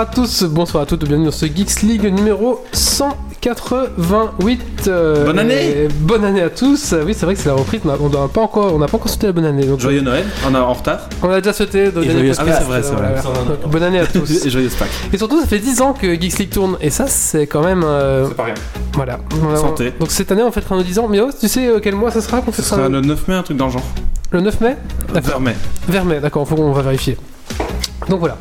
Bonsoir à tous, bonsoir à toutes, bienvenue dans ce Geeks League numéro 188. euh, Bonne année Bonne année à tous. Oui, c'est vrai que c'est la reprise, on n'a pas encore, on n'a pas encore souhaité la bonne année. Donc, Joyeux Noël, on est en retard. on a déjà souhaité. donc, podcast, ah oui, c'est vrai, c'est vrai. voilà. Donc, bonne année à tous. Et joyeuse Pâques. Et surtout, ça fait 10 ans que Geeks League tourne, et ça, c'est quand même. euh, pas rien. voilà. Santé. Donc cette année, on fêtera nos 10 ans. Mais oh, tu sais euh, quel mois ça sera qu'on Ce sera le 9 mai, un truc dans le genre. le 9 mai D'accord. Vers mai. Vers mai, d'accord, faut qu'on va vérifier. Donc voilà.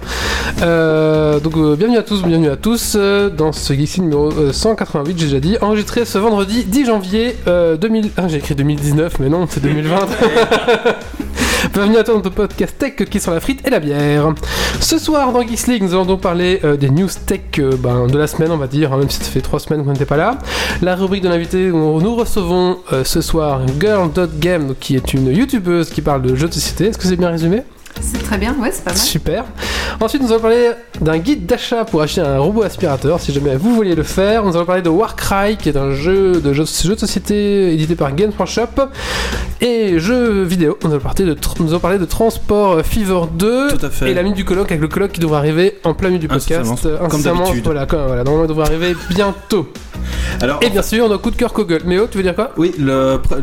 Euh, donc euh, bienvenue à tous, bienvenue à tous euh, dans ce Geeksy numéro euh, 188, j'ai déjà dit, enregistré ce vendredi 10 janvier euh, 2000. Ah, j'ai écrit 2019, mais non, c'est 2020. bienvenue à toi dans ton podcast tech qui est sur la frite et la bière. Ce soir dans Geeks League, nous allons donc parler des news tech ben, de la semaine, on va dire, hein, même si ça fait 3 semaines qu'on n'était pas là. La rubrique de l'invité où nous recevons ce soir Girl.game, qui est une youtubeuse qui parle de jeux de société. Est-ce que c'est bien résumé? C'est très bien, ouais, c'est pas mal. Super. Ensuite, nous allons parler d'un guide d'achat pour acheter un robot aspirateur, si jamais vous vouliez le faire. Nous allons parler de Warcry, qui est un jeu de, jeu, jeu de société édité par Games.shop. Et jeux vidéo, nous allons parler de, tr- nous allons parler de Transport Fever 2. Tout à fait. Et la minute du colloque avec le colloque qui devrait arriver en plein milieu du podcast. Incessamment, comme d'habitude. Voilà, voilà, normalement, il devrait arriver bientôt. Alors, Et bien sûr, nos coup de cœur Google. Méo, tu veux dire quoi oui,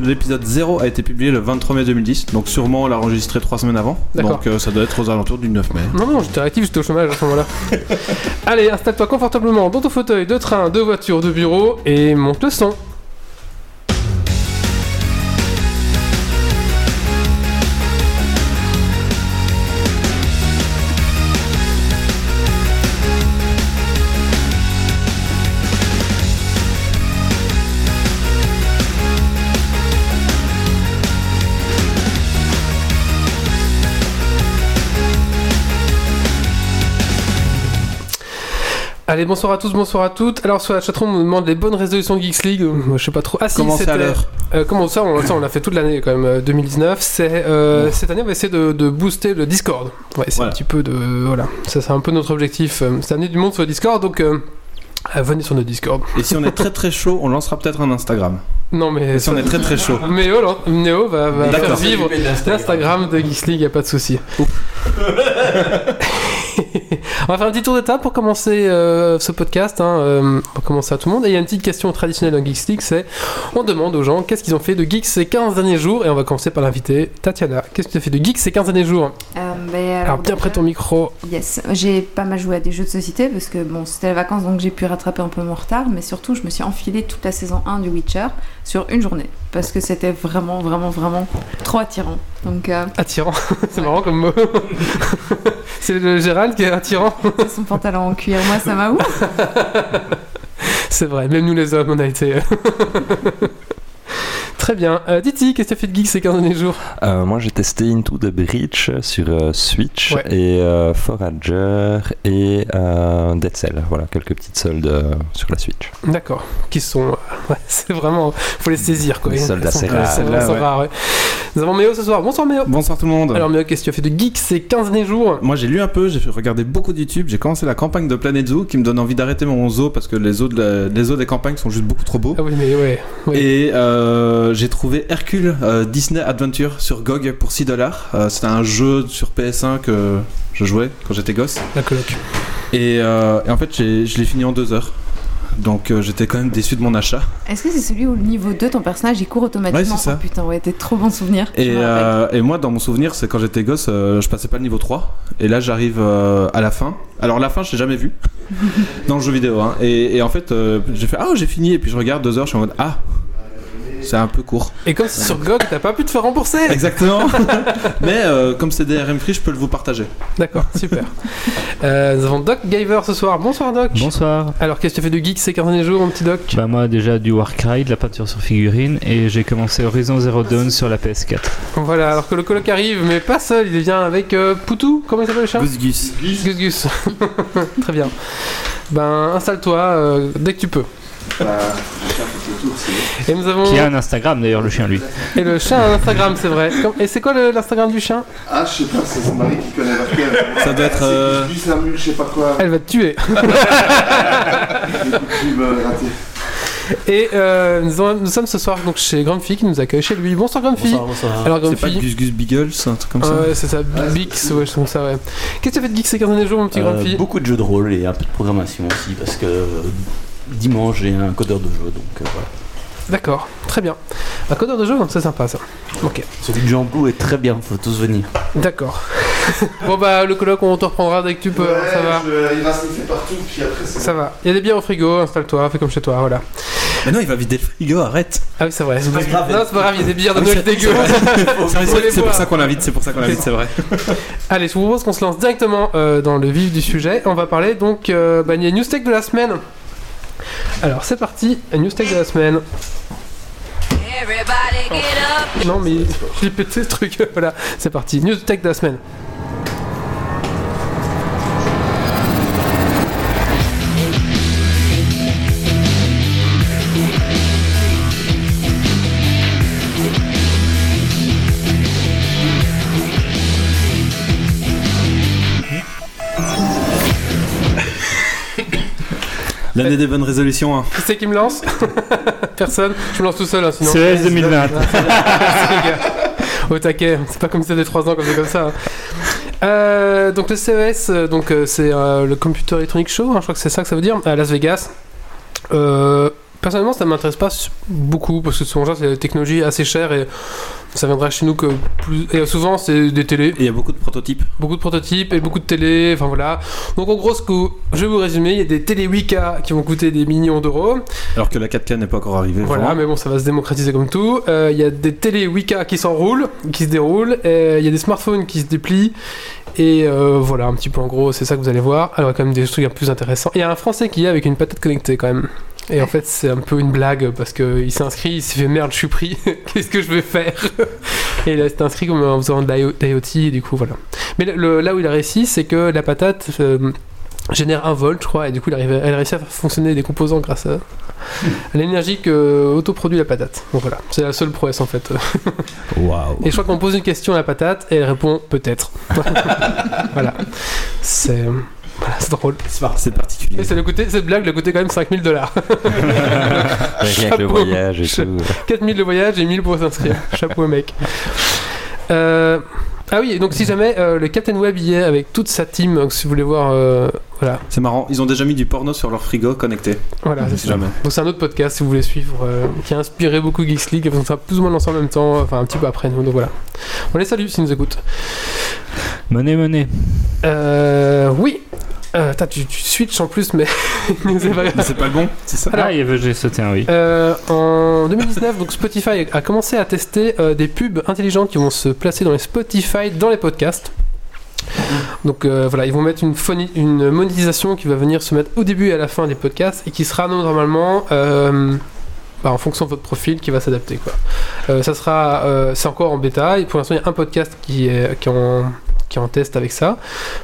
l'épisode 0 a été publié le 23 mai 2010, donc sûrement on l'a enregistré 3 semaines avant. Donc euh, ça doit être aux alentours du 9 mai. Non, non, j'étais réactif, j'étais au chômage à ce moment-là. Allez, installe-toi confortablement dans ton fauteuil de train, de voiture, de bureau et monte le son. Allez, bonsoir à tous, bonsoir à toutes. Alors, sur la chatroom, on nous demande les bonnes résolutions de Geeks League. Euh, Je sais pas trop. Ah, si, Comment c'est l'heure Euh, comment ça on, ça, on l'a fait toute l'année quand même, euh, 2019. C'est, euh, Cette année, on va essayer de, de booster le Discord. Ouais, c'est Voilà. un petit peu de. Voilà, ça, c'est un peu notre objectif. Euh, Cette année, du monde sur le Discord, donc euh, euh, venez sur notre Discord. Et si on est très très chaud, on lancera peut-être un Instagram. Non, mais. Et si on est très très chaud. Méo, là, Néo va, va faire vivre l'Instagram de Geeks League, y a pas de souci. on va faire un petit tour d'étape pour commencer euh, ce podcast. Hein, euh, pour commencer à tout le monde. Et il y a une petite question traditionnelle dans Geeks League c'est on demande aux gens qu'est-ce qu'ils ont fait de geeks ces 15 derniers jours? Et on va commencer par l'invité Tatiana. Qu'est-ce que tu as fait de geeks ces 15 derniers jours? Euh, ben, alors, Alors, bien près ton micro. Yes, j'ai pas mal joué à des jeux de société parce que bon, c'était les vacances donc j'ai pu rattraper un peu mon retard, mais surtout je me suis enfilé toute la saison 1 du Witcher sur une journée parce que c'était vraiment, vraiment, vraiment trop attirant. Donc, euh, Attirant. c'est marrant comme mot. c'est le Gérald qui est attirant. son pantalon en cuir, moi ça m'a ouf. C'est vrai, même nous les hommes, on a été. Très bien. Euh, Titi, qu'est-ce que tu as fait de geek ces 15 derniers jours? Euh, moi j'ai testé Into the Breach sur euh, Switch Ouais. et euh, Forager et euh, Dead Cell. Voilà, quelques petites soldes euh, sur la Switch. D'accord. Qui sont. Ouais, c'est vraiment. Faut les saisir quoi. Des soldes assez rares. ouais. rares, ouais. Nous avons Méo ce soir. Bonsoir Méo. Bonsoir tout le monde. Alors Méo, qu'est-ce que tu as fait de geek ces 15 derniers jours? Moi j'ai lu un peu, j'ai fait regarder beaucoup de YouTube, j'ai commencé la campagne de Planet Zoo qui me donne envie d'arrêter mon zoo parce que les zoos, de la- les zoos des campagnes sont juste beaucoup trop beaux. Ah oui, mais ouais. oui. Et euh, j'ai trouvé Hercule euh, Disney Adventure sur GOG pour 6 dollars. C'était un jeu sur PS1 que je jouais quand j'étais gosse. La coloc. Et, euh, et en fait, j'ai- je l'ai fini en 2 heures. Donc euh, j'étais quand même déçu de mon achat. Est-ce que c'est celui où le niveau 2, ton personnage il court automatiquement? Ouais, c'est ça. Oh, Putain, ouais, t'es trop bon souvenir. Et, euh, et moi, dans mon souvenir, c'est quand j'étais gosse, euh, je passais pas le niveau 3. Et là, j'arrive euh, à la fin. Alors, la fin, je l'ai jamais vue dans le jeu vidéo. hein. Et, et en fait, euh, j'ai fait Ah, j'ai fini. Et puis je regarde 2 heures, je suis en mode Ah, c'est un peu court. Et comme c'est sur GOG, t'as pas pu te faire rembourser Exactement. Mais euh, comme c'est des RM free, je peux le vous partager. D'accord, super. Euh, nous avons Doc Giver ce soir. Bonsoir Doc. Bonsoir. Alors qu'est-ce que tu as fait de geek ces 15 derniers jours, mon petit Doc? Bah moi déjà du Warcry, de la peinture sur figurine et j'ai commencé Horizon Zero Dawn sur la PS4. Voilà, alors que le coloc arrive, mais pas seul, il vient avec euh, Poutou, comment il s'appelle le chat? Gus Gus. Gus Gus. Très bien. Ben, installe-toi euh, dès que tu peux. Et nous avons. Qui a un Instagram d'ailleurs le chien lui. Et le chien a un Instagram, c'est vrai. Comme- Et c'est quoi l'Instagram du chien? Ah, je sais pas, c'est son mari qui connaît cœur. Ça doit être. C'est euh, la je sais pas quoi. Elle va te tuer. Et euh, nous, en- nous sommes ce soir donc chez Grumpy qui nous accueille chez lui. Bonsoir Grumpy. Bonsoir, bonsoir. Alors C'est pas Grumpy. Gus Gus Beagles, un truc comme ça Ouais, c'est ça, Bix, ouais, je trouve ça, ouais. Qu'est-ce que tu as fait de geek ces 15 derniers jours, mon petit Euh, Grumpy? beaucoup de jeux de rôle et un peu de programmation aussi parce que euh, dimanche j'ai un codeur de jeu donc euh, voilà. D'accord, très bien. Un codeur de jeu, donc c'est sympa ça. Ok, Celui de Jean Blou est très bien, faut tous venir. d'accord. bon bah, le colloque, on te reprendra dès que tu peux, hein, ça va. je- il va sniffer partout, puis après c'est Ça va. Il y a des bières au frigo, installe-toi, fais comme chez toi, voilà. Mais non, il va vider le frigo, arrête Ah oui, c'est vrai. pas grave. Non, c'est pas grave, il y a des bières de Ah Noël c'est- dégueu. C'est c'est pour ça qu'on l'invite, c'est pour ça qu'on l'invite, c'est vrai. Allez, je vous propose qu'on se lance directement euh, dans le vif du sujet. On va parler donc, euh, bah, il y a News Tech de la semaine. Alors, c'est parti, News Tech de la semaine. Non, mais j'ai pété ce truc. voilà, c'est parti. News Tech de la semaine. L'année des bonnes résolutions, hein. Qui c'est qui me lance Personne. Je me lance tout seul, hein, sinon. CES 2020. Merci, les gars. Au taquet, c'est pas comme si c'était 3 ans comme c'est comme ça. hein. Euh, donc le CES, euh, donc c'est euh, le Computer Electronic Show, hein, je crois que c'est ça que ça veut dire, à Las Vegas. Euh, personnellement, ça m'intéresse pas beaucoup parce que souvent c'est des technologies assez chères et ça viendra chez nous que plus. Et souvent c'est des télés, Et il y a beaucoup de prototypes. beaucoup de prototypes et beaucoup de télé, enfin voilà. Donc en gros, ce que je vais vous résumer, il y a des télé 8K qui vont coûter des millions d'euros. Alors que la 4K n'est pas encore arrivée. Voilà, vraiment. mais bon, ça va se démocratiser comme tout. Euh, Il y a des télé 8K qui s'enroulent, qui se déroulent. et Il y a des smartphones qui se déplient. Et euh, voilà, un petit peu en gros, c'est ça que vous allez voir. Alors, il y a quand même des trucs un peu plus intéressants. Il y a un Français qui est avec une patate connectée quand même. Et en fait, c'est un peu une blague parce qu'il s'est inscrit, il s'est fait merde, je suis pris, qu'est-ce que je vais faire? Et il s'est inscrit comme en faisant de l'IO- d'IoT, et du coup, voilà. Mais le- là où il a réussi, c'est que la patate euh, génère un volt, je crois, et du coup, il arrive, elle a réussi à faire fonctionner des composants grâce à, l'énergie que autoproduit la patate. Donc voilà, c'est la seule prouesse en fait. Et je crois qu'on pose une question à la patate et elle répond peut-être. voilà. C'est. Voilà, c'est drôle. C'est particulier. Et c'est le côté, cette blague, le coûté quand même 5000 dollars. Rien que le voyage et tout. 4000 le voyage et 1000 pour s'inscrire. Chapeau mec. Euh, Ah oui, donc si jamais euh, le Captain Web y est avec toute sa team, donc si vous voulez voir, euh, voilà, C'est marrant, ils ont déjà mis du porno sur leur frigo connecté. voilà, c'est jamais. Donc c'est un autre podcast si vous voulez suivre, euh, qui a inspiré beaucoup Geeks League, on sera plus ou moins lancé en même temps, enfin un petit peu après nous, donc voilà. On les salue s'ils nous écoutent. Monnaie, monnaie. Euh, oui. Euh, tu, tu switches en plus, mais c'est pas pas le bon, c'est ça Alors- Ah, il y avait j'ai sauté un oui. Euh, en 2019, donc Spotify a commencé à tester euh, des pubs intelligentes qui vont se placer dans les Spotify, dans les podcasts. Donc euh, voilà, ils vont mettre une, une monétisation qui va venir se mettre au début et à la fin des podcasts et qui sera normalement euh, bah, en fonction de votre profil qui va s'adapter. quoi. Euh, ça sera, euh, c'est encore en bêta et pour l'instant il y a un podcast qui est, qui est en qui est en test avec ça.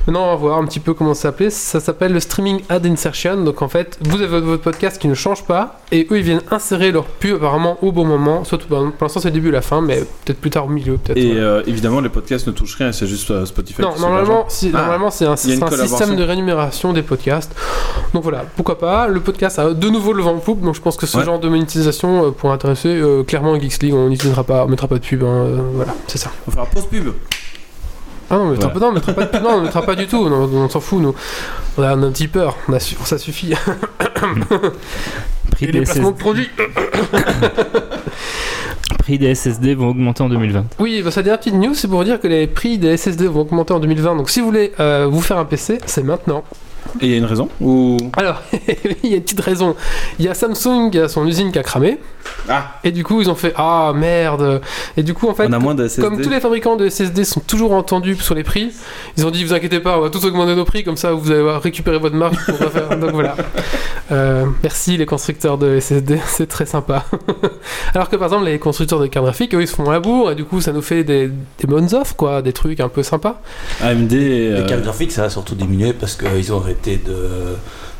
Maintenant, on va voir un petit peu comment ça s'appelle. Ça s'appelle le streaming ad insertion. Donc, en fait, vous avez votre- podcast qui ne change pas et eux, ils viennent insérer leur pub apparemment au bon moment. Soit pour l'instant, c'est le début et la fin, mais peut-être plus tard au milieu. Peut-être. Et euh, évidemment, les podcasts ne touchent rien, c'est juste euh, Spotify. Non, normalement, si- Ah, normalement c'est un, c'est un système de rémunération des podcasts. Donc voilà, pourquoi pas. Le podcast a de nouveau le vent en poupe, donc je pense que ce Ouais. genre de monétisation euh, pourrait intéresser euh, clairement Geeks League. On n'utilisera pas, on mettra pas de pub. hein, voilà, c'est ça. On va faire pause pub. Ah non, on Voilà. pas, non, on mettra pas non, on mettra pas du tout. Non, on s'en fout, nous. On a un petit peur, on a su- ça suffit. Prix Et les des, placements de produits. prix des SSD vont augmenter en 2020. Oui, bah, sa dernière petite news, c'est pour vous dire que les prix des SSD vont augmenter en 2020. Donc si vous voulez euh, vous faire un PC, c'est maintenant. Et il y a une raison Ou. Alors, il y a une petite raison. Il y a Samsung qui a son usine qui a cramé. Ah Et du coup, ils ont fait Ah merde. Et du coup, en fait, On a moins de SSD. comme tous les fabricants de SSD sont toujours entendus sur les prix, ils ont dit vous inquiétez pas, on va tous augmenter nos prix, comme ça vous allez récupérer votre marge pour. Donc voilà. Euh, merci les constructeurs de SSD, c'est très sympa. Alors que par exemple, les constructeurs de cartes graphiques, eux ils se font la bourre et du coup ça nous fait des, des bonnes offres, quoi, des trucs un peu sympas. AMD Les euh, cartes graphiques, ça a surtout diminué parce qu'ils ont arrêté de,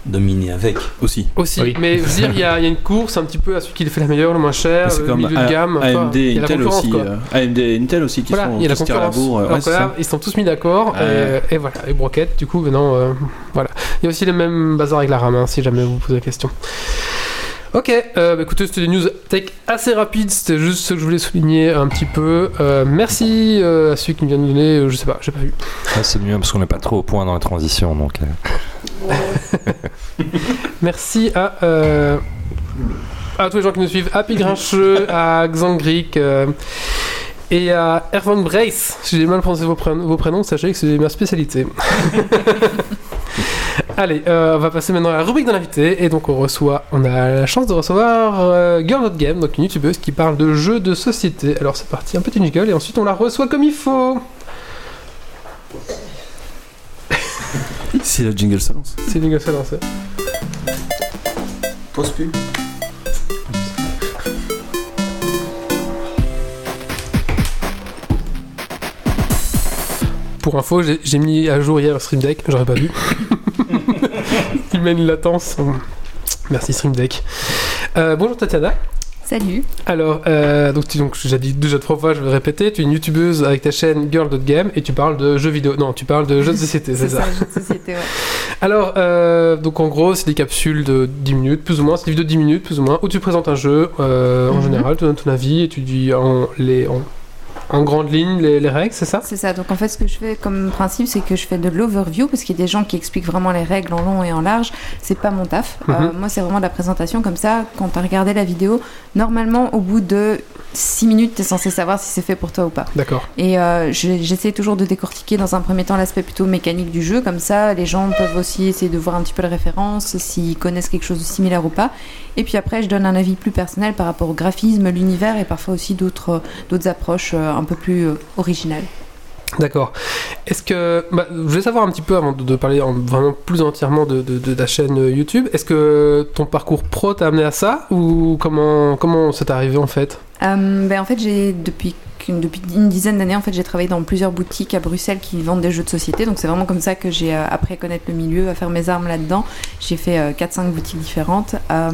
de miner avec. aussi. Aussi, Oui. mais veux dire, il y, a il y a une course un petit peu à celui qui le fait la meilleure, le moins cher, C'est le comme milieu A- de gamme. AMD Intel aussi. quoi. euh, AMD et Intel aussi qui Voilà, sont y a la concurrence. bourre. euh, Alors ouais, que là, ils sont tous mis d'accord Ouais. et, et voilà, et broquettes, du coup, maintenant, euh, voilà. Il y a aussi les mêmes bazars avec la RAM, hein, si jamais vous posez la question. Ok, euh, bah, écoutez, c'était des news tech assez rapides, c'était juste ce que je voulais souligner un petit peu. Euh, merci euh, à celui qui me vient de donner, je sais pas, j'ai pas vu. Ouais, c'est mieux parce qu'on n'est pas trop au point dans la transition. Donc, Merci à, à tous les gens qui nous suivent, à Grincheux, à Xangrik euh, et à Erwan Brace. Si j'ai mal prononcé vos prénoms, sachez que c'est ma spécialité. Allez, euh, on va passer maintenant à la rubrique de l'invité. Et donc, on reçoit, on a la chance de recevoir euh, Girl Not Game, donc une youtubeuse qui parle de jeux de société. Alors, c'est parti, un petit jingle, et ensuite on la reçoit comme il faut. Si le jingle se lance. C'est jingle ça lancé. Pause plus. Pour info, j'ai j'ai mis à jour hier Stream Deck, j'aurais pas vu. Il met une latence. Merci Stream Deck. Euh, bonjour Tatiana. Salut. Alors, euh, donc, tu, donc j'ai dit déjà trois fois, je vais répéter. Tu es une youtubeuse avec ta chaîne Girl.game et tu parles de jeux vidéo. Non, tu parles de jeux de société, c'est ça. ça, jeu de société, ouais. Alors, euh, donc en gros, c'est des capsules de 10 minutes, plus ou moins. C'est des vidéos de 10 minutes, plus ou moins, où tu présentes un jeu euh, en Mhm. général, tu donnes ton avis et tu dis en, les, en, en grande ligne les, les règles, c'est ça? C'est ça. Donc en fait, ce que je fais comme principe, c'est que je fais de l'overview parce qu'il y a des gens qui expliquent vraiment les règles en long et en large. C'est pas mon taf. Mhm. Euh, moi, c'est vraiment de la présentation comme ça. Quand tu as regardé la vidéo, normalement, au bout de 6 minutes, tu es censé savoir si c'est fait pour toi ou pas. D'accord. Et euh, je- j'essaie toujours de décortiquer dans un premier temps l'aspect plutôt mécanique du jeu, comme ça les gens peuvent aussi essayer de voir un petit peu les références, s'ils connaissent quelque chose de similaire ou pas. Et puis après, je donne un avis plus personnel par rapport au graphisme, l'univers et parfois aussi d'autres d'autres approches euh, un peu plus euh, originales. D'accord. Est-ce que. Bah, je voulais savoir un petit peu avant de, de parler en- vraiment plus entièrement de, de- de ta chaîne euh, YouTube. Est-ce que ton parcours pro t'a amené à ça Ou comment comment c'est arrivé en fait? Euh, ben, en fait, depuis une dizaine d'années, en fait, j'ai travaillé dans plusieurs boutiques à Bruxelles qui vendent des jeux de société. Donc c'est vraiment comme ça que j'ai euh, appris à connaître le milieu, à faire mes armes là-dedans. J'ai fait euh, 4-5 boutiques différentes. Euh,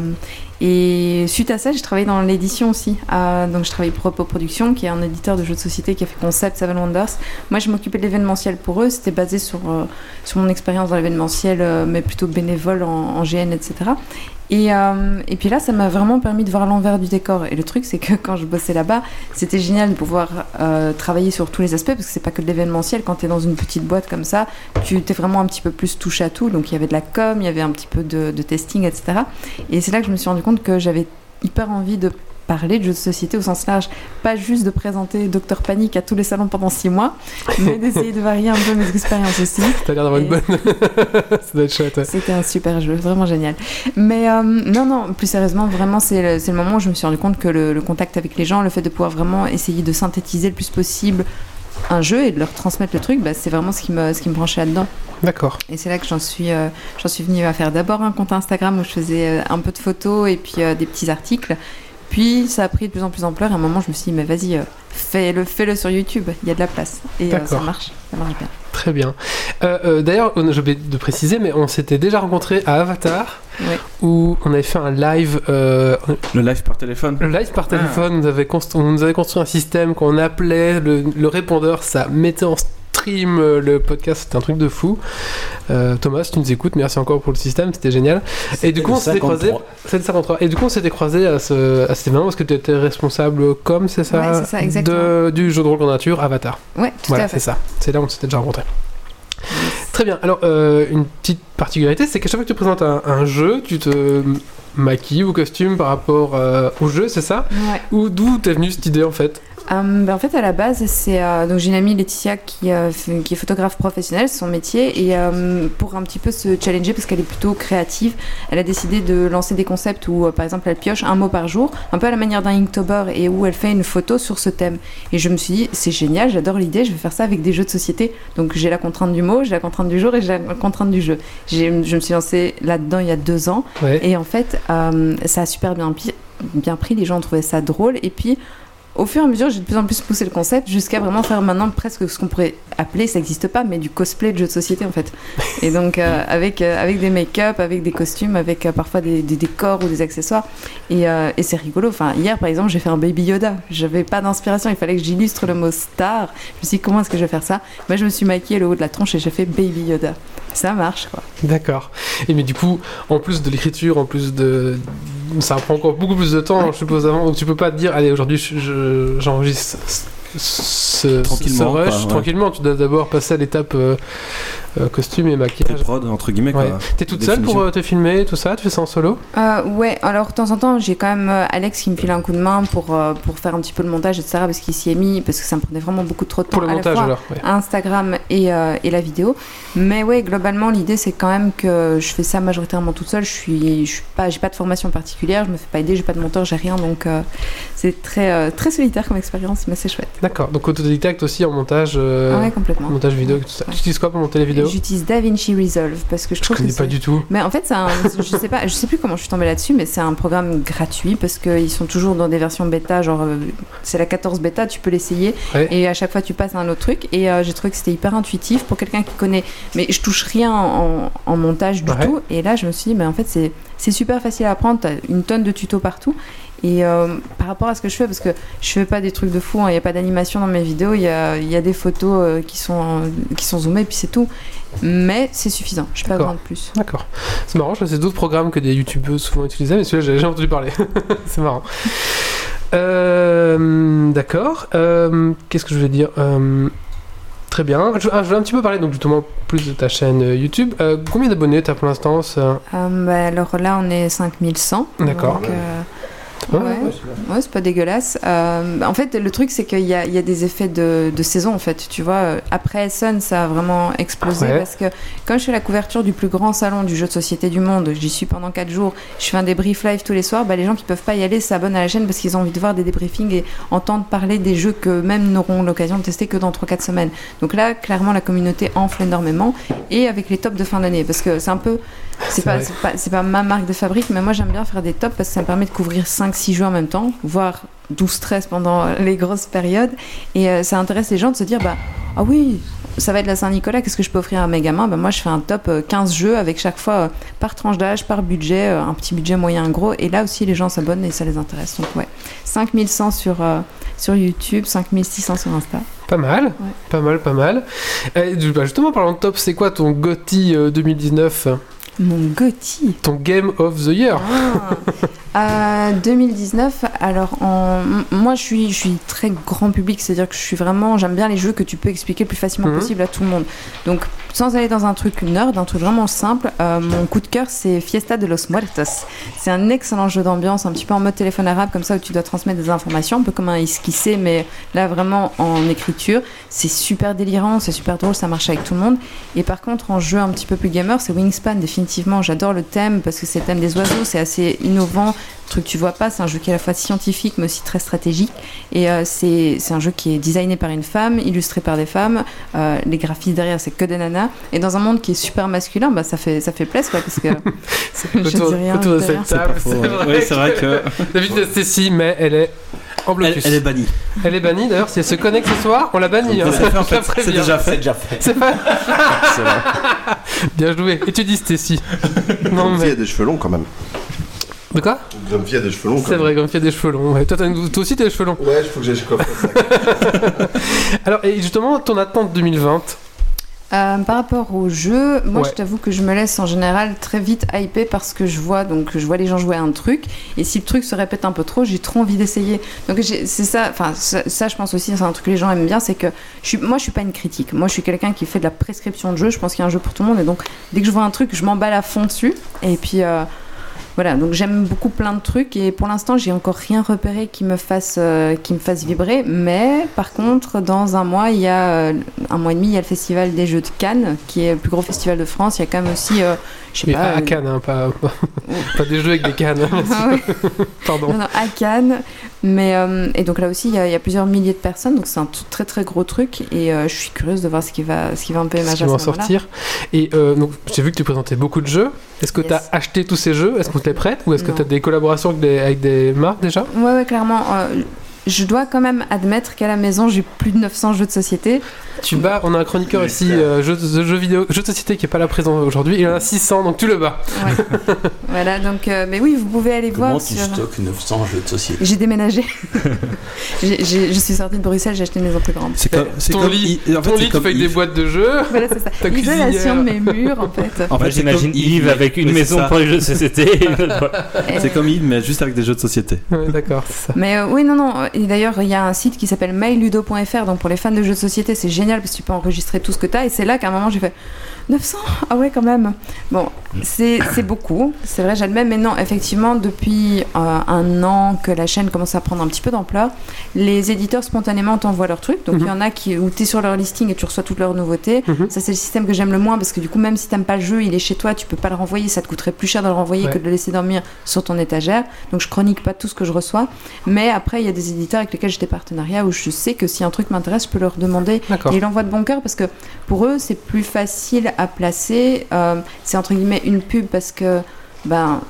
et suite à ça, j'ai travaillé dans l'édition aussi. Euh, donc je travaille pour Repo Productions, qui est un éditeur de jeux de société qui a fait Concept Seven Wonders. Moi, je m'occupais de l'événementiel pour eux. C'était basé sur, euh, sur mon expérience dans l'événementiel, euh, mais plutôt bénévole en GN, etc. Et, euh, et puis là, ça m'a vraiment permis de voir l'envers du décor. Et le truc, c'est que quand je bossais là-bas, c'était génial de pouvoir euh, travailler sur tous les aspects, parce que c'est pas que de l'événementiel. Quand tu es dans une petite boîte comme ça, tu t'es vraiment un petit peu plus touche à tout. Donc il y avait de la com, il y avait un petit peu de, de testing, etc. Et c'est là que je me suis rendu compte que j'avais hyper envie de parler de jeux de société au sens large, pas juste de présenter Docteur Panique à tous les salons pendant six mois, mais d'essayer de varier un peu mes expériences aussi. T'as l'air d'avoir une bonne. ça doit être chouette. C'était un super jeu, vraiment génial. Mais euh, non, non, plus sérieusement, vraiment, c'est le, moment où je me suis rendu compte que le, le contact avec les gens, le fait de pouvoir vraiment essayer de synthétiser le plus possible un jeu et de leur transmettre le truc, bah, c'est vraiment ce qui me, ce qui me branchait là-dedans. D'accord. Et c'est là que j'en suis, euh, j'en suis venue à faire d'abord un compte Instagram où je faisais euh, un peu de photos et puis euh, des petits articles. Puis ça a pris de plus en plus d'ampleur. Et à un moment, je me suis dit, mais vas-y, euh, fais-le, fais-le sur YouTube. Il y a de la place. Et euh, ça marche, ça marche bien. Très bien. Euh, euh, D'ailleurs, on- j'ai oublié de préciser, mais on s'était déjà rencontrés à Avatar, Ouais. où on avait fait un live, euh, Le live par téléphone. le live par téléphone. On, avait on nous avait construit un système qu'on appelait le, le répondeur. Ça mettait en stream euh, le podcast. C'était un truc de fou. Euh, Thomas, tu nous écoutes, merci encore pour le système. C'était génial. Et du coup, on s'était croisés. C'est le 53. Et du coup, on s'était croisés à, ce, à cet événement parce que tu étais responsable com, c'est ça, Ouais, c'est ça, exactement. de, Du jeu de rôle en nature, Avatar. Ouais, tout Voilà, à c'est ça. C'est là où on s'était déjà rencontrés. Très bien. Alors, euh, une petite particularité, c'est qu'à chaque fois que tu présentes un, un jeu, tu te maquilles ou costumes par rapport euh, au jeu, c'est ça? Ouais. Ou d'où t'es venue cette idée en fait? Euh, ben, en fait, à la base, c'est euh, donc j'ai une amie Laetitia qui, euh, qui est photographe professionnelle, c'est son métier, et pour un petit peu se challenger parce qu'elle est plutôt créative, elle a décidé de lancer des concepts où, par exemple, elle pioche un mot par jour, un peu à la manière d'un Inktober, et où elle fait une photo sur ce thème. Et je me suis dit, c'est génial, j'adore l'idée, je vais faire ça avec des jeux de société. Donc j'ai la contrainte du mot, j'ai la contrainte du jour et j'ai la contrainte du jeu. Je me suis lancée là-dedans il y a deux ans. Ouais. Et en fait, ça a super bien, bien pris, les gens ont trouvé ça drôle. Et puis, au fur et à mesure, j'ai de plus en plus poussé le concept jusqu'à vraiment faire maintenant presque ce qu'on pourrait appeler, ça n'existe pas, mais du cosplay de jeu de société en fait. Et donc, euh, avec, euh, avec des make-up, avec des costumes, avec euh, parfois des, des décors ou des accessoires. Et, et c'est rigolo. Enfin, hier par exemple, j'ai fait un Baby Yoda. J'avais pas d'inspiration, il fallait que j'illustre le mot star. Je me suis dit, comment est-ce que je vais faire ça? Moi, je me suis maquillée le haut de la tronche et j'ai fait Baby Yoda. Ça marche quoi. D'accord. Et mais du coup, en plus de l'écriture, en plus de ça prend encore beaucoup plus de temps, je suppose, avant. Donc tu peux pas te dire, allez, aujourd'hui, je- je- j'enregistre ce, Tranquillement, ce rush quoi, ouais. tranquillement. Tu dois d'abord passer à l'étape euh, euh, costume et maquillage. Pré-prod, entre guillemets, Ouais. T'es toute seule pour euh, te filmer, tout ça? Tu fais ça en solo? Euh, ouais, alors de temps en temps, j'ai quand même euh, Alex qui me file un coup de main pour, euh, pour faire un petit peu le montage, etc. Parce qu'il s'y est mis, parce que ça me prenait vraiment beaucoup trop de temps. Pour le à la montage fois alors ouais. Instagram et, euh, et la vidéo. Mais ouais, globalement, l'idée c'est quand même que je fais ça majoritairement toute seule. Je suis, je suis pas, j'ai pas de formation particulière, je me fais pas aider, j'ai pas de monteur, j'ai rien, donc euh, c'est très, euh, très solitaire comme expérience, mais c'est chouette. D'accord, donc autodidacte aussi en montage, euh, Ah ouais, complètement. montage vidéo, tout ça. Ouais. Tu utilises quoi pour monter les vidéos? J'utilise DaVinci Resolve parce que je Je trouve connais que pas du tout. Mais en fait, c'est un- je sais pas, je sais plus comment je suis tombée là-dessus, mais c'est un programme gratuit parce qu'ils sont toujours dans des versions bêta, genre euh, c'est la 14 bêta, tu peux l'essayer Ouais. et à chaque fois tu passes à un autre truc. Et euh, j'ai trouvé que c'était hyper intuitif pour quelqu'un qui connaît, mais je touche rien en, en montage du tout. Et là, je me suis dit, mais en fait, c'est c'est super facile à apprendre, t'as une tonne de tutos partout. Et euh, par rapport à ce que je fais, parce que je fais pas des trucs de fou, hein, il n'y a pas d'animation dans mes vidéos, il y a, il y a des photos euh, qui, sont, qui sont zoomées, puis c'est tout. Mais c'est suffisant, je n'ai pas besoin de plus. D'accord. C'est marrant, je sais d'autres programmes que des youtubeurs souvent utilisaient, mais celui-là, j'avais jamais entendu parler. c'est marrant. Euh, D'accord. Qu'est-ce que je voulais dire Très bien. Je, ah, je voulais un petit peu parler donc justement plus de ta chaîne YouTube. Combien d'abonnés t'as pour l'instant bah, alors là, on est 5100. D'accord. donc, Ouais, ouais, c'est pas dégueulasse. Euh, en fait, le truc, c'est qu'il y a, il y a des effets de, de saison, en fait. Tu vois, Euh, après Sun, ça a vraiment explosé Ouais. parce que quand je fais la couverture du plus grand salon du jeu de société du monde, j'y suis pendant 4 jours, je fais un débrief live tous les soirs, bah, les gens qui peuvent pas y aller s'abonnent à la chaîne parce qu'ils ont envie de voir des débriefings et entendre parler des jeux que même n'auront l'occasion de tester que dans 3-4 semaines. Donc là, clairement, la communauté enfle énormément et avec les tops de fin d'année parce que c'est un peu c'est pas, pas, pas ma marque de fabrique, mais moi j'aime bien faire des tops parce que ça me permet de couvrir 5-6 jeux en même temps, voire 12-13 pendant les grosses périodes. Et euh, ça intéresse les gens de se dire bah, ah oui, ça va être la Saint-Nicolas, qu'est-ce que je peux offrir à mes gamins bah, Moi je fais un top euh, 15 jeux avec chaque fois euh, par tranche d'âge, par budget, euh, un petit budget moyen, un gros. Et là aussi les gens s'abonnent et ça les intéresse. Donc ouais, 5100 sur, euh, sur YouTube, 5600 sur Insta. Pas mal, pas mal, pas mal. Euh, du- bah, justement, parlant de top, c'est quoi ton GOTY euh, 2019 Mon Gotti Ton Game of the Year Ah. Euh, 2019, alors en... moi je suis, je suis très grand public, c'est-à-dire que je suis vraiment, j'aime bien les jeux que tu peux expliquer le plus facilement Mhm. possible à tout le monde. Donc sans aller dans un truc nerd, un truc vraiment simple, euh, mon coup de cœur c'est Fiesta de los Muertos. C'est un excellent jeu d'ambiance, un petit peu en mode téléphone arabe comme ça où tu dois transmettre des informations, un peu comme un esquissé, mais là vraiment en écriture. C'est super délirant, c'est super drôle, ça marche avec tout le monde. Et par contre, en jeu un petit peu plus gamer, c'est Wingspan, définitivement. J'adore le thème parce que c'est le thème des oiseaux, c'est assez innovant. Truc que tu vois pas, c'est un jeu qui est à la fois scientifique mais aussi très stratégique. Et euh, c'est un jeu qui est designé par une femme, illustré par des femmes. Euh, les graphismes derrière, c'est que des nanas. Et dans un monde qui est super masculin, bah, ça fait, ça fait plaisir quoi, parce que je autour, dis rien, autour de cette table. C'est vrai, c'est vrai que- David Stacy, mais elle est en Elle, blocus. elle est bannie. Elle est bannie d'ailleurs. Si elle se connecte ce soir, on la bannit. hein. C'est la fait, c'est déjà C'est fait. déjà fait. C'est pas Excellent. bien joué. Et tu dis Stacy. non Grumpy mais a des cheveux longs quand même. de quoi? Grumpy a des cheveux longs C'est vrai, Grumpy a des cheveux longs. Ouais. Toi, une- toi aussi, t'as des cheveux longs. Ouais, il faut que j'aille coiffer ça. Alors, et justement, ton attente 2020. Euh, par rapport au jeu, moi Ouais. je t'avoue que je me laisse en général très vite hyper parce que je vois donc je vois les gens jouer à un truc et si le truc se répète un peu trop, j'ai trop envie d'essayer. Donc c'est ça, enfin ça, ça, je pense aussi c'est un truc que les gens aiment bien, c'est que je suis, moi je suis pas une critique, moi je suis quelqu'un qui fait de la prescription de jeu. Je pense qu'il y a un jeu pour tout le monde et donc dès que je vois un truc, je m'emballe à fond dessus et puis euh, voilà, donc j'aime beaucoup plein de trucs et pour l'instant j'ai encore rien repéré qui me fasse euh, qui me fasse vibrer. Mais par contre, dans un mois, il y a euh, un mois et demi, il y a le festival des Jeux de Cannes, qui est le plus gros festival de France. Il y a quand même aussi, euh, je sais Mais pas, à, euh, Cannes, hein, pas, pas des jeux avec des cannes. hein. ah. Pardon. Non, non, à Cannes. Mais, euh, et donc là aussi, il y, a, il y a plusieurs milliers de personnes, donc c'est un tout- très très gros truc. Et euh, je suis curieuse de voir ce qui va, ce qui va un peu Ce émerger qui ce moment-là. sortir. Et euh, donc, j'ai vu que tu présentais beaucoup de jeux. Est-ce que Yes. tu as acheté tous ces jeux? Est-ce qu'on te les prête? Ou est-ce que tu as des collaborations avec des, avec des marques déjà? Ouais, ouais, clairement. je dois quand même admettre qu'à la maison, j'ai plus de 900 jeux de société. Tu bats, on a un chroniqueur ici, euh, jeux jeu, jeu vidéo, jeu de société qui est pas là présent aujourd'hui. Il en a 600, donc tu le bats. Ouais. voilà, donc, euh, mais oui, vous pouvez aller Comment voir tu sur. stockes 900 jeux de société J'ai déménagé. J'ai- j'ai- je suis sortie de Bruxelles, j'ai acheté une maison plus grande. C'est comme, Ton comme lit, en fait, Ton lit, tu fais des boîtes de jeux. Voilà, c'est ça. Ta L'isolation de mes murs, en fait. En fait, c'est j'imagine Yves avec une maison pour les jeux de société. C'est comme Yves, mais juste avec des jeux de société. Ouais, d'accord, c'est ça. Mais euh, oui, non, non. Et d'ailleurs, il y a un site qui s'appelle myludo.fr. Donc pour les fans de jeux de société, c'est génial parce que tu peux enregistrer tout ce que tu as. Et c'est là qu'à un moment, j'ai fait 900 Ah ouais, quand même. Bon, c'est beaucoup. C'est vrai, j'admets. Mais non, effectivement, depuis euh, un an que la chaîne commence à prendre un petit peu d'ampleur, les éditeurs spontanément t'envoient leurs trucs. Donc il y en a qui, où tu es sur leur listing et tu reçois toutes leurs nouveautés. Mhm. Ça, c'est le système que j'aime le moins parce que du coup, même si t'aimes pas le jeu, il est chez toi, tu peux pas le renvoyer. Ça te coûterait plus cher de le renvoyer Ouais. que de le laisser dormir sur ton étagère. Donc je chronique pas tout ce que je reçois. Mais après, il y a des éditeurs avec lesquels j'ai des partenariats où je sais que si un truc m'intéresse, je peux leur demander. Et ils l'envoient de bon cœur parce que pour eux, c'est plus facile à placer. Euh, c'est entre guillemets une pub parce que ben,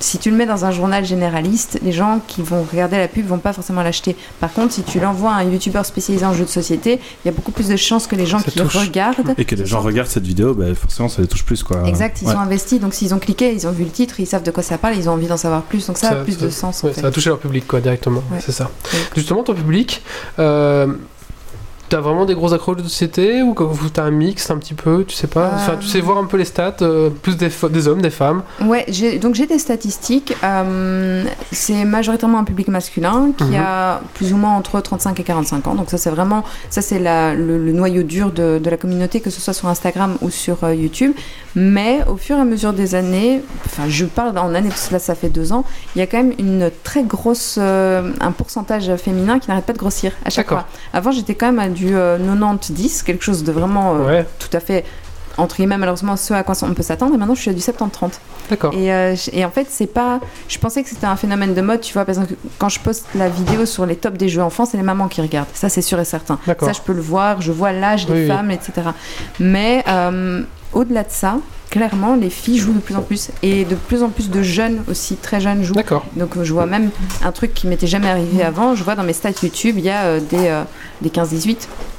si tu le mets dans un journal généraliste, les gens qui vont regarder la pub vont pas forcément l'acheter. Par contre, si tu l'envoies à un youtubeur spécialisé en jeux de société, il y a beaucoup plus de chances que les gens Ça qui touche. regardent. Et que les gens regardent cette vidéo, bah, forcément, ça les touche plus, quoi. Exact, ils Ouais. sont investis, donc s'ils ont cliqué, ils ont vu le titre, ils savent de quoi ça parle, ils ont envie d'en savoir plus, donc ça, a plus de sens. en ouais, fait. ça va toucher leur public, quoi, directement. Ouais. C'est ça. Ouais. Justement, ton public, euh, t'as vraiment des gros accros de société ou ou t'as un mix un petit peu, tu sais pas? Enfin, tu sais voir un peu les stats, euh, plus des, hommes, des femmes. Ouais, donc j'ai des statistiques. euh, c'est majoritairement un public masculin qui Mhm. a plus ou moins entre 35 et 45 ans. Donc ça c'est vraiment, ça c'est le, le noyau dur de, de la communauté, que ce soit sur Instagram ou sur euh, YouTube. Mais au fur et à mesure des années, enfin je parle en années parce que là ça fait deux ans, il y a quand même une très grosse, euh, un pourcentage féminin qui n'arrête pas de grossir à chaque fois. Avant j'étais quand même à du euh, 90-10, quelque chose de vraiment euh, Ouais, tout à fait entre guillemets malheureusement ce à quoi on peut s'attendre et maintenant je suis à du 70-30 d'accord. et, euh, et en fait, c'est pas. Je pensais que c'était un phénomène de mode, tu vois. Par exemple, quand je poste la vidéo sur les tops des jeux enfants, c'est les mamans qui regardent. Ça, c'est sûr et certain. Ça, je peux le voir. Je vois l'âge des Oui, oui. femmes, etc. Mais euh, au-delà de ça, clairement, les filles jouent de plus en plus. Et de plus en plus de jeunes aussi, très jeunes, jouent. D'accord. Donc, euh, je vois même un truc qui m'était jamais arrivé avant. Je vois dans mes stats YouTube, il y a euh, des, euh, des 15-18.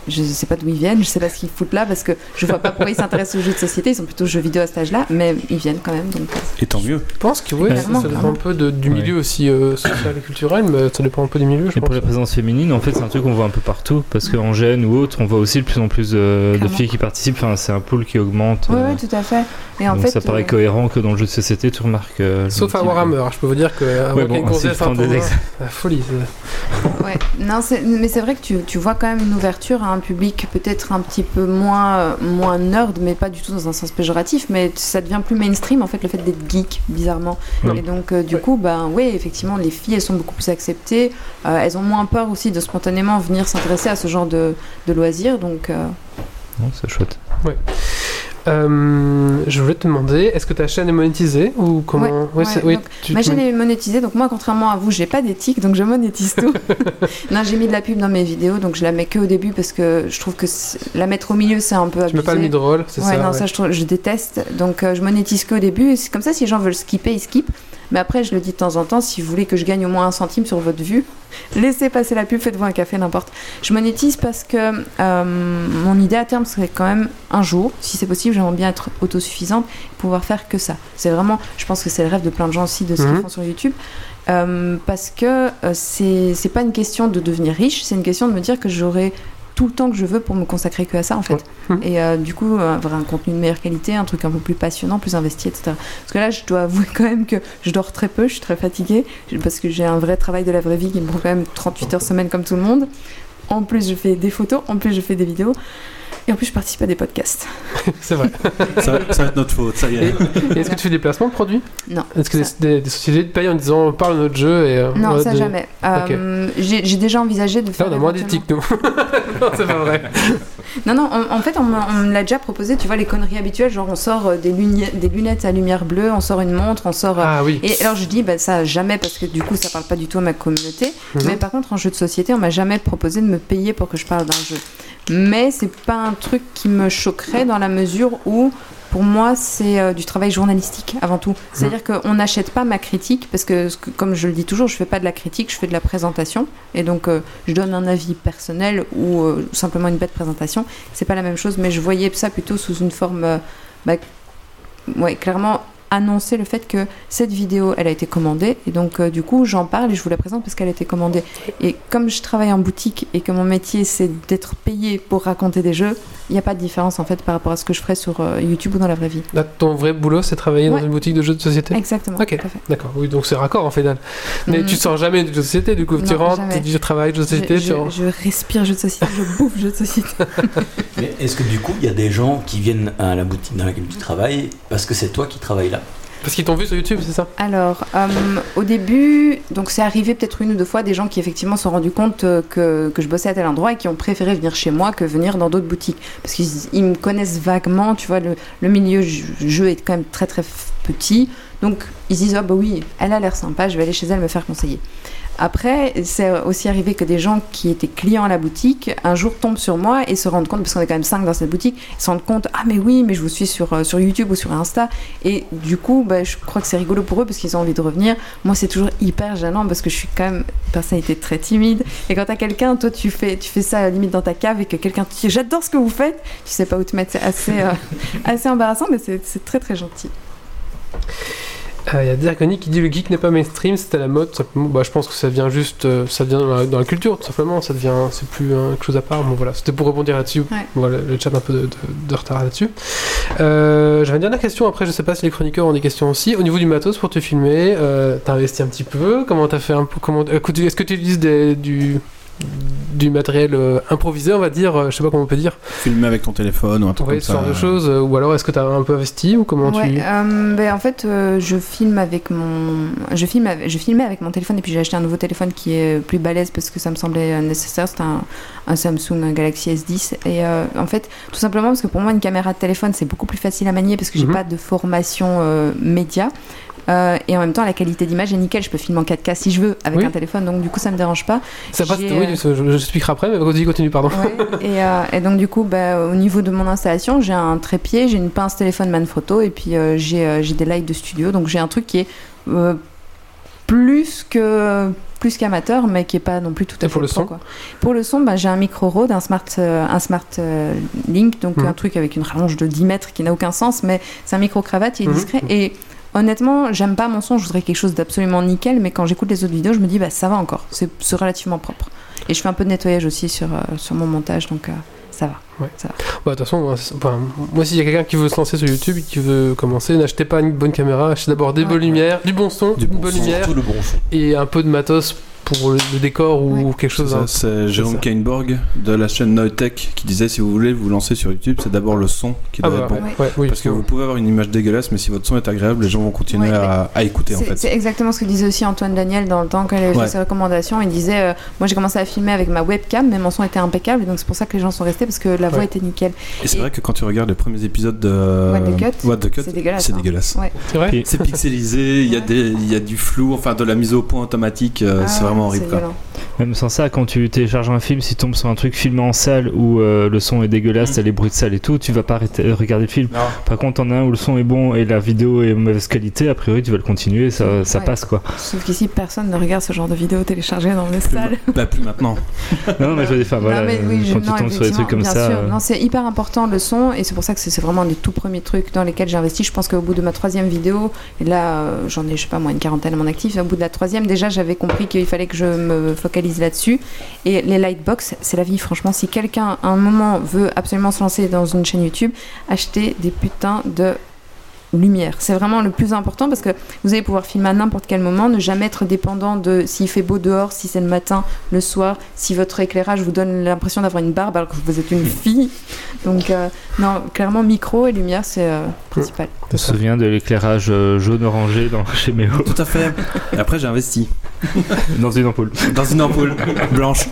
Je sais pas d'où ils viennent, je sais pas ce qu'ils foutent là parce que je vois pas pourquoi ils s'intéressent aux jeux de société. Ils sont plutôt jeux vidéo à cet âge-là, mais ils viennent quand même. Donc, euh, Et tant mieux. Je pense que oui, ça, ça dépend un peu de- du milieu aussi euh, social et culturel, mais ça dépend un peu des milieux, je Et pour la présence féminine, en fait, c'est un truc qu'on voit un peu partout. Parce qu'en gêne ou autre, on voit aussi de plus en plus de, filles qui participent. Enfin, c'est un pool qui augmente. Ouais, euh, ouais, tout à fait. Et en donc fait, ça paraît euh, cohérent que dans le jeu de société, tu remarques. euh, Sauf à Warhammer, je peux vous dire que euh, Ouais, bon, font un des peu- ex- la folie. c'est- ouais. Non, c'est- mais c'est vrai que tu, tu quand même une ouverture à un public peut-être un petit peu moins, euh, moins nerd, mais pas du tout dans un sens péjoratif, mais ça devient plus mainstream en fait le fait d'être geek, bizarrement. Ouais. Et donc, euh, du Ouais. coup, ben oui, effectivement, les filles elles sont beaucoup plus acceptées, Euh, elles ont moins peur aussi de spontanément venir s'intéresser à ce genre de, de loisirs, donc. euh, c'est chouette. Euh, je voulais te demander, est-ce que ta chaîne est monétisée ou comment Ouais, c'est- ouais, oui, donc, tu- Ma tu- chaîne est monétisée, donc moi, contrairement à vous, j'ai pas d'éthique, donc je monétise tout. non, j'ai mis de la pub dans mes vidéos, donc je la mets que au début parce que je trouve que la mettre au milieu, c'est un peu Tu abusé. mets pas le mid-roll, c'est ouais, ça non, ça je, trouve- je déteste. Donc euh, je monétise que au début. Et C'est comme ça, si les gens veulent skipper, ils skippent. Mais après, je le dis de temps en temps, si vous voulez que je gagne au moins un centime sur votre vue, laissez passer la pub, faites-vous un café, n'importe. Je monétise parce que euh, mon idée à terme serait quand même un jour, si c'est possible, j'aimerais bien être autosuffisante, pouvoir faire que ça. C'est vraiment, je pense que c'est le rêve de plein de gens aussi de ce qu'ils Mhm. font sur YouTube. Euh, parce que euh, c'est pas une question de devenir riche, c'est une question de me dire que j'aurai tout le temps que je veux pour me consacrer que à ça en fait. Mhm. Et euh, du coup, euh, avoir un contenu de meilleure qualité, un truc un peu plus passionnant, plus investi, etc. Parce que là, je dois avouer quand même que je dors très peu, je suis très fatiguée, parce que j'ai un vrai travail de la vraie vie qui me prend quand même 38 heures semaine comme tout le monde. En plus, je fais des photos, en plus, je fais des vidéos. Et en plus, je participe à des podcasts. c'est vrai. Ça, ça va être notre faute, ça y est. Et est-ce que tu fais des placements de produits? Non. Est-ce que des, des- des sociétés te payent en disant parle de notre jeu et euh, Non, ça jamais. Euh, J'ai j'ai déjà envisagé de Là, faire. on a moins d'éthique, nous. non, c'est pas vrai. Non, non, en, en fait, on, m'a- on me l'a déjà proposé, tu vois, les conneries habituelles, genre on sort euh, des, luni- des lunettes à lumière bleue, on sort une montre, on sort. Ah oui. Et alors je dis, bah, ça jamais, parce que du coup, ça parle pas du tout à ma communauté. Mhm. Mais par contre, en jeu de société, on m'a jamais proposé de me payer pour que je parle d'un jeu. Mais c'est pas un truc qui me choquerait dans la mesure où, pour moi, c'est euh, du travail journalistique avant tout. C'est-à-dire qu'on n'achète pas ma critique, parce que, comme je le dis toujours, je fais pas de la critique, je fais de la présentation. Et donc, euh, je donne un avis personnel ou euh, simplement une bête présentation. C'est pas la même chose, mais je voyais ça plutôt sous une forme. bah, ouais, clairement annoncer le fait que cette vidéo elle a été commandée et donc euh, du coup j'en parle et je vous la présente parce qu'elle a été commandée et comme je travaille en boutique et que mon métier c'est d'être payé pour raconter des jeux il n'y a pas de différence en fait par rapport à ce que je ferais sur euh, YouTube ou dans la vraie vie Là, ton vrai boulot, c'est travailler dans une boutique de jeux de société exactement Ok. fait. D'accord, oui, donc c'est raccord en final. Mais Mm. tu sors jamais du jeu de société, du coup, tu rentres, jamais. tu dis je travaille jeu de société, je, tu rentres. je- respire jeu de société je bouffe jeu de société Mais est-ce que du coup, il y a des gens qui viennent à la boutique dans laquelle tu travailles parce que c'est toi qui travailles là? Parce qu'ils t'ont vu sur YouTube, c'est ça? Alors, euh, au début, donc c'est arrivé peut-être une ou deux fois des gens qui effectivement se sont rendus compte euh, que, que je bossais à tel endroit et qui ont préféré venir chez moi que venir dans d'autres boutiques. Parce qu'ils ils me connaissent vaguement, tu vois, le, le milieu jeu est quand même très très petit. Donc ils se disent, ah bah oui, elle a l'air sympa, je vais aller chez elle me faire conseiller. Après, c'est aussi arrivé que des gens qui étaient clients à la boutique un jour tombent sur moi et se rendent compte, parce qu'on est quand même cinq dans cette boutique, se rendent compte, ah mais oui, mais je vous suis sur, euh, sur YouTube ou sur Insta. Et du coup, bah, je crois que c'est rigolo pour eux parce qu'ils ont envie de revenir. Moi, c'est toujours hyper gênant parce que je suis quand même une personnalité très timide. Et quand t'as quelqu'un, toi, tu fais, tu fais ça limite dans ta cave et que quelqu'un te dit j'adore ce que vous faites, tu sais pas où te mettre. C'est assez, euh, assez embarrassant, mais c'est très très gentil. Euh, Il y a Dergoni qui dit le geek n'est pas mainstream, c'était la mode. bah, je pense que ça vient juste, euh, ça vient dans la, dans la culture, tout simplement. Ça devient, c'est plus euh, quelque chose à part. Bon voilà, c'était pour rebondir là-dessus. Ouais. Voilà, le chat a un peu de, de- de retard là-dessus. Euh, J'avais une dernière question. Après, je sais pas si les chroniqueurs ont des questions aussi. Au niveau du matos pour te filmer, euh, t'as investi un petit peu. Comment t'as fait un peu Comment euh, Est-ce que tu utilises des- du du matériel euh, improvisé, on va dire, euh, je sais pas comment on peut dire, Filmer avec ton téléphone ou un truc ouais, comme ce ça. genre de choses, euh, ou alors est-ce que tu as un peu investi ou comment Ouais, tu euh, ben, en fait, euh, je filme avec mon, je filme, avec- je filmais avec mon téléphone et puis j'ai acheté un nouveau téléphone qui est plus balèze parce que ça me semblait nécessaire. C'était un, un Samsung un Galaxy S10 et euh, en fait, tout simplement parce que pour moi une caméra de téléphone c'est beaucoup plus facile à manier parce que j'ai Mhm. pas de formation euh, média. Euh, et en même temps, la qualité d'image est nickel. Je peux filmer en 4K si je veux avec Oui. un téléphone, donc du coup, ça me dérange pas. Ça passe, oui, euh, je, je expliquerai après, mais vas-y, continue, pardon. Ouais, et, euh, et donc du coup, bah, au niveau de mon installation, j'ai un trépied, j'ai une pince téléphone Manfrotto et puis euh, j'ai des lights de studio. Donc j'ai un truc qui est plus que plus qu'amateur, mais qui est pas non plus tout à Et fait pour le pro, son quoi. Pour le son, bah, j'ai un micro Rode, un smart euh, un smart euh, link, donc Mhm. un truc avec une rallonge de 10 mètres qui n'a aucun sens, mais c'est un micro cravate, il est Mhm. discret et Honnêtement, j'aime pas mon son, je voudrais quelque chose d'absolument nickel, mais quand j'écoute les autres vidéos, je me dis bah ça va encore, c'est relativement propre. Et je fais un peu de nettoyage aussi sur, euh, sur mon montage, donc euh, ça va. Bah, de toute façon, moi, c'est- enfin, moi, s'il y a quelqu'un qui veut se lancer sur YouTube et qui veut commencer, n'achetez pas une bonne caméra, achetez d'abord des Ouais. bonnes lumières, du bon son, Du une bon bonne son, lumière Tout le bon son. et un peu de matos pour le, le décor ou Ouais. quelque chose. C'est hein. C'est Jérôme. Kainborg de la chaîne Neutech qui disait si vous voulez vous lancer sur YouTube, c'est d'abord le son qui Ah doit bah, être bon. ouais, ouais, oui, Parce que vous pouvez avoir une image dégueulasse, mais si votre son est agréable, les gens vont continuer Ouais, à, à écouter en C'est fait. c'est exactement ce que disait aussi Antoine Daniel dans le temps qu'il avait Ouais. fait ses recommandations. Il disait euh, Moi j'ai commencé à filmer avec ma webcam, mais mon son était impeccable, donc c'est pour ça que les gens sont restés parce que la voix Ouais. était nickel. Et c'est Et- vrai que quand tu regardes les premiers épisodes de What the Cut, What the Cut, c'est dégueulasse, c'est hein. dégueulasse. C'est pixelisé, il y, a Ouais. des- il y a du flou, enfin de la mise au point automatique, euh, Ah, c'est vraiment horrible. quoi. violent. Même sans ça, quand tu télécharges un film, si tu tombes sur un truc filmé en salle où euh, le son est dégueulasse, Mm. t'as les bruits de salle et tout, tu vas pas arrêter, euh, regarder le film. Non. Par contre, t'en as un où le son est bon et la vidéo est mauvaise qualité, a priori tu vas le continuer, ça, ça Ouais. passe quoi. Sauf qu'ici, personne ne regarde ce genre de vidéos téléchargées dans les salles. bah, plus maintenant. Non, non, mais je veux dire, enfin, voilà, Non, mais oui, je- quand tu non, tombes sur des trucs comme ça. euh, Non, c'est hyper important le son et c'est pour ça que c'est vraiment un des tout premiers trucs dans lesquels j'ai investi. Je pense qu'au bout de ma troisième vidéo, et là euh, j'en ai, je sais pas moi, une quarantaine à mon actif, au bout de la troisième, déjà j'avais compris qu'il fallait que je me focalise là-dessus. Et les lightbox, c'est la vie, franchement. Si quelqu'un à un moment veut absolument se lancer dans une chaîne YouTube, achetez des putains de lumière. C'est vraiment le plus important parce que vous allez pouvoir filmer à n'importe quel moment, ne jamais être dépendant de s'il fait beau dehors, si c'est le matin, le soir, si votre éclairage vous donne l'impression d'avoir une barbe alors que vous êtes une fille. Donc euh, non, clairement micro et lumière c'est euh, principal. Je me souviens de l'éclairage euh, jaune-orangé dans, chez Méo, Tout à fait. Et après j'ai investi dans une ampoule. dans une ampoule blanche.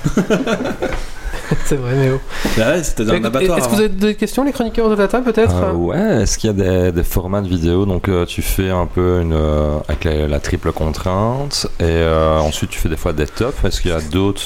C'est vrai, Néo. Bah ouais, c'était dans un abattoir. Est-ce que vous avant. avez des questions, les chroniqueurs de la table, peut-être Euh, ouais, est-ce qu'il y a des, des formats de vidéo Donc euh, tu fais un peu une, euh, avec la, la triple contrainte et euh, ensuite tu fais des fois des tops. Est-ce qu'il y a d'autres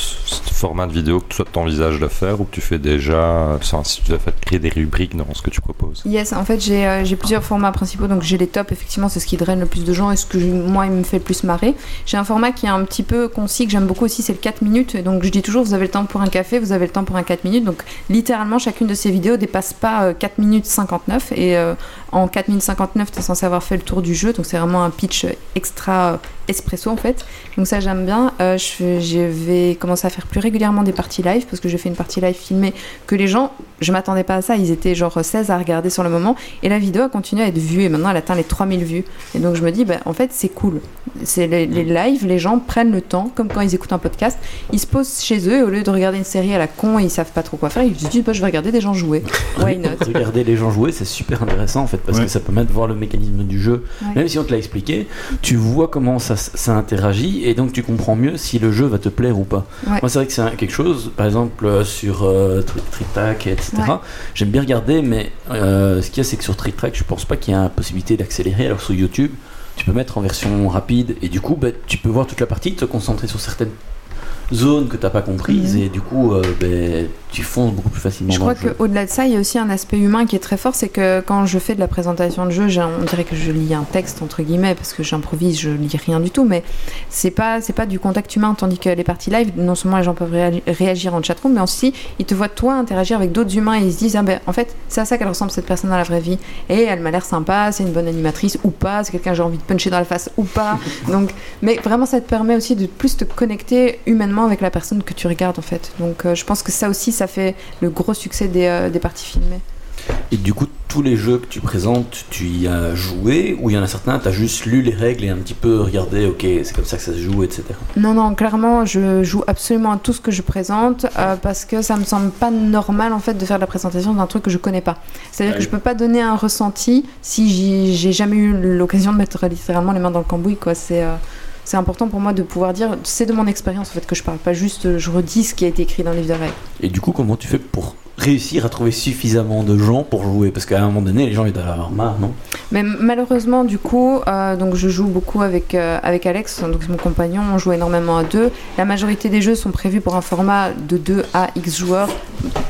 formats de vidéo que toi tu envisages de faire ou que tu fais déjà enfin, Si tu dois faire créer des rubriques dans ce que tu proposes? Yes, en fait, j'ai euh, plusieurs formats principaux. Donc, j'ai les tops, effectivement, c'est ce qui draine le plus de gens et ce que moi, il me fait le plus marrer. J'ai un format qui est un petit peu concis, que j'aime beaucoup aussi, c'est le 4 minutes. Donc, je dis toujours, vous avez le temps pour un café, vous avez le temps pour un 4 minutes. Donc, littéralement, chacune de ces vidéos dépasse pas euh, 4 minutes 59. Et euh, en 4 minutes 59, tu es censé avoir fait le tour du jeu. Donc, c'est vraiment un pitch extra euh, espresso, en fait. Donc, ça, j'aime bien. Euh, je, vais commencer à faire plus régulièrement des parties live parce que j'ai fait une partie live filmée que les gens, je m'attendais pas à ça, ils étaient genre 16 à regarder sur le moment et la vidéo a continué à être vue et maintenant elle atteint les 3000 vues. Et donc je me dis, bah, en fait c'est cool. C'est les, les lives, les gens prennent le temps, comme quand ils écoutent un podcast, ils se posent chez eux et au lieu de regarder une série à la con et ils savent pas trop quoi faire, ils se disent, bah, je vais regarder des gens jouer. Why not? Regarder les gens jouer, c'est super intéressant en fait, parce Ouais. que ça permet de voir le mécanisme du jeu. Ouais. Même si on te l'a expliqué, tu vois comment ça, ça interagit et donc tu comprends mieux si le jeu va te plaire ou pas. Ouais. Moi, c'est vrai que c'est quelque chose, par exemple, euh, sur euh, Trick etc. Ouais. J'aime bien regarder, mais euh, ce qu'il y a, c'est que sur Trick Track, je pense pas qu'il y a la possibilité d'accélérer. Alors sur YouTube, tu peux mettre en version rapide et du coup, bah, tu peux voir toute la partie, te concentrer sur certaines zones que t'as pas comprises Mhm. et du coup, euh, ben, tu fonces beaucoup plus facilement Je dans crois qu'au-delà de ça, il y a aussi un aspect humain qui est très fort, c'est que quand je fais de la présentation de jeu, on dirait que je lis un texte entre guillemets parce que j'improvise, je lis rien du tout, mais c'est pas c'est pas du contact humain, tandis que les parties live, non seulement les gens peuvent réagi- réagir en chatroom, mais aussi ils te voient toi interagir avec d'autres humains et ils se disent ah ben en fait c'est à ça qu'elle ressemble cette personne dans la vraie vie. Et elle m'a l'air sympa, c'est une bonne animatrice ou pas, c'est quelqu'un que j'ai envie de puncher dans la face ou pas, donc mais vraiment ça te permet aussi de plus te connecter humainement avec la personne que tu regardes en fait, donc euh, je pense que ça aussi ça fait le gros succès des, euh, des parties filmées. Et du coup, tous les jeux que tu présentes, tu y as joué ou il y en a certains, tu as juste lu les règles et un petit peu regardé, ok, c'est comme ça que ça se joue, etc. Non, non, clairement, je joue absolument à tout ce que je présente euh, parce que ça me semble pas normal en fait de faire de la présentation d'un truc que je connais pas. C'est-à-dire Ouais. que je peux pas donner un ressenti si j'ai jamais eu l'occasion de mettre littéralement les mains dans le cambouis, quoi. C'est c'est important pour moi de pouvoir dire, c'est de mon expérience en fait que je parle, pas juste je redis ce qui a été écrit dans le livre de règles. Et du coup, comment tu fais pour réussir à trouver suffisamment de gens pour jouer? Parce qu'à un moment donné, les gens ils doivent avoir marre, non? Mais malheureusement, du coup, euh, donc je joue beaucoup avec, euh, avec Alex, donc c'est mon compagnon, on joue énormément à deux. La majorité des jeux sont prévus pour un format de 2 à X joueurs,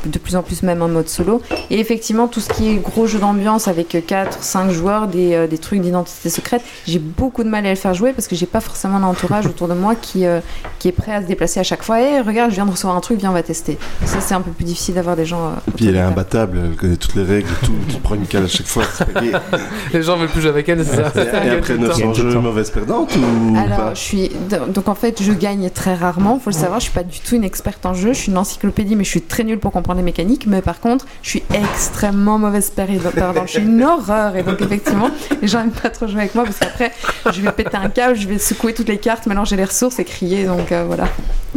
de plus en plus même en mode solo. Et effectivement, tout ce qui est gros jeu d'ambiance avec 4, 5 joueurs, des, euh, des trucs d'identité secrète, j'ai beaucoup de mal à le faire jouer parce que j'ai pas forcément l'entourage autour de moi qui, euh, qui est prêt à se déplacer à chaque fois. Et regarde, je viens de recevoir un truc, viens, on va tester. Ça, c'est un peu plus difficile d'avoir des gens. euh, Et puis elle est imbattable, elle connaît toutes les règles, tout, tu prends une cale à chaque fois. Les gens veulent plus jouer avec elle, c'est ça. Et, et après 900 jeux, mauvaise perdante ou Alors, pas je suis. Donc, en fait, je gagne très rarement. Faut le savoir, je suis pas du tout une experte en jeu. Je suis une encyclopédie, mais je suis très nulle pour comprendre les mécaniques. Mais par contre, je suis extrêmement mauvaise perdante. Je suis une horreur. Et donc, effectivement, les gens aiment pas trop jouer avec moi parce qu'après, je vais péter un câble, je vais secouer toutes les cartes, mélanger les ressources et crier. Donc, euh, voilà.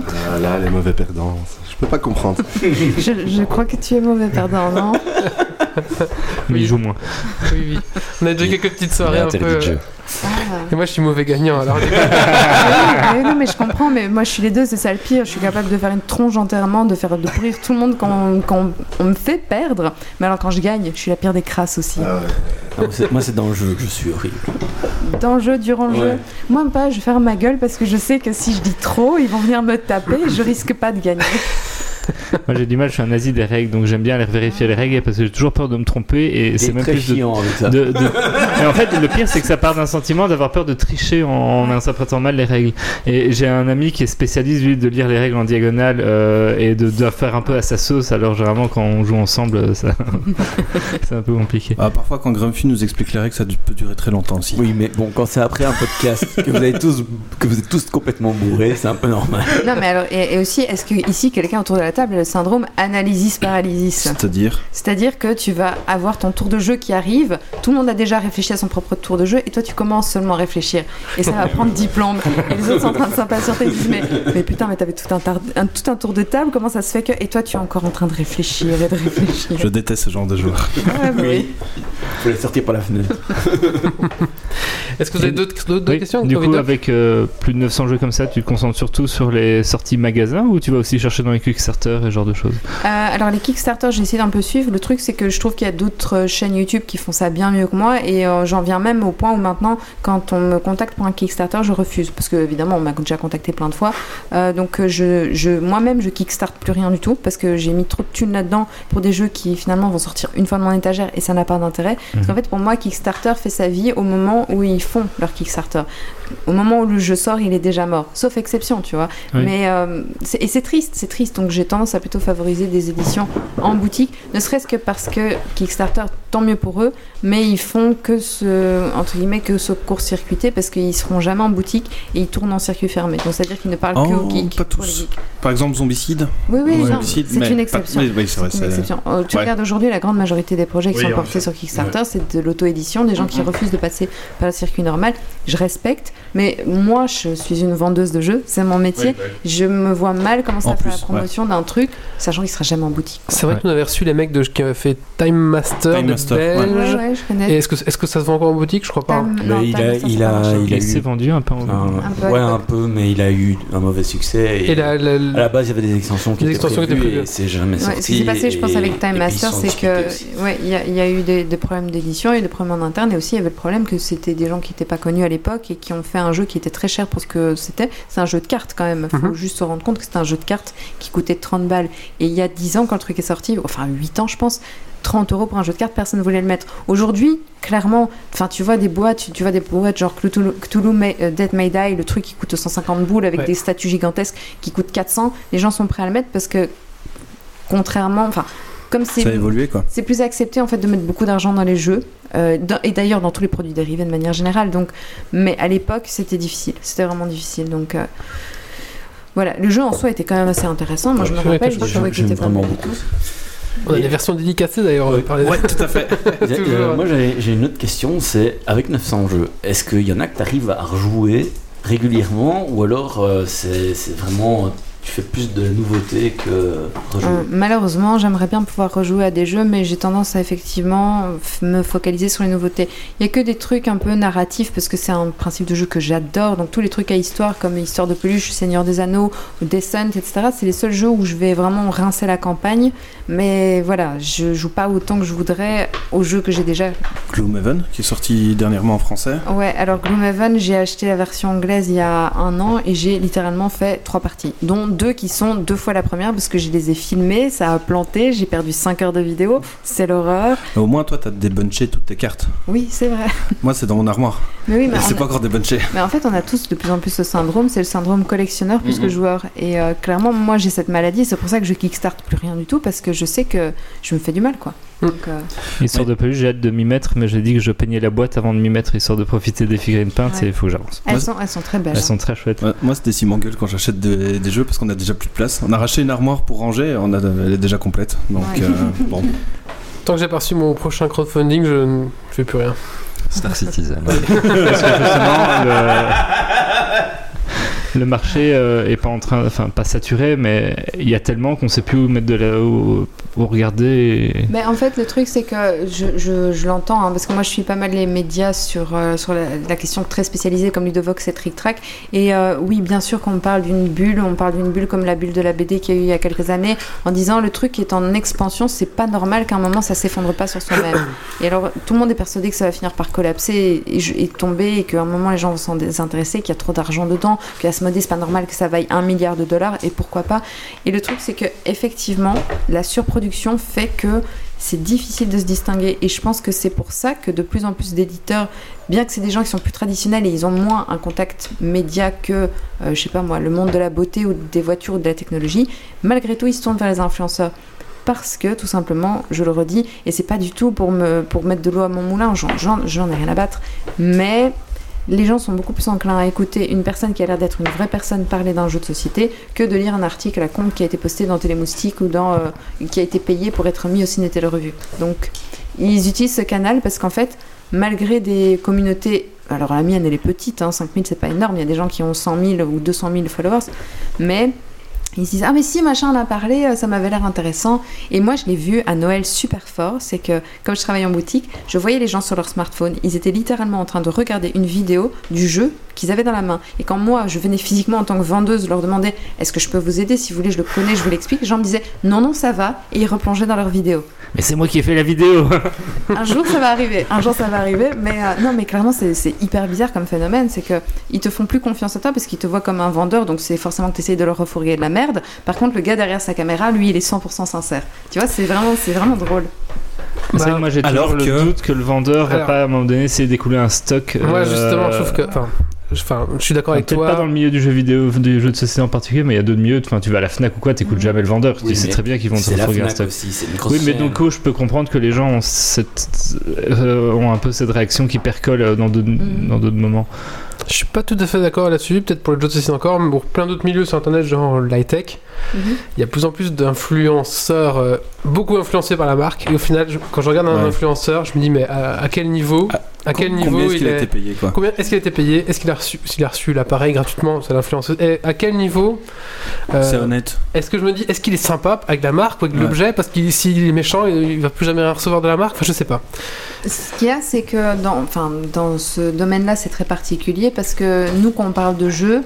Ah, Là, les mauvais perdants, je peux pas comprendre. Je, je crois que tu es mauvais perdant, non? Mais il joue moins. Oui, oui. On a déjà quelques petites soirées Mais un peu. Ah. Et moi, je suis mauvais gagnant, alors. Mais non, mais je comprends, mais moi je suis les deux, c'est ça le pire. Je suis capable de faire une tronche enterrement, de faire de pourrir tout le monde quand, on- quand on me fait perdre. Mais alors quand je gagne, je suis la pire des crasses aussi. Ah ouais. Ah, moi, c'est- Moi, c'est dans le jeu que je suis horrible. Dans le jeu, durant le Ouais. jeu, moi pas, je vais faire ma gueule parce que je sais que si je dis trop, ils vont venir me taper et je risque pas de gagner. Moi j'ai du mal, je suis un nazi des règles, donc j'aime bien aller vérifier les règles parce que j'ai toujours peur de me tromper et c'est même très plus de chiant avec ça. de- de- Et en fait, le pire, c'est que ça part d'un sentiment d'avoir peur de tricher en, en interprétant mal les règles. Et j'ai un ami qui est spécialiste, lui, de lire les règles en diagonale euh, et de, de faire un peu à sa sauce. Alors, généralement, quand on joue ensemble, ça... c'est un peu compliqué. Ah, parfois, quand Grumpy nous explique les règles, ça peut durer très longtemps aussi. Oui, mais bon, quand c'est après un podcast que vous, avez tous, que vous êtes tous complètement bourrés, c'est un peu normal. Non, mais alors, et, et aussi, est-ce que ici, quelqu'un autour de la table le syndrome analysis paralysis C'est-à-dire C'est-à-dire que tu vas avoir ton tour de jeu qui arrive, tout le monde a déjà réfléchi à son propre tour de jeu, et toi tu commences seulement à réfléchir. Et ça va prendre 10 plombes. Et les autres sont en train de s'impatienter, ils disent mais, mais putain, mais t'avais tout un, tar- un- tout un tour de table, comment ça se fait que. Et toi tu es encore en train de réfléchir et de réfléchir. Je déteste ce genre de joueur. Ouais, bah oui. Faut les sortir par la fenêtre. Est-ce que vous avez d'autres Oui, questions du coup, Up avec euh, plus de 900 jeux comme ça, tu te concentres surtout sur les sorties magasins ou tu vas aussi chercher dans les Kickstarter et ce genre de choses Euh, alors les Kickstarter, j'ai essayé d'un peu suivre. Le truc, c'est que je trouve qu'il y a d'autres euh, chaînes YouTube qui font ça bien mieux que moi, et euh, j'en viens même au point où maintenant, quand on me contacte pour un Kickstarter, je refuse, parce que évidemment, on m'a déjà contacté plein de fois. Euh, donc je, je, moi-même, je Kickstart plus rien du tout, parce que j'ai mis trop de thunes là-dedans pour des jeux qui finalement vont sortir une fois de mon étagère, et ça n'a pas d'intérêt. Parce qu'en fait, pour moi, Kickstarter fait sa vie au moment où ils font leur Kickstarter. Au moment où le jeu sort, il est déjà mort. Sauf exception, tu vois. Oui. Mais euh, et c'est triste, c'est triste. Donc j'ai tendance à plutôt favoriser des éditions en boutique, ne serait-ce que parce que Kickstarter, tant mieux pour eux, mais ils font que ce entre guillemets que ce court-circuité parce qu'ils seront jamais en boutique et ils tournent en circuit fermé. Donc c'est à dire qu'ils ne parlent que Oh, aux geeks. pas pour les tous. geeks. Par exemple, Zombicide. Oui, oui, Ouais, c'est mais une exception. oui, oui, c'est vrai. C'est une c'est- exception. Euh, tu Ouais. regardes aujourd'hui, la grande majorité des projets qui Oui, sont portés fait. sur Kickstarter, c'est de l'auto-édition, des gens qui refusent de passer par le circuit normal. Je respecte, mais moi, je suis une vendeuse de jeux, c'est mon métier. Je me vois mal commencer En à faire la promotion d'un truc, sachant qu'il sera jamais en boutique. C'est vrai Ouais. qu'on avait reçu les mecs de, qui avaient fait Time Master, Time ouais. Je connais. Et est-ce que, est-ce que ça se vend encore en boutique Je crois pas. non, Mais il a, il a, il a Il s'est eu. vendu un peu en un- Un peu ouais, un peu, mais il a eu un mauvais succès. Et, Et la, la- à la base, il y avait des extensions qui Des étaient extensions qui étaient prévues prévues. et c'est jamais Ouais, sorti. ce qui s'est passé, je pense, avec Time Master, c'est que ouais, il y, a- il y a eu des, des problèmes d'édition et des problèmes en interne, et aussi il y avait le problème que c'était des gens qui n'étaient pas connus à l'époque et qui ont fait un jeu qui était très cher pour ce que c'était. C'est un jeu de cartes quand même. Il faut Mhm. juste se rendre compte que c'est un jeu de cartes qui coûtait 30 balles. Et il y a 10 ans, quand le truc est sorti, enfin 8 ans, je pense. 30 euros pour un jeu de cartes, personne ne voulait le mettre. Aujourd'hui, clairement, enfin, tu vois des boîtes, tu, tu vois des boîtes genre Cthulhu, Cthulhu May- euh, Dead May Die, le truc qui coûte 150 boules avec Ouais. des statues gigantesques qui coûtent 400. Les gens sont prêts à le mettre parce que, contrairement, enfin, comme c'est Ça a évolué quoi. c'est plus accepté en fait de mettre beaucoup d'argent dans les jeux euh, dans- et d'ailleurs dans tous les produits dérivés de manière générale. Donc, mais à l'époque c'était difficile, c'était vraiment difficile. Donc euh, voilà, le jeu en soi était quand même assez intéressant. Moi je me rappelle, je trouvais qu'il était pas vraiment mal. beaucoup. On a des versions dédicacées d'ailleurs. on va parler de- Ouais, tout à fait. Euh, moi j'ai une autre question, c'est avec 900 jeux, est-ce qu'il y en a que tu arrives à rejouer régulièrement ou alors euh, c'est c'est vraiment euh, tu fais plus de nouveautés que rejouer Euh, malheureusement, j'aimerais bien pouvoir rejouer à des jeux, mais j'ai tendance à effectivement me focaliser sur les nouveautés. Il y a que des trucs un peu narratifs parce que c'est un principe de jeu que j'adore. Donc tous les trucs à histoire comme Histoire de peluche, Seigneur des Anneaux, Descent, etc. C'est les seuls jeux où je vais vraiment rincer la campagne. Mais voilà, je joue pas autant que je voudrais aux jeux que j'ai déjà. Gloomhaven, qui est sorti dernièrement en français. Ouais, alors Gloomhaven, j'ai acheté la version anglaise il y a un an et j'ai littéralement fait trois parties, dont deux qui sont deux fois la première parce que je les ai filmées, ça a planté, j'ai perdu 5 heures de vidéo, c'est l'horreur. Mais au moins, toi, t'as débunché toutes tes cartes. Oui, c'est vrai. Moi, c'est dans mon armoire. Mais oui, mais, c'est pas a- encore débunché. mais en fait, on a tous de plus en plus ce syndrome, c'est le syndrome collectionneur plus que Mhm. joueur. Et euh, clairement, moi j'ai cette maladie, c'est pour ça que je kickstart plus rien du tout parce que je sais que je me fais du mal quoi. Donc, euh, Histoire de peluche, j'ai hâte de m'y mettre, mais j'ai dit que je peignais la boîte avant de m'y mettre, histoire de profiter des figurines peintes, Ouais. et il faut que j'avance. elles, sont, elles sont très belles. Elles sont très chouettes. Ouais, moi, c'était Simon Gueule quand j'achète des, des jeux parce qu'on a déjà plus de place. On a racheté une armoire pour ranger, on a, elle est déjà complète. Donc, Ouais. euh, bon. Tant que j'ai pas reçu mon prochain crowdfunding, je ne fais plus rien. Star Citizen. Parce que justement, le, le marché euh, est pas en train, enfin pas saturé, mais il y a tellement qu'on sait plus où mettre de la, où, où regarder. Mais en fait, le truc, c'est que je, je, je l'entends, hein, parce que moi, je suis pas mal les médias sur, euh, sur la, question très spécialisée comme Ludovox et Trick Track. Et euh, oui, bien sûr, quand on parle d'une bulle, on parle d'une bulle comme la bulle de la BD qu'il y a eu il y a quelques années, en disant le truc est en expansion, c'est pas normal qu'à un moment ça s'effondre pas sur soi-même. Et alors, tout le monde est persuadé que ça va finir par collapser et, et- tomber, et qu'à un moment les gens vont s'en désintéresser, qu'il y a trop d'argent dedans, que Asmodée, c'est pas normal que ça vaille un milliard de dollars, et pourquoi pas. Et le truc, c'est que effectivement, la surproduction fait que c'est difficile de se distinguer. Et je pense que c'est pour ça que de plus en plus d'éditeurs, bien que c'est des gens qui sont plus traditionnels et ils ont moins un contact média que, euh, je sais pas moi, le monde de la beauté ou des voitures ou de la technologie, malgré tout, ils se tournent vers les influenceurs. Parce que, tout simplement, je le redis, et c'est pas du tout pour, me, pour mettre de l'eau à mon moulin, j'en- ai rien à battre, mais les gens sont beaucoup plus enclins à écouter une personne qui a l'air d'être une vraie personne parler d'un jeu de société que de lire un article à compte qui a été posté dans Télémoustique ou dans, euh, qui a été payé pour être mis au Ciné Télé Revue. Donc, ils utilisent ce canal parce qu'en fait, malgré des communautés, alors la mienne elle est petite, hein, 5000 c'est pas énorme, il y a des gens qui ont 100 000 ou 200 000 followers, mais Ils se disent ah mais si machin en a parlé, euh, ça m'avait l'air intéressant. Et moi je l'ai vu à Noël super fort, c'est que comme je travaille en boutique, je voyais les gens sur leur smartphone, ils étaient littéralement en train de regarder une vidéo du jeu qu'ils avaient dans la main. Et quand moi je venais physiquement en tant que vendeuse leur demander est-ce que je peux vous aider? Si vous voulez, je le connais, je vous l'explique, les gens me disaient non non ça va et ils replongeaient dans leur vidéo. Mais c'est moi qui ai fait la vidéo. Un jour ça va arriver, un jour ça va arriver, mais euh, non mais clairement c'est hyper bizarre comme phénomène, c'est que ils te font plus confiance à toi parce qu'ils te voient comme un vendeur, donc c'est forcément que tu essayes de leur refourguer de la merde. Par contre le gars derrière sa caméra, lui il est 100% sincère. Tu vois, c'est vraiment, c'est vraiment drôle. C'est vrai que Bah, moi j'ai alors toujours que- le doute que le vendeur va Alors- pas à un moment donné essayer d'écouler un stock. Ouais, justement, euh, je trouve que. Enfin, enfin, je suis d'accord avec toi. pas dans le milieu du jeu vidéo, du jeu de société en particulier, mais il y a d'autres milieux. Enfin, tu vas à la Fnac ou quoi, t'écoutes jamais le vendeur. Tu Oui, sais mais très bien qu'ils vont te refourguer un stock. aussi, Oui, mais donc oh, je peux comprendre que les gens ont, cette, euh, ont un peu cette réaction qui percole euh, dans d'autres Mhm. dans d'autres moments. Je suis pas tout à fait d'accord là-dessus, peut-être pour le jeu de société encore, mais pour plein d'autres milieux sur internet, genre l'high-tech, Mhm. il y a de plus en plus d'influenceurs, euh, beaucoup influencés par la marque, et au final, je- quand je regarde un Ouais. influenceur, je me dis, mais à, à quel niveau Ah, À quel Combien niveau est-ce il qu'il a été payé quoi Combien est-ce qu'il a été payé Est-ce qu'il a reçu, s'il a reçu l'appareil gratuitement C'est l'influenceuse. Et à quel niveau euh, C'est honnête. Est-ce que je me dis, est-ce qu'il est sympa avec la marque ou avec Ouais. l'objet Parce que s'il est méchant, il, va plus jamais rien recevoir de la marque. Enfin, je sais pas. Ce qu'il y a, c'est que dans, enfin, dans ce domaine-là, c'est très particulier parce que nous, quand on parle de jeu,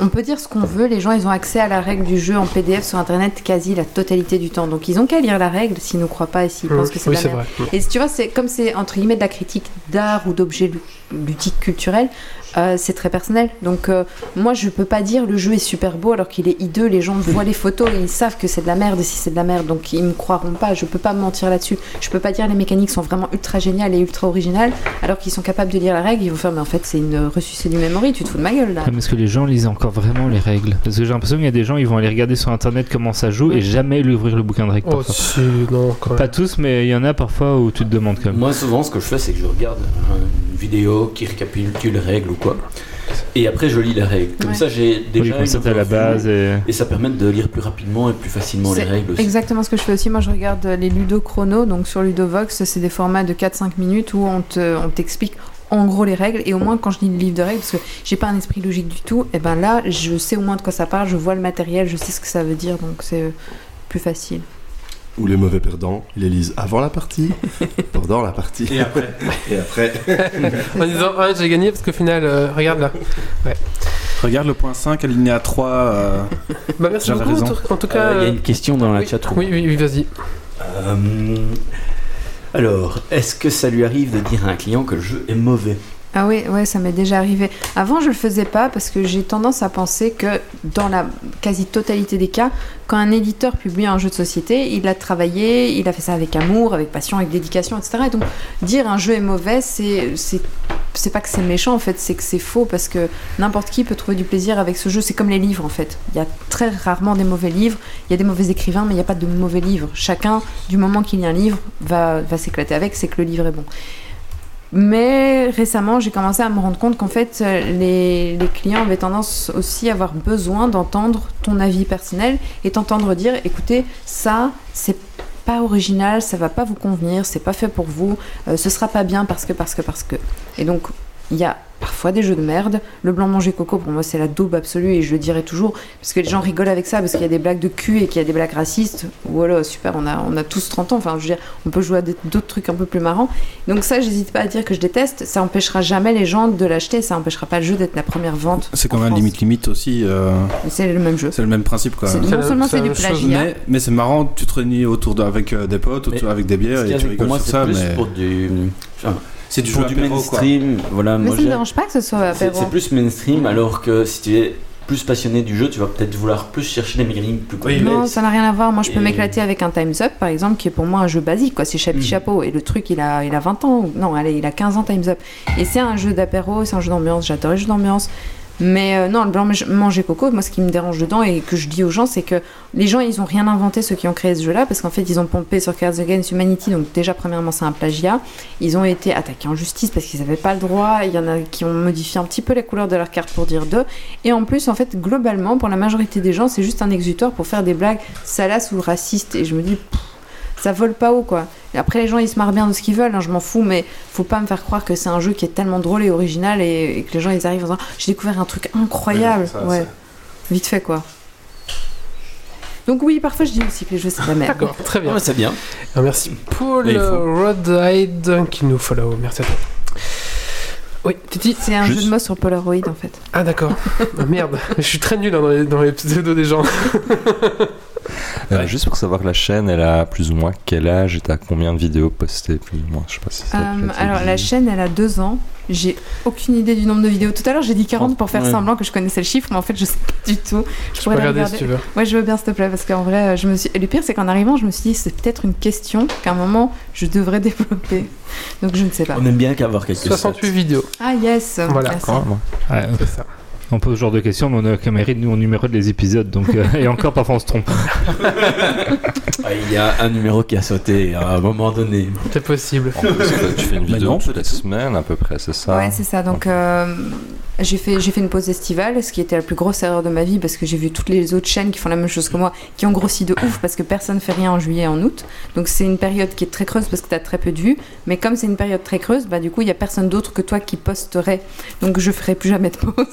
on peut dire ce qu'on veut. Les gens, ils ont accès à la règle du jeu en PDF sur Internet quasi la totalité du temps. Donc, ils ont qu'à lire la règle s'ils ne croient pas et s'ils pensent que c'est oui, la merde. vrai. Et tu vois, c'est comme c'est entre guillemets de la critique d'art ou d'objets lu- ludiques culturels, euh, c'est très personnel. Donc euh, moi, je peux pas dire le jeu est super beau alors qu'il est hideux. Les gens voient les photos et ils savent que c'est de la merde et si c'est de la merde, donc ils me croiront pas. Je peux pas mentir là-dessus. Je peux pas dire les mécaniques sont vraiment ultra géniales et ultra originales alors qu'ils sont capables de lire la règle. Ils vont faire mais en fait c'est une ressucée du memory. Tu te fous de ma gueule là. Comme est-ce que les gens lisent encore vraiment les règles? Parce que j'ai l'impression qu'il y a des gens, ils vont aller regarder sur internet comment ça joue et jamais lui ouvrir le bouquin de règles. Oh, parfois. si, non, quand même. Pas tous, mais il y en a parfois où tu te demandes quand même. Moi, souvent, ce que je fais, c'est que je regarde une vidéo qui récapitule les règles ou quoi. Et après, je lis les règles. Comme Ouais. ça, j'ai déjà. oui, une à la base et... Et ça permet de lire plus rapidement et plus facilement les règles aussi. Exactement ce que je fais aussi. Moi, je regarde les Ludo Chrono, donc sur Ludovox, c'est des formats de 4-5 minutes où on te- on t'explique en gros les règles. Et au moins, quand je lis le livre de règles, parce que j'ai pas un esprit logique du tout, et ben là, je sais au moins de quoi ça parle, je vois le matériel, je sais ce que ça veut dire, donc c'est plus facile. Ou les mauvais perdants, ils les lisent avant la partie, pendant la partie. Et après. Et après. En disant, ah, j'ai gagné parce qu'au final, euh, regarde là. Regarde le point 5, alinéa 3. euh, Bah, merci beaucoup. En raison. tout, en tout cas. Euh, Il y a euh, une question dans la oui, chatroom. Oui, oui, oui, vas-y. Euh, alors, est-ce que ça lui arrive de dire à un client que le jeu est mauvais? Ah oui, ouais, ça m'est déjà arrivé. Avant, je le faisais pas parce que j'ai tendance à penser que dans la quasi-totalité des cas, quand un éditeur publie un jeu de société, il a travaillé, il a fait ça avec amour, avec passion, avec dédication, etc. Et donc, dire un jeu est mauvais, c'est c'est pas que c'est méchant en fait, c'est que c'est faux parce que n'importe qui peut trouver du plaisir avec ce jeu. C'est comme les livres en fait. Il y a très rarement des mauvais livres. Il y a des mauvais écrivains, mais il n'y a pas de mauvais livres. Chacun, du moment qu'il lit un livre, va, va s'éclater avec, c'est que le livre est bon. Mais récemment, j'ai commencé à me rendre compte qu'en fait, euh, les, clients avaient tendance aussi à avoir besoin d'entendre ton avis personnel et t'entendre dire écoutez, ça, c'est pas original, ça va pas vous convenir, c'est pas fait pour vous, euh, ce sera pas bien parce que, parce que, parce que. Et donc, il y a parfois des jeux de merde. Le blanc manger coco, pour moi, c'est la daube absolue et je le dirai toujours parce que les gens rigolent avec ça parce qu'il y a des blagues de cul et qu'il y a des blagues racistes. Voilà, super, on a, on a tous 30 ans. Enfin, je veux dire, on peut jouer à des- d'autres trucs un peu plus marrants. Donc, ça, j'hésite pas à dire que je déteste. Ça empêchera jamais les gens de l'acheter. Ça empêchera pas le jeu d'être la première vente. C'est quand même France. limite limite aussi. euh, C'est le même jeu. c'est le même principe quoi. Non seulement c'est du plagiat. Mais, mais c'est marrant, tu te réunis autour de, avec euh, des potes, autour, avec des bières et tu c'est que pour rigoles moi, sur ça. plus Mais pour du, enfin, c'est du du apéro, quoi. mainstream. Voilà, Mais moi ça j'ai- dérange pas que ce soit c'est apéro. c'est plus mainstream, alors que si tu es plus passionné du jeu, tu vas peut-être vouloir plus chercher des mécaniques plus Oui, complexes. Non, ça n'a rien à voir. Moi, je peux Et- m'éclater avec un Time's Up, par exemple, qui est pour moi un jeu basique, quoi. C'est Chapi Mhm. Chapeau. Et le truc, il a, il a 20 ans. Non, allez, il a 15 ans, Time's Up. Et c'est un jeu d'apéro, c'est un jeu d'ambiance. J'adore les jeux d'ambiance. Mais euh, non, le blanc manger coco, moi, ce qui me dérange dedans et que je dis aux gens, c'est que les gens, ils ont rien inventé, ceux qui ont créé ce jeu-là, parce qu'en fait, ils ont pompé sur Cards Against Humanity. Donc, déjà, premièrement, c'est un plagiat. Ils ont été attaqués en justice parce qu'ils n'avaient pas le droit. Il y en a qui ont modifié un petit peu les couleurs de leur carte pour dire d'eux. Et en plus, en fait, globalement, pour la majorité des gens, c'est juste un exutoire pour faire des blagues salaces ou racistes. Et je me dis, ça vole pas haut, quoi. Et après, les gens, ils se marrent bien de ce qu'ils veulent, hein, je m'en fous, mais faut pas me faire croire que c'est un jeu qui est tellement drôle et original et, et que les gens, ils arrivent en disant, j'ai découvert un truc incroyable. Ouais, ça, ouais, vite fait, quoi. Donc oui, parfois je dis aussi que les jeux c'est la merde. D'accord, très bien. Ouais, c'est bien. Alors, merci Paul. Rodhide qui nous follow. Merci à toi. Oui, Titi C'est un Juste- jeu de mots sur Polaroid en fait. Ah d'accord. Ah, merde, je suis très nul hein, dans, les, dans les pseudos des gens. Euh, Juste pour savoir la chaîne, elle a plus ou moins quel âge et t'as combien de vidéos postées plus ou moins Je sais pas si Euh, être alors la chaîne elle a deux ans. J'ai aucune idée du nombre de vidéos. Tout à l'heure j'ai dit 40 pour faire Ouais. semblant que je connaissais le chiffre, mais en fait je sais pas du tout. Je Tu peux la regarder regarder. si tu veux. Ouais, je veux bien s'il te plaît parce qu'en vrai, euh, je me suis. et le pire c'est qu'en arrivant, je me suis dit c'est peut-être une question qu'à un moment je devrais développer. Donc je ne sais pas. On aime bien qu'avoir quelques 68 vidéos, Ah yes. Voilà. Merci. Quand même. Ouais, c'est ça. On pose ce genre de questions, mais on a comme mérite, nous on numérode les épisodes, donc euh, et encore parfois on se trompe. Ah, Il y a un numéro qui a sauté à un moment donné. C'est possible. En plus, tu fais une vidéo non, toutes les semaines à peu près, c'est ça Ouais, c'est ça. Donc, euh, j'ai fait, j'ai fait une pause estivale, ce qui était la plus grosse erreur de ma vie parce que j'ai vu toutes les autres chaînes qui font la même chose que moi, qui ont grossi de ouf parce que personne fait rien en juillet et en août. Donc, c'est une période qui est très creuse parce que tu as très peu de vues. Mais comme c'est une période très creuse, bah, du coup, il y a personne d'autre que toi qui posterait. Donc, je ferai plus jamais de pause.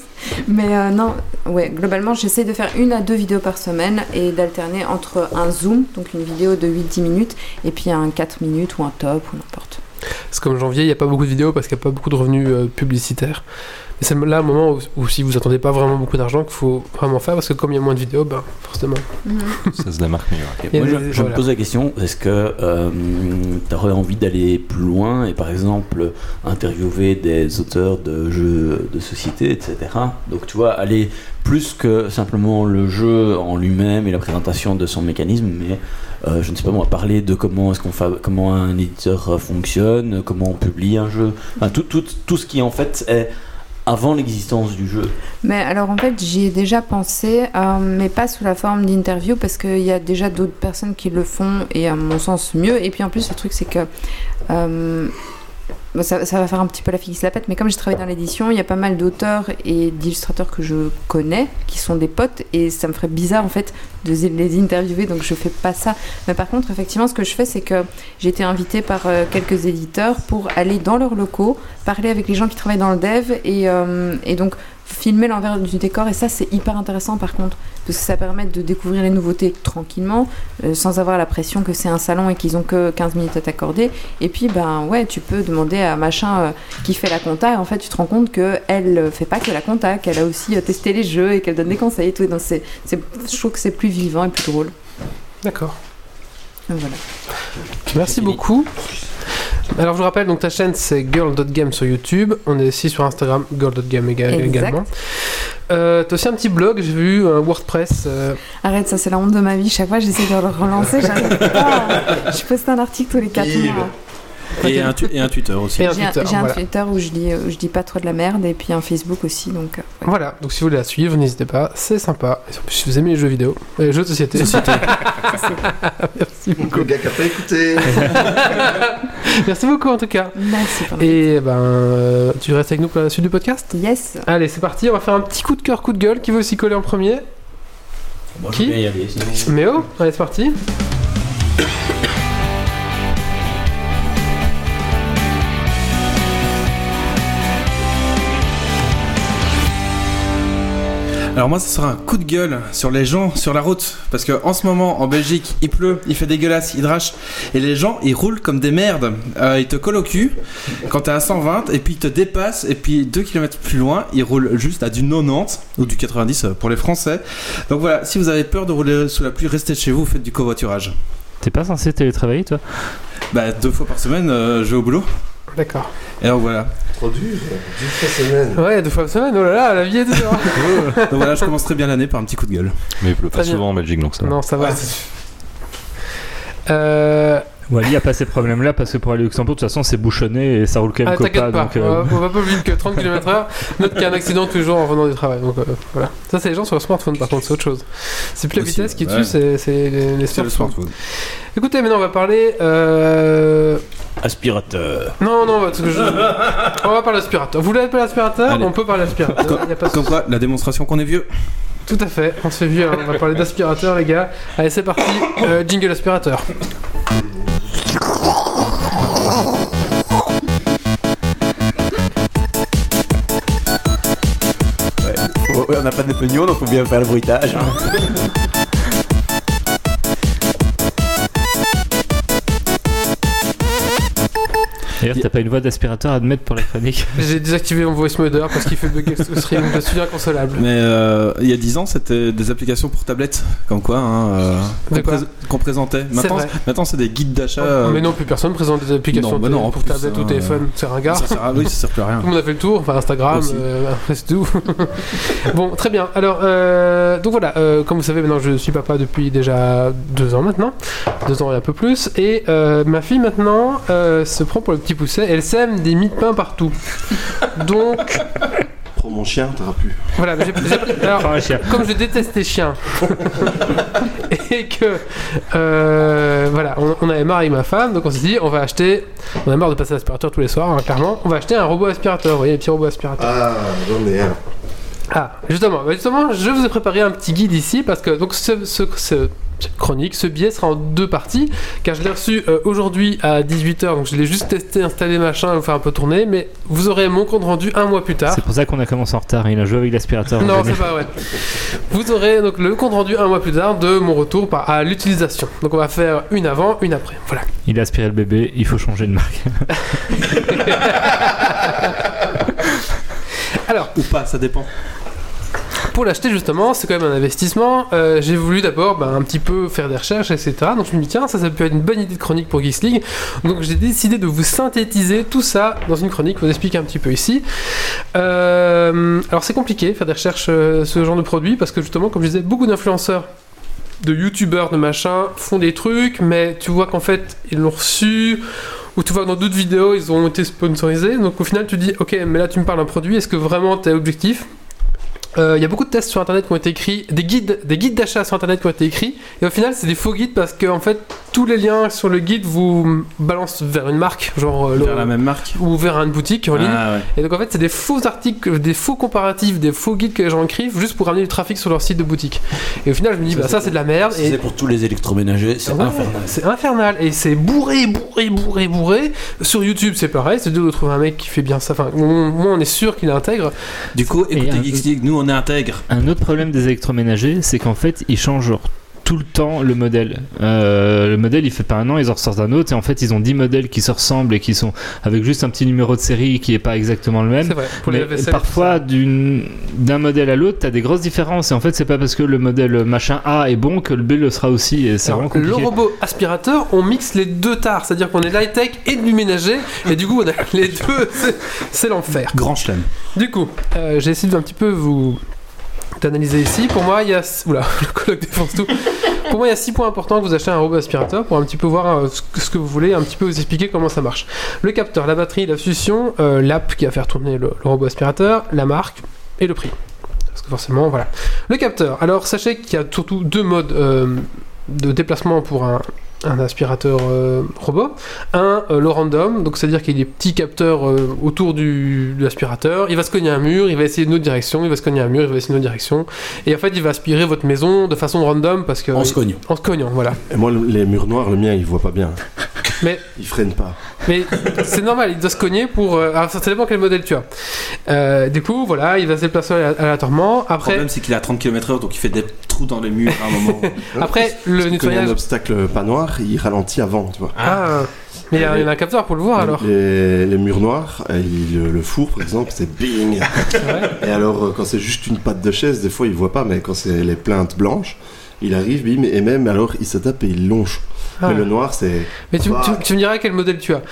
Mais euh, non, ouais, globalement, j'essaie de faire une à deux vidéos par semaine et d'alterner entre un zoom, donc une vidéo de 8-10 minutes, et puis un 4 minutes ou un top ou n'importe. C'est comme janvier, il n'y a pas beaucoup de vidéos parce qu'il n'y a pas beaucoup de revenus euh, publicitaires. Mais c'est là un moment où, où si vous attendez pas vraiment beaucoup d'argent qu'il faut vraiment faire parce que comme il y a moins de vidéos, ben forcément. Ça se démarque mieux. Et moi, des- je, je voilà. me pose la question est-ce que tu aurais envie d'aller plus loin et par exemple interviewer des auteurs de jeux de société, etc. Donc tu vois, aller plus que simplement le jeu en lui-même et la présentation de son mécanisme, mais euh, je ne sais pas moi, parler de comment est-ce qu'on fa- comment un éditeur euh, fonctionne, comment on publie un jeu, Enfin, tout, tout, tout ce qui en fait est avant l'existence du jeu. Mais alors en fait j'y ai déjà pensé, euh, mais pas sous la forme d'interview parce qu'il y a déjà d'autres personnes qui le font et à mon sens mieux. Et puis en plus le truc c'est que euh, ça, va faire un petit peu la se la pète, mais comme je travaille dans l'édition, il y a pas mal d'auteurs et d'illustrateurs que je connais qui sont des potes et ça me ferait bizarre en fait de les interviewer donc je fais pas ça. Mais par contre effectivement ce que je fais c'est que j'ai été invitée par euh, quelques éditeurs pour aller dans leurs locaux, parler avec les gens qui travaillent dans le dev et, euh, et donc filmer l'envers du décor et ça c'est hyper intéressant par contre parce que ça permet de découvrir les nouveautés tranquillement euh, sans avoir la pression que c'est un salon et qu'ils ont que 15 minutes à t'accorder. Et puis ben ouais tu peux demander à machin euh, qui fait la compta et en fait tu te rends compte que elle euh, fait pas que la compta qu'elle a aussi testé les jeux et qu'elle donne des conseils et tout. Donc c'est, c'est- je trouve que c'est plus vivant et plus drôle. D'accord. Voilà. Merci beaucoup. Alors je vous rappelle, donc ta chaîne c'est girl.game sur YouTube. On est aussi sur Instagram, girl.game également. Euh, T'as aussi un petit blog, j'ai vu, un WordPress. euh, arrête ça c'est la honte de ma vie chaque fois j'essaie de le relancer j'arrive pas je poste un article tous les 4 mois Et un, tu- et un Twitter aussi. J'ai un, Twitter, j'ai un voilà. Twitter où je dis, où je dis pas trop de la merde et puis un Facebook aussi donc. euh, ouais. Voilà, donc si vous voulez la suivre, n'hésitez pas, c'est sympa. Et en plus, si vous aimez les jeux vidéo, euh, les jeux de société. Merci beaucoup. Le gars qui a pas écouté. Merci beaucoup en tout cas. Merci. Et ben, euh, tu restes avec nous pour la suite du podcast? Yes. Allez, c'est parti, on va faire un petit coup de cœur, coup de gueule. Qui veut aussi coller en premier? Moi, Qui? je vais bien y aller, sinon- Méo? Allez, c'est parti. Alors moi, ce sera un coup de gueule sur les gens sur la route, parce que en ce moment en Belgique, il pleut, il fait dégueulasse, il drache, et les gens ils roulent comme des merdes. Euh, ils te collent au cul quand t'es à 120, et puis ils te dépassent, et puis 2 km plus loin, ils roulent juste à du 90 ou du 90 pour les Français. Donc voilà, si vous avez peur de rouler sous la pluie, restez chez vous, faites du covoiturage. T'es pas censé télétravailler toi? Bah deux fois par semaine, euh, je vais au boulot. D'accord. Et donc voilà. Trop dur. Deux fois semaine. Ouais, deux fois par semaine, oh là là, la vie est dure. Donc voilà, je commence très bien l'année par un petit coup de gueule. Mais il pleut pas souvent en Belgique, donc ça va. non, ça va. Euh, Wally a pas ces problèmes là parce que pour aller au Luxembourg de toute façon c'est bouchonné et ça roule quand même ah, copa pas, donc euh, on, va, on va pas plus vite que 30 km/h. Note qu'il y a un accident tous les jours en revenant du travail. Donc euh, voilà. Ça, c'est les gens sur le smartphone, par contre, c'est autre chose. C'est plus la vitesse qui ouais. tue, c'est c'est les, les C'est le smartphones. smartphone. Écoutez, maintenant, on va parler. Euh... Aspirateur. Non, non, parce que je... on va parler d'aspirateur. Vous voulez appeler l'aspirateur Allez. On peut parler d'aspirateur. Comme, y a pas de comme souci. quoi, la démonstration qu'on est vieux. Tout à fait, on se fait vieux, hein. on va parler d'aspirateur, les gars. Allez, c'est parti. Euh, jingle aspirateur. Ouais, on n'a pas de pognon donc faut bien faire le bruitage. D'ailleurs, t'as pas une voix d'aspirateur à te mettre pour la chronique J'ai désactivé mon voice modder parce qu'il fait bugger le stream. Je suis inconsolable. Mais euh, il y a 10 ans, c'était des applications pour tablette, comme quoi, hein, euh, qu'on quoi prés- qu'on présentait. Maintenant, c'est des guides d'achat. euh, Mais non, plus personne présente des applications non, bah non, pour plus, tablette ou téléphone. C'est ringard. ça sert à, oui, ça sert plus à rien. Tout le monde a fait le tour, enfin Instagram, euh, c'est tout. bon, très bien. Alors, euh, donc voilà, euh, comme vous savez, maintenant je suis papa depuis déjà deux ans maintenant, deux ans et un peu plus, et euh, ma fille maintenant euh, se prend pour le petit pousset, elle sème des mie de pain partout. Donc Pro mon chien, t'auras pu. voilà, mais j'ai- j'ai- alors, Enfin, un chien. comme je déteste les chiens et que euh, voilà on, on avait marre avec ma femme donc on s'est dit on va acheter on a marre de passer l'aspirateur tous les soirs hein, clairement on va acheter un robot aspirateur vous voyez les petits robots aspirateurs Ah, j'en ai un. ah justement bah, justement je vous ai préparé un petit guide ici parce que donc ce, ce- ce- chronique, ce biais sera en deux parties, car je l'ai reçu euh, aujourd'hui à 18h, donc je l'ai juste testé, installé, machin, vous faire un peu tourner, mais vous aurez mon compte rendu un mois plus tard. C'est pour ça qu'on a commencé en retard. Il a joué avec l'aspirateur. Non, c'est pas vrai. Vous aurez donc le compte rendu un mois plus tard de mon retour par, à l'utilisation. Donc on va faire une avant, une après. Voilà. Il a aspiré le bébé. Il faut changer de marque. Alors, Ou pas, ça dépend. Pour l'acheter justement, c'est quand même un investissement. Euh, j'ai voulu d'abord ben, un petit peu faire des recherches, etc. Donc je me dis tiens, ça, peut être une bonne idée de chronique pour Geeks League. Donc j'ai décidé de vous synthétiser tout ça dans une chronique, vous expliquer un petit peu ici. Euh, alors c'est compliqué faire des recherches euh, ce genre de produit parce que justement, comme je disais, beaucoup d'influenceurs de youtubeurs, de machin, font des trucs, mais tu vois qu'en fait, ils l'ont reçu, ou tu vois dans d'autres vidéos, ils ont été sponsorisés, donc au final, tu dis, ok, mais là, tu me parles d'un produit, est-ce que vraiment t'es objectif? Euh, Il y a beaucoup de tests sur internet qui ont été écrits, des guides, des guides d'achat sur internet qui ont été écrits, et au final, c'est des faux guides parce que, en fait, tous les liens sur le guide vous balancent vers une marque, genre euh, Vers le- la même marque. ou vers une boutique en ligne. Ah, ouais. Et donc en fait, c'est des faux articles, des faux comparatifs, des faux guides que les gens écrivent juste pour ramener du trafic sur leur site de boutique. Et au final, je me dis, Ça, bah c'est ça c'est de la merde. Si Et c'est pour tous les électroménagers, c'est Ouais, infernal. C'est infernal et c'est bourré, bourré, bourré, bourré. Sur YouTube, c'est pareil. C'est dur de trouver un mec qui fait bien ça. Enfin, au moins, on est sûr qu'il intègre. Du coup, Et écoutez un- Geeks League, nous intègre. Un autre problème des électroménagers, c'est qu'en fait, ils changent tout le temps le modèle. Euh, le modèle, il fait pas un an, ils en ressortent un autre, et en fait, ils ont 10 modèles qui se ressemblent et qui sont avec juste un petit numéro de série qui est pas exactement le même. Vrai. Pour Mais parfois, d'une- d'un modèle à l'autre, t'as des grosses différences. Et en fait, c'est pas parce que le modèle machin A est bon que le B le sera aussi. Et c'est vraiment le compliqué. robot aspirateur, on mixe les deux tares, c'est-à-dire qu'on est light-tech et du ménager, et du coup, on a les deux, c'est- l'enfer. Grand chelem. Du coup, euh, j'ai essayé de un petit peu vous d'analyser ici. Pour moi, il y a. Oula, le colloque défonce tout. Pour moi, il y a six points importants que vous achetez un robot aspirateur pour un petit peu voir euh, ce que- vous voulez, un petit peu vous expliquer comment ça marche. Le capteur, la batterie, la fusion, euh, l'app qui va faire tourner le, le robot aspirateur, la marque et le prix. Parce que forcément, voilà. Le capteur. Alors, sachez qu'il y a surtout deux modes euh, de déplacement pour un, un aspirateur euh, robot. Un, euh, le random, donc c'est-à-dire qu'il y a des petits capteurs euh, autour du, de l'aspirateur. Il va se cogner un mur, il va essayer une autre direction, il va se cogner un mur, il va essayer une autre direction. Et en fait, il va aspirer votre maison de façon random parce que. En se cognant. En se cognant, voilà. Et moi, le- les murs noirs, le mien, il voit pas bien. Mais- Il freine pas. Mais c'est normal, il doit se cogner pour. euh, alors, ça dépend quel modèle tu as. Euh, du coup, voilà, il va se déplacer alé- aléatoirement. Le problème, c'est qu'il est à 30 km/h, donc il fait des trous dans les murs à un moment. après le quand il y a nettoyage. un obstacle pas noir, il ralentit avant, tu vois. Ah, mais il y, a y a un capteur pour le voir alors. Les, les murs noirs, euh, il- le four par exemple, c'est bing. Et alors, quand c'est juste une patte de chaise, des fois il voit pas, mais quand c'est les plaintes blanches, il arrive, bim, et même alors il se tape et il longe. Ah. Mais le noir, c'est. Mais tu, tu- tu me diras quel modèle tu as.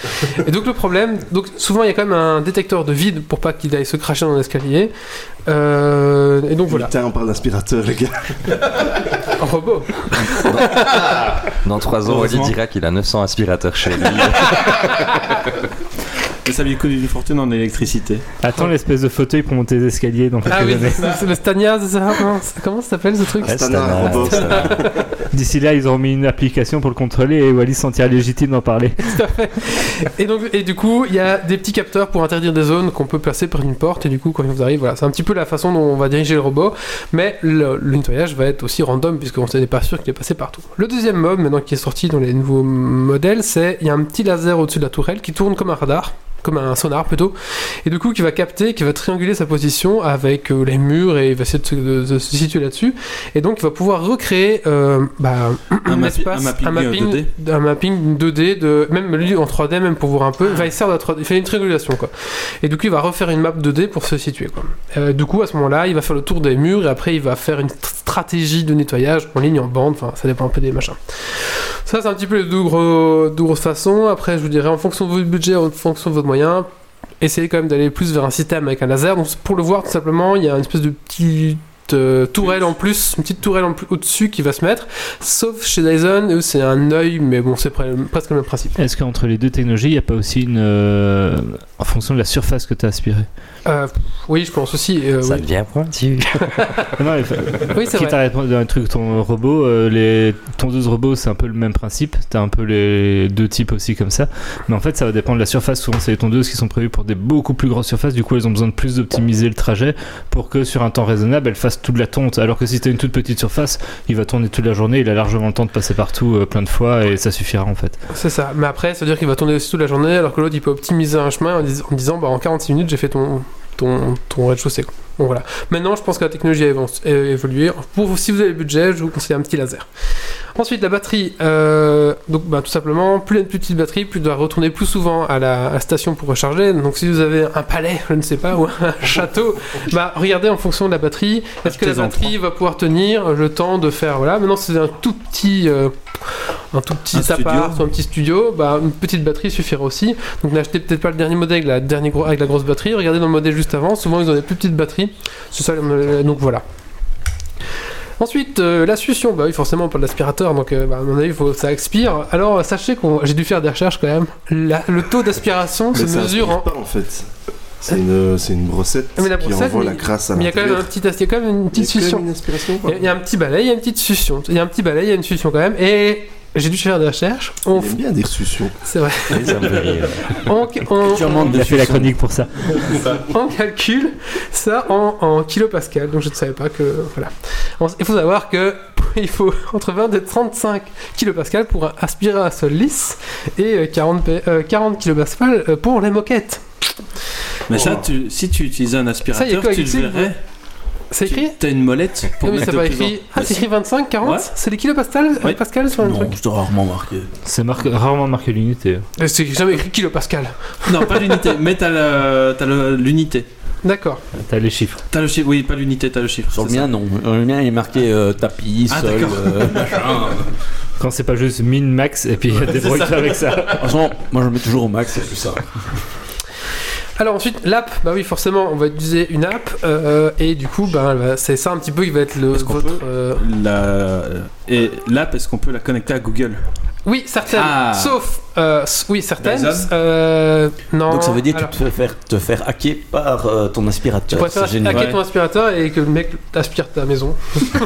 Et donc le problème, donc souvent il y a quand même un détecteur de vide pour pas qu'il aille se cracher dans l'escalier. Euh, et donc voilà, Putain, on parle d'aspirateur, les gars. un robot. Dans 3 ans, Wally dira qu'il a 900 aspirateurs chez lui. Et ça lui coûte une fortune en électricité. Attends l'espèce de fauteuil pour monter les escaliers dans quelques Ah oui, années. c'est le Stania, c'est ça Comment ça s'appelle ce truc Ouais, Stana, Stana, robot. Stana. D'ici là, ils auront mis une application pour le contrôler et Wally se sentira légitime d'en parler. Tout à fait. Et donc, et du coup, il y a des petits capteurs pour interdire des zones qu'on peut placer près d'une porte. Et du coup, quand ils vous arrivent, voilà, c'est un petit peu la façon dont on va diriger le robot. Mais le, le nettoyage va être aussi random puisqu'on n'est pas sûr qu'il est passé partout. Le deuxième mode, maintenant qui est sorti dans les nouveaux modèles, c'est il y a un petit laser au-dessus de la tourelle qui tourne comme un radar. Comme un sonar plutôt, et du coup qui va capter, qui va trianguler sa position avec euh, les murs et il va essayer de se, de- de se situer là-dessus, et donc il va pouvoir recréer euh, bah, Un, espace, un mapping, euh, 2D. un mapping 2D de même lui en 3D même pour voir un peu il va essayer de la 3D, il fait une triangulation quoi. Et du coup il va refaire une map 2D pour se situer quoi. Euh, du coup à ce moment là il va faire le tour des murs et après il va faire une tr- stratégie de nettoyage en ligne en bande enfin ça dépend un peu des machins. Ça c'est un petit peu les deux, gros, deux grosses façons. Après je vous dirais en fonction de votre budget en fonction de votre moyen essayez quand même d'aller plus vers un système avec un laser. Donc pour le voir tout simplement il y a une espèce de petite euh, tourelle en plus, une petite tourelle en plus au-dessus qui va se mettre. Sauf chez Dyson, eux, c'est un œil, mais bon, c'est pre- presque le même principe. Est-ce qu'entre les deux technologies, il n'y a pas aussi une. euh, en fonction de la surface que tu as aspirée Euh, oui, je pense aussi. euh, Ça oui, devient pointu. Non, mais, Oui, c'est quitte vrai. à répondre d'un truc, ton robot, euh, les tondeuses robots, c'est un peu le même principe. T'as un peu les deux types aussi comme ça. Mais en fait, ça va dépendre de la surface. Souvent, c'est les tondeuses qui sont prévues pour des beaucoup plus grosses surfaces. Du coup, elles ont besoin de plus d'optimiser le trajet pour que sur un temps raisonnable, elles fassent toute la tonte. Alors que si t'as une toute petite surface, il va tourner toute la journée. Il a largement le temps de passer partout euh, plein de fois et ça suffira en fait. C'est ça. Mais après, ça veut dire qu'il va tourner aussi toute la journée, alors que l'autre, il peut optimiser un chemin en, en disant, bah, en 46 minutes, j'ai fait ton, ton, ton rez-de-chaussée. Donc voilà. Maintenant, je pense que la technologie a évo- a évolué. Pour, si vous avez le budget, je vous conseille un petit laser. Ensuite, la batterie. euh, donc, bah, tout simplement, plus il y a une plus petite batterie, plus il doit retourner plus souvent à la, à la station pour recharger. Donc, si vous avez un palais, je ne sais pas, ou un château, bah, regardez en fonction de la batterie. Est-ce que la batterie va pouvoir tenir le temps de faire. Voilà. Maintenant, si c'est un tout petit. euh, un tout petit Un appart ou un petit studio, bah, une petite batterie suffira aussi. Donc n'achetez peut-être pas le dernier modèle avec la, dernière avec la grosse batterie, regardez dans le modèle juste avant, souvent ils ont des plus petites batteries. Euh, donc voilà. Ensuite, euh, la succion, bah oui, forcément, pas de l'aspirateur, donc euh, bah, à mon avis, faut, ça expire. Alors, sachez que j'ai dû faire des recherches quand même. La- le taux d'aspiration se ça mesure aspire en. pas en fait. C'est une, c'est une brossette Ah, mais la qui brossette, envoie mais- la crasse à Mais il y a quand même un l'intérieur. petit, il y a quand même une petite Il y a quand succion. même une aspiration Il y, a, il y a un petit balai, il y a une petite succion. Il y a un petit balai, il y a une succion quand même. Et j'ai dû faire des recherches. On, Il aime bien dire succion. c'est vrai. Oui, ça me fait rire. On, fait la chronique pour ça. on calcule ça en, en kilopascal, donc je ne savais pas que. Voilà. Il faut savoir que il faut entre 20 et 35 kilopascal pour aspirer un sol lisse et euh, 40, pa- euh, 40 kilopascal euh, pour les moquettes. Mais ça, tu- si tu utilisais un aspirateur, tu le verrais? C'est écrit T'as une molette pour Non, mais mettre c'est écrit. Ah, c'est écrit 25, 40 Ouais. C'est les kilopascal Ouais. pascal sur le truc je t'ai rarement marqué. C'est rarement marqué l'unité. Euh, C'est jamais écrit kilopascal. Non, pas l'unité, mais t'as l'unité. D'accord. T'as les chiffres. T'as le chiffre, oui, pas l'unité, t'as le chiffre. Sur le c'est ça. mien, non. Le mien, il est marqué euh, tapis, Ah, sol, euh, machin. Quand c'est pas juste min, max, et puis débrouille-toi avec ça. Franchement, moi, je mets toujours au max, c'est plus ça. Alors ensuite, l'app, bah oui, forcément, on va utiliser une app, euh, et du coup, bah, bah, c'est ça un petit peu qui va être le, votre. peut euh, La... Et l'app, est-ce qu'on peut la connecter à Google? Oui, certaines. Ah. Sauf, euh, oui, certaines. Euh, non. Donc ça veut dire que alors, tu te fais faire, te faire hacker par euh, ton tu aspirateur. pourrais faire C'est génial. hacker Ouais. ton aspirateur et que le mec aspire ta maison.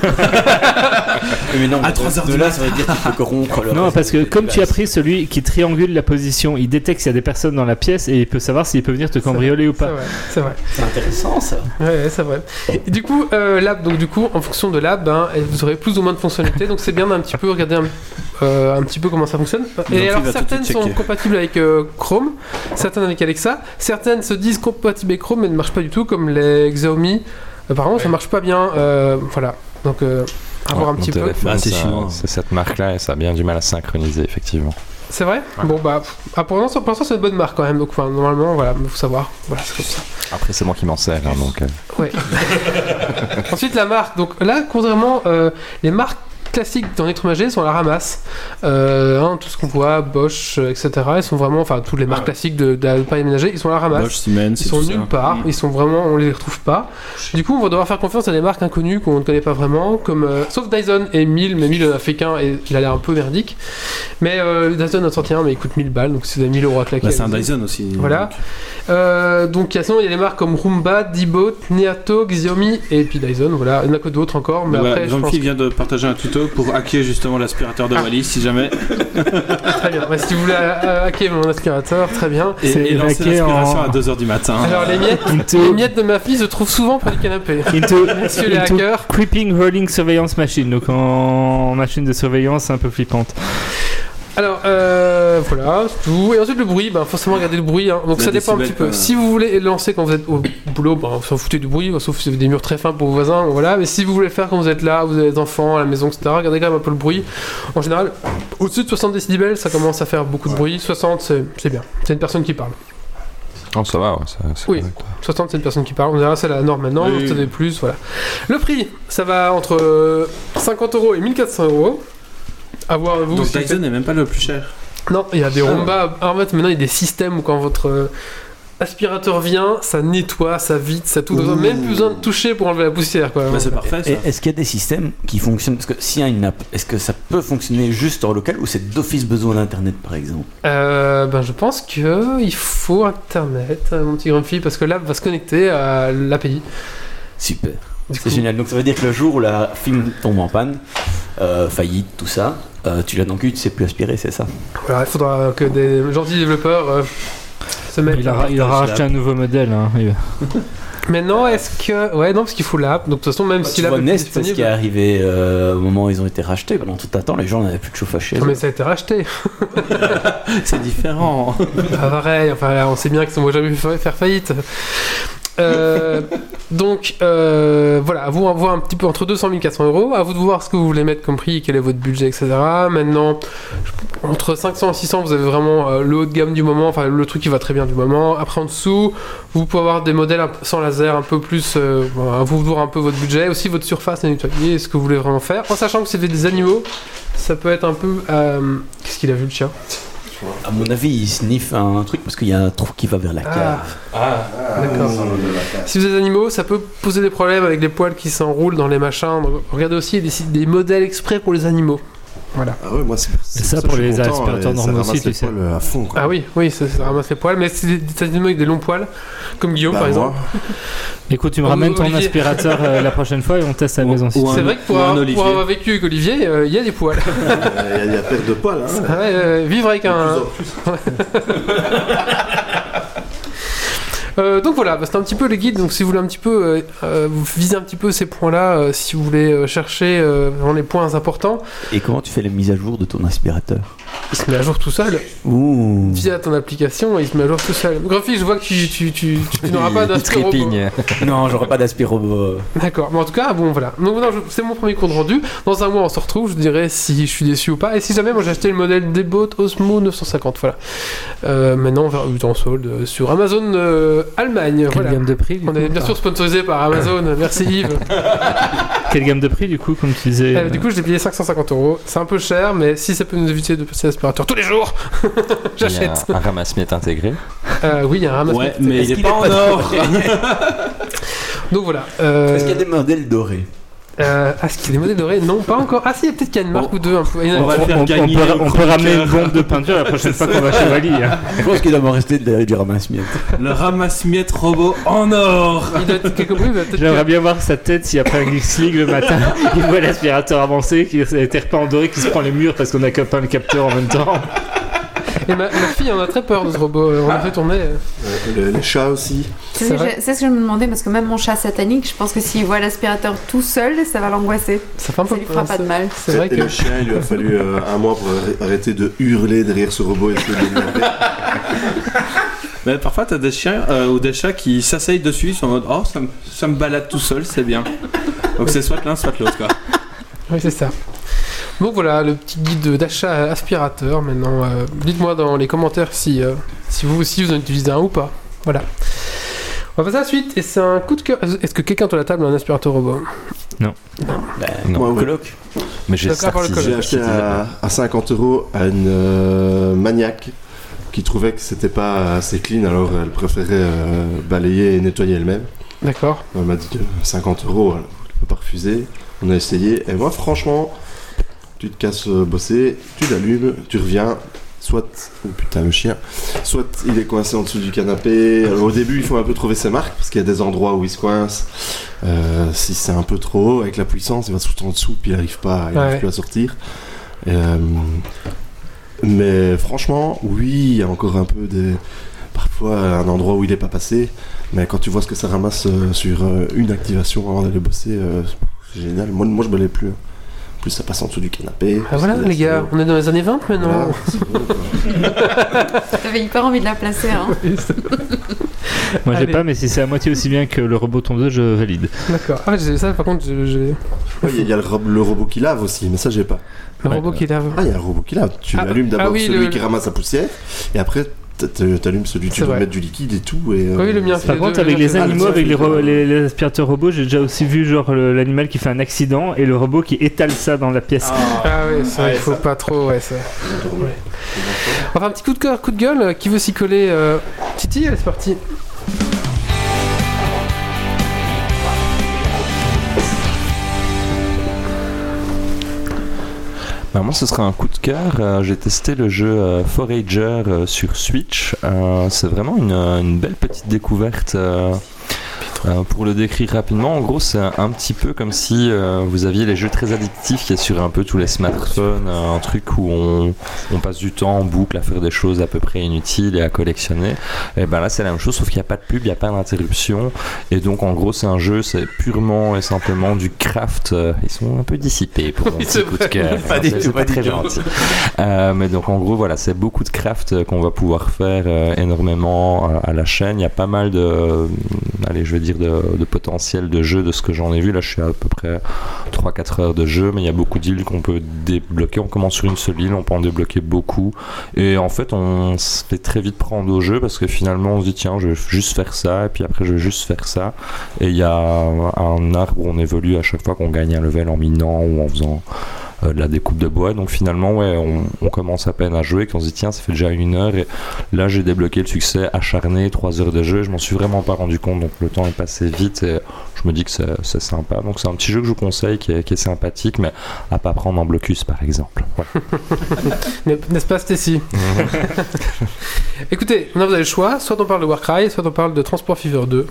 Mais non, À de- 3 heures de du là, ça veut dire qu'il faut corrompre le Non, parce que comme tu as pris celui qui triangule la position, il détecte s'il y a des personnes dans la pièce et il peut savoir s'il peut venir te cambrioler ou pas. c'est vrai. C'est intéressant ça. Ouais, c'est vrai. Et du coup, euh, l'app, donc du coup, en fonction de l'app, ben, vous aurez plus ou moins de fonctionnalités. Donc c'est bien d'un petit peu regarder un, euh, un petit peu comment ça fonctionne. Et alors tout de certaines sont compatibles avec euh, Chrome, certaines avec Alexa, certaines se disent compatibles avec Chrome mais ne marchent pas du tout, comme les Xiaomi. Apparemment, ça marche pas bien. euh, voilà. Donc euh, à voir un Ouais, petit peu. Bah, c'est ça- chinois. C'est cette marque-là et ça a bien du mal à synchroniser, effectivement. C'est vrai? Bon bah, ah, pour l'instant, pour l'instant, c'est une bonne marque quand même. Donc enfin, normalement, voilà, faut savoir. Voilà, c'est comme ça. Après, c'est moi qui m'en sers, hein, donc. euh, Ouais. Ensuite, la marque. Donc là, contrairement, euh, les marques classiques dans l'électroménager sont à la ramasse. Euh, hein, tout ce qu'on voit, Bosch, euh, etc. Ils sont vraiment, enfin, toutes les marques classiques de, de l'appareil ménager, ils sont à la ramasse. Bosch, Siemens, Ils sont ça. nulle part, ils sont vraiment, on les retrouve pas. Du coup, on va devoir faire confiance à des marques inconnues qu'on ne connaît pas vraiment, comme euh, sauf Dyson et 1000, mais 1000 en a fait qu'un et il a l'air un peu merdique. Mais euh, Dyson en a sorti un, mais il coûte 1000 balles, donc vous avez 1000 euros à claquer. Bah, c'est un. Dyson aussi. Voilà. donc. Donc sinon il y a des marques comme Roomba, Dibot, Neato, Xiaomi et puis Dyson. Voilà, il n'y en a que d'autres encore, mais Voilà, après Jean-Philippe vient de partager un tuto pour hacker justement l'aspirateur de Ah. Wallis si jamais très bien. Ouais, si vous voulez euh, hacker mon aspirateur, très bien. et, lancer l'aspiration en- à 2h du matin. Alors les miettes, les miettes de ma fille se trouvent souvent près du canapé. into, Messieurs les hackers. Creeping Rolling Surveillance Machine, donc en machine de surveillance un peu flippante. Alors, euh, voilà, c'est tout. Et ensuite, le bruit, ben, forcément, regardez le bruit. hein. Donc, La ça dépend un petit peu. Si vous voulez le lancer quand vous êtes au boulot, ben, vous s'en foutez du bruit, sauf si vous avez des murs très fins pour vos voisins, voilà. Mais si vous voulez le faire quand vous êtes là, vous avez des enfants à la maison, etc., regardez quand même un peu le bruit. En général, au-dessus de 60 décibels, ça commence à faire beaucoup de bruit. 60, c'est bien. C'est une personne qui parle. Non, ça va, ouais, ça- Oui. correct. 60, c'est une personne qui parle. On dirait c'est la norme maintenant. Oui. Vous savez plus, voilà. Le prix, ça va entre euh, 50 euros et 1400 euros. À voir vous. Donc Dyson n'est même pas le plus cher. Non, il y a des Roomba. En fait, maintenant, il y a des systèmes où quand votre euh, aspirateur vient, ça nettoie, ça vide, ça tout. Ouh. Même plus besoin de toucher pour enlever la poussière, quoi. Bah, c'est parfait ça. Et Est-ce qu'il y a des systèmes qui fonctionnent? Parce que s'il y a une app, est-ce que ça peut fonctionner juste en local ou c'est d'office besoin d'internet par exemple? Euh, ben, je pense que il faut Internet, euh, mon petit Grumpy, parce que l'app va se connecter à l'API. Super. Du C'est coup, génial. Donc ça veut dire que le jour où la film tombe en panne, euh, faillite, tout ça, euh, tu l'as dans le cul, tu sais plus aspirer, c'est ça Voilà, il faudra que des gentils développeurs euh, se mettent. Il aura, il aura racheté un nouveau modèle. Hein. Maintenant, est-ce que. Ouais, non, parce qu'il faut l'app. Donc, de toute façon, même Bah, si l'app Nest, c'est ce qui est arrivé euh, au moment où ils ont été rachetés. Pendant tout un temps, les gens n'avaient plus de chauffage chez Non, eux. mais ça a été racheté. C'est différent. Pas pareil, enfin, là, on sait bien qu'ils ne vont jamais fa- faire faillite. Euh, donc euh, voilà, à vous à voir un petit peu entre 200 000 et 400 euros. À vous de voir ce que vous voulez mettre comme prix, quel est votre budget, etc. Maintenant, entre 500 et 600, vous avez vraiment euh, le haut de gamme du moment, enfin le truc qui va très bien du moment. Après en dessous, vous pouvez avoir des modèles sans laser, un peu plus. à vous de voir un peu votre budget, aussi votre surface à nettoyer, ce que vous voulez vraiment faire? En sachant que c'est des animaux, ça peut être un peu. Qu'est-ce qu'il a vu le chien? À mon avis, ils sniffent un truc parce qu'il y a un trou qui va vers la Ah. cave. D'accord. Si vous êtes des animaux, ça peut poser des problèmes avec les poils qui s'enroulent dans les machins. Donc, regardez aussi des, des modèles exprès pour les animaux. Voilà. Ah ouais, moi c'est c'est ça, pour les content, aspirateurs normaux aussi, les tu sais. poils à fond quoi. Ah oui, oui, ça, ça ramasse les poils, mais c'est des, avec des longs poils, comme Guillaume Bah, par moi, exemple. Écoute, tu me ramènes ton aspirateur euh, la prochaine fois et on teste à la maison. C'est vrai que pour un avoir, Olivier. pour avoir vécu avec Olivier, euh, il y a des poils. Il y a- il y a perte de poils. Hein. Ah ouais, euh, vivre avec De un. plus en plus. Euh, donc voilà, bah, c'est un petit peu le guide. Donc si vous voulez un petit peu euh, euh, vous visez un petit peu ces points-là, euh, si vous voulez chercher vraiment les points importants, Et comment tu fais la mise à jour de ton aspirateur? Il se met à jour tout seul. Ouh. Via ton application, il se met à jour tout seul. Grumpy, je vois que tu, tu, tu, tu- tu n'auras pas Il d'aspiro. trépigne. Non, j'aurais pas d'aspirobot. D'accord, mais en tout cas, bon voilà. Donc c'est mon premier compte rendu. Dans un mois, on se retrouve. Je dirai si je suis déçu ou pas. Et si jamais, moi j'ai acheté le modèle Debot Osmo 950. Voilà. Maintenant, on verra en solde sur Amazon Allemagne. Quelle Voilà. gamme de prix du On coup est bien sûr sponsorisé par Amazon. Merci Yves. Quelle gamme de prix du coup, comme tu disais Euh, du coup, je l'ai payé 550 euros. C'est un peu cher, mais si ça peut nous éviter de passer l'aspirateur tous les jours, j'achète. un ramasse-miettes intégré. Euh, oui, il y a un ramasse. Ouais, mais il est qu'il pas en or. Donc voilà. Euh, Est-ce qu'il y a des modèles dorés? Euh, ah, est-ce qu'il y a des modèles dorés Non, pas encore. Ah si, peut-être qu'il y a une marque ou deux. Un peu. On va le faire on, on gagner peut, on ramener une bombe de peinture la prochaine fois qu'on va chez Wally. hein. Je pense qu'il doit m'en rester de- du ramasse-miettes. Le ramasse-miettes robot en or. il doit être quelque part, il doit peut-être J'aimerais bien voir sa tête si après un Geeks League le matin, il voit l'aspirateur avancé qui a été repeint en doré qui se prend les murs parce qu'on a peint le capteur en même temps. Et ma, ma fille en a très peur de ce robot. On l'a fait tourner. Euh, les chats aussi. C'est ce que je- me demandais parce que même mon chat satanique, je pense que s'il voit l'aspirateur tout seul, ça va l'angoisser. Ça fait un peu Ça lui fera pas de mal. C'est vrai Et que. le chien, il lui a fallu euh, un mois pour arr- arrêter de hurler derrière ce robot et essayer de. Mais parfois, t'as des chiens euh, ou des chats qui s'asseyent dessus, ils sont en mode Oh, ça me, ça me balade tout seul, c'est bien. Donc c'est soit l'un, soit l'autre, quoi. Oui, c'est ça. Donc voilà, le petit guide d'achat aspirateur. Maintenant, euh, dites-moi dans les commentaires si, euh, si vous aussi vous en utilisez un ou pas. Voilà. On va passer à la suite. Et c'est un coup de cœur. Est-ce que quelqu'un autour de la table a un aspirateur robot? Ben, Non. Moi, oui. coloc? Mais j'ai acheté à, à 50 euros à une euh, maniaque qui trouvait que c'était pas assez clean, alors elle préférait euh, balayer et nettoyer elle-même. D'accord. Elle m'a dit que 50 euros, elle ne peut pas refuser. On a essayé, et moi, franchement, tu te casses euh, bosser, tu l'allumes, tu reviens. Soit, oh putain, le chien, soit il est coincé en dessous du canapé. Alors, au début, il faut un peu trouver ses marques, parce qu'il y a des endroits où il se coince. Euh, si c'est un peu trop haut, avec la puissance, il va se foutre en dessous, puis il n'arrive pas, il Ouais. arrive plus à sortir. Euh, mais franchement, oui, il y a encore un peu des. Parfois, un endroit où il n'est pas passé. Mais quand tu vois ce que ça ramasse sur une activation avant d'aller bosser, c'est génial. Moi, moi je ne l'ai plus. Plus ça passe en dessous du canapé. Ah voilà, les gars, on est dans les années 20 Voilà, maintenant. quoi. T'avais hyper envie de la placer, hein. Moi j'ai pas, mais si c'est à moitié aussi bien que le robot tondeuse, je valide. D'accord. Ah, j'ai ça, par contre, je- j'ai Ouais, Il y a- il y a le, ro- le robot qui lave aussi, mais ça j'ai pas. le Ouais. robot qui lave. Ah, il y a un robot qui lave. Tu Ah, allumes d'abord ah oui, celui le- qui ramasse la poussière, et après t'allumes celui tu vrai. mettre du liquide et tout. Et, euh, Oui, le mien, c'est- Par contre, avec les animaux, ah, avec les, ça, ro- c'est- les- les aspirateurs robots, j'ai déjà aussi vu genre l'animal qui fait un accident et le robot qui étale ça dans la pièce. Ah oui, ça, il faut pas trop, ouais, ça. Enfin, un petit coup de cœur, coup de gueule, euh, qui veut s'y coller euh, Titi, allez, c'est parti. Moi, ce sera un coup de cœur. Euh, J'ai testé le jeu euh, Forager euh, sur Switch. C'est vraiment une belle petite découverte. Euh, pour le décrire rapidement, en gros, c'est un, un petit peu comme si euh, vous aviez les jeux très addictifs qu'il y a sur un peu tous les smartphones, euh, un truc où on, on passe du temps en boucle à faire des choses à peu près inutiles et à collectionner. Et ben là, c'est la même chose, sauf qu'il n'y a pas de pub, il n'y a pas d'interruption. Et donc, en gros, c'est un jeu, c'est purement et simplement du craft. Ils sont un peu dissipés pour mon petit coup de cœur. Pas du tout, pas très gentil. Euh, mais donc en gros voilà, c'est beaucoup de craft qu'on va pouvoir faire énormément à la chaîne. Il y a pas mal de, allez, je vais dire de, potentiel de jeu de ce que j'en ai vu. Là, je suis à peu près 3-4 heures de jeu, mais il y a beaucoup d'îles qu'on peut débloquer. On commence sur une seule île, on peut en débloquer beaucoup. Et en fait, on se fait très vite prendre au jeu parce que finalement, on se dit tiens, je vais juste faire ça, et puis après, je vais juste faire ça. Et il y a un arbre où on évolue à chaque fois qu'on gagne un level en minant ou en faisant euh, de la découpe de bois. Donc finalement, ouais, on, on commence à peine à jouer, qu'on se dit tiens, ça fait déjà une heure. Et là, j'ai débloqué le succès acharné, trois heures de jeu. Je m'en suis vraiment pas rendu compte, donc le temps est passé vite et je me dis que c'est c'est sympa. Donc c'est un petit jeu que je vous conseille, qui est, qui est sympathique, mais à pas prendre en blocus par exemple. N'est-ce pas, Stacy Écoutez, maintenant vous avez le choix. Soit on parle de Warcry, soit on parle de Transport Fever 2.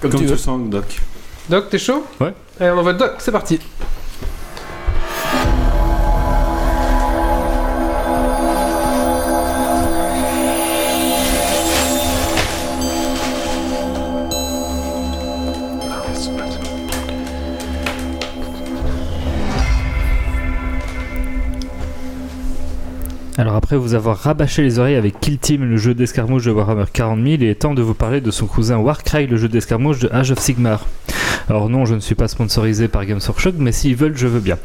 Comme, tu tu veux. le sens, Doc. Doc, t'es chaud? Ouais. Allez, on envoie le Doc, c'est parti. Alors après vous avoir rabâché les oreilles avec Kill Team, le jeu d'escarmouche de Warhammer 40 000, il est temps de vous parler de son cousin Warcry, le jeu d'escarmouche de Age of Sigmar. Alors non, je ne suis pas sponsorisé par Games Workshop, mais s'ils veulent, je veux bien.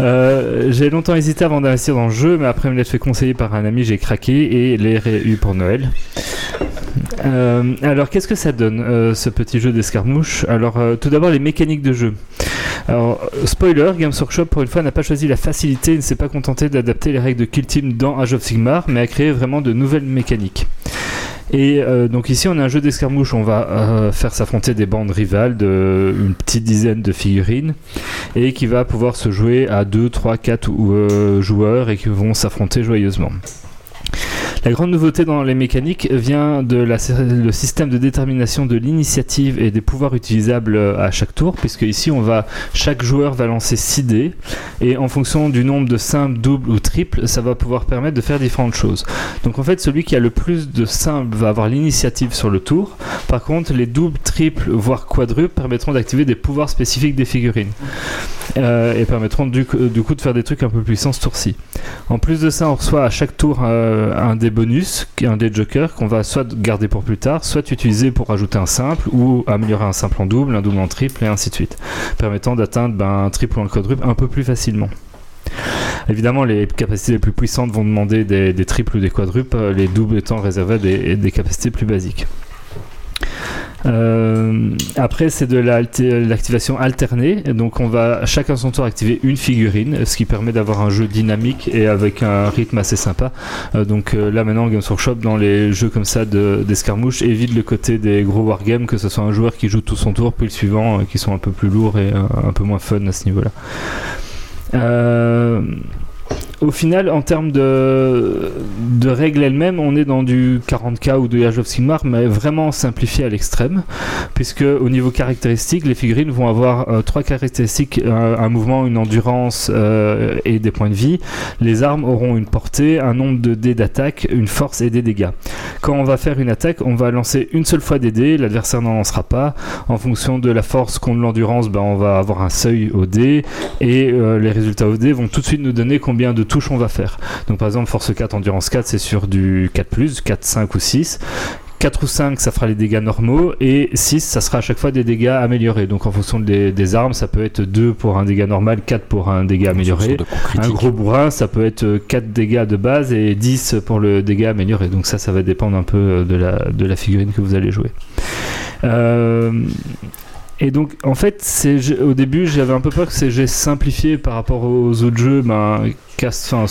Euh, j'ai longtemps hésité avant d'investir dans le jeu, mais après me l'être fait conseiller par un ami, j'ai craqué et l'ai eu pour Noël. Euh, alors qu'est-ce que ça donne euh, ce petit jeu d'escarmouche? Alors euh, tout d'abord les mécaniques de jeu. Alors, spoiler, Games Workshop pour une fois n'a pas choisi la facilité et ne s'est pas contenté d'adapter les règles de Kill Team dans Age of Sigmar, mais a créé vraiment de nouvelles mécaniques. Et donc ici on a un jeu d'escarmouche, on va faire s'affronter des bandes rivales de une petite dizaine de figurines et qui va pouvoir se jouer à 2, 3, 4 ou, euh, joueurs et qui vont s'affronter joyeusement. La grande nouveauté dans les mécaniques vient de le système de détermination de l'initiative et des pouvoirs utilisables à chaque tour, puisque ici on va chaque joueur va lancer 6 dés et en fonction du nombre de simples, doubles ou triples, ça va pouvoir permettre de faire différentes choses. Donc en fait, celui qui a le plus de simples va avoir l'initiative sur le tour. Par contre, les doubles, triples, voire quadruples permettront d'activer des pouvoirs spécifiques des figurines euh, et permettront du, coup de faire des trucs un peu puissants ce tour-ci. En plus de ça, on reçoit à chaque tour euh, un bonus, un des jokers qu'on va soit garder pour plus tard, soit utiliser pour ajouter un simple ou améliorer un simple en double, un double en triple et ainsi de suite, permettant d'atteindre ben, un triple ou un quadruple un peu plus facilement. Évidemment, les capacités les plus puissantes vont demander des, triples ou des quadruples, les doubles étant réservés à des capacités plus basiques. Euh, après, c'est de l'activation alternée. Donc, on va chacun son tour activer une figurine, ce qui permet d'avoir un jeu dynamique et avec un rythme assez sympa. Euh, donc, euh, là maintenant, Games Workshop, dans les jeux comme ça d'escarmouche, évite le côté des gros wargames, que ce soit un joueur qui joue tout son tour, puis le suivant, qui sont un peu plus lourds et un peu moins fun à ce niveau-là. Au final, en termes de, règles elles-mêmes, on est dans du 40K ou de Age of Sigmar, mais vraiment simplifié à l'extrême, puisque au niveau caractéristique, les figurines vont avoir euh, trois caractéristiques un, un mouvement, une endurance euh, et des points de vie. Les armes auront une portée, un nombre de dés d'attaque, une force et des dégâts. Quand on va faire une attaque, on va lancer une seule fois des dés, l'adversaire n'en lancera pas. En fonction de la force contre l'endurance, ben, on va avoir un seuil au dé, et euh, les résultats au dé vont tout de suite nous donner combien de touches on va faire. Donc par exemple, force 4, endurance 4, c'est sur du 4+, 4, 5 ou 6. 4 ou 5, ça fera les dégâts normaux, et 6, ça sera à chaque fois des dégâts améliorés. Donc en fonction des, des armes, ça peut être 2 pour un dégât normal, 4 pour un dégât amélioré. Un gros bourrin, ça peut être 4 dégâts de base et 10 pour le dégât amélioré. Donc ça, ça va dépendre un peu euh, de la, de la figurine que vous allez jouer. Euh, et donc, en fait, au début, j'avais un peu peur que ces jets simplifiés par rapport aux autres jeux, ben, casse, enfin,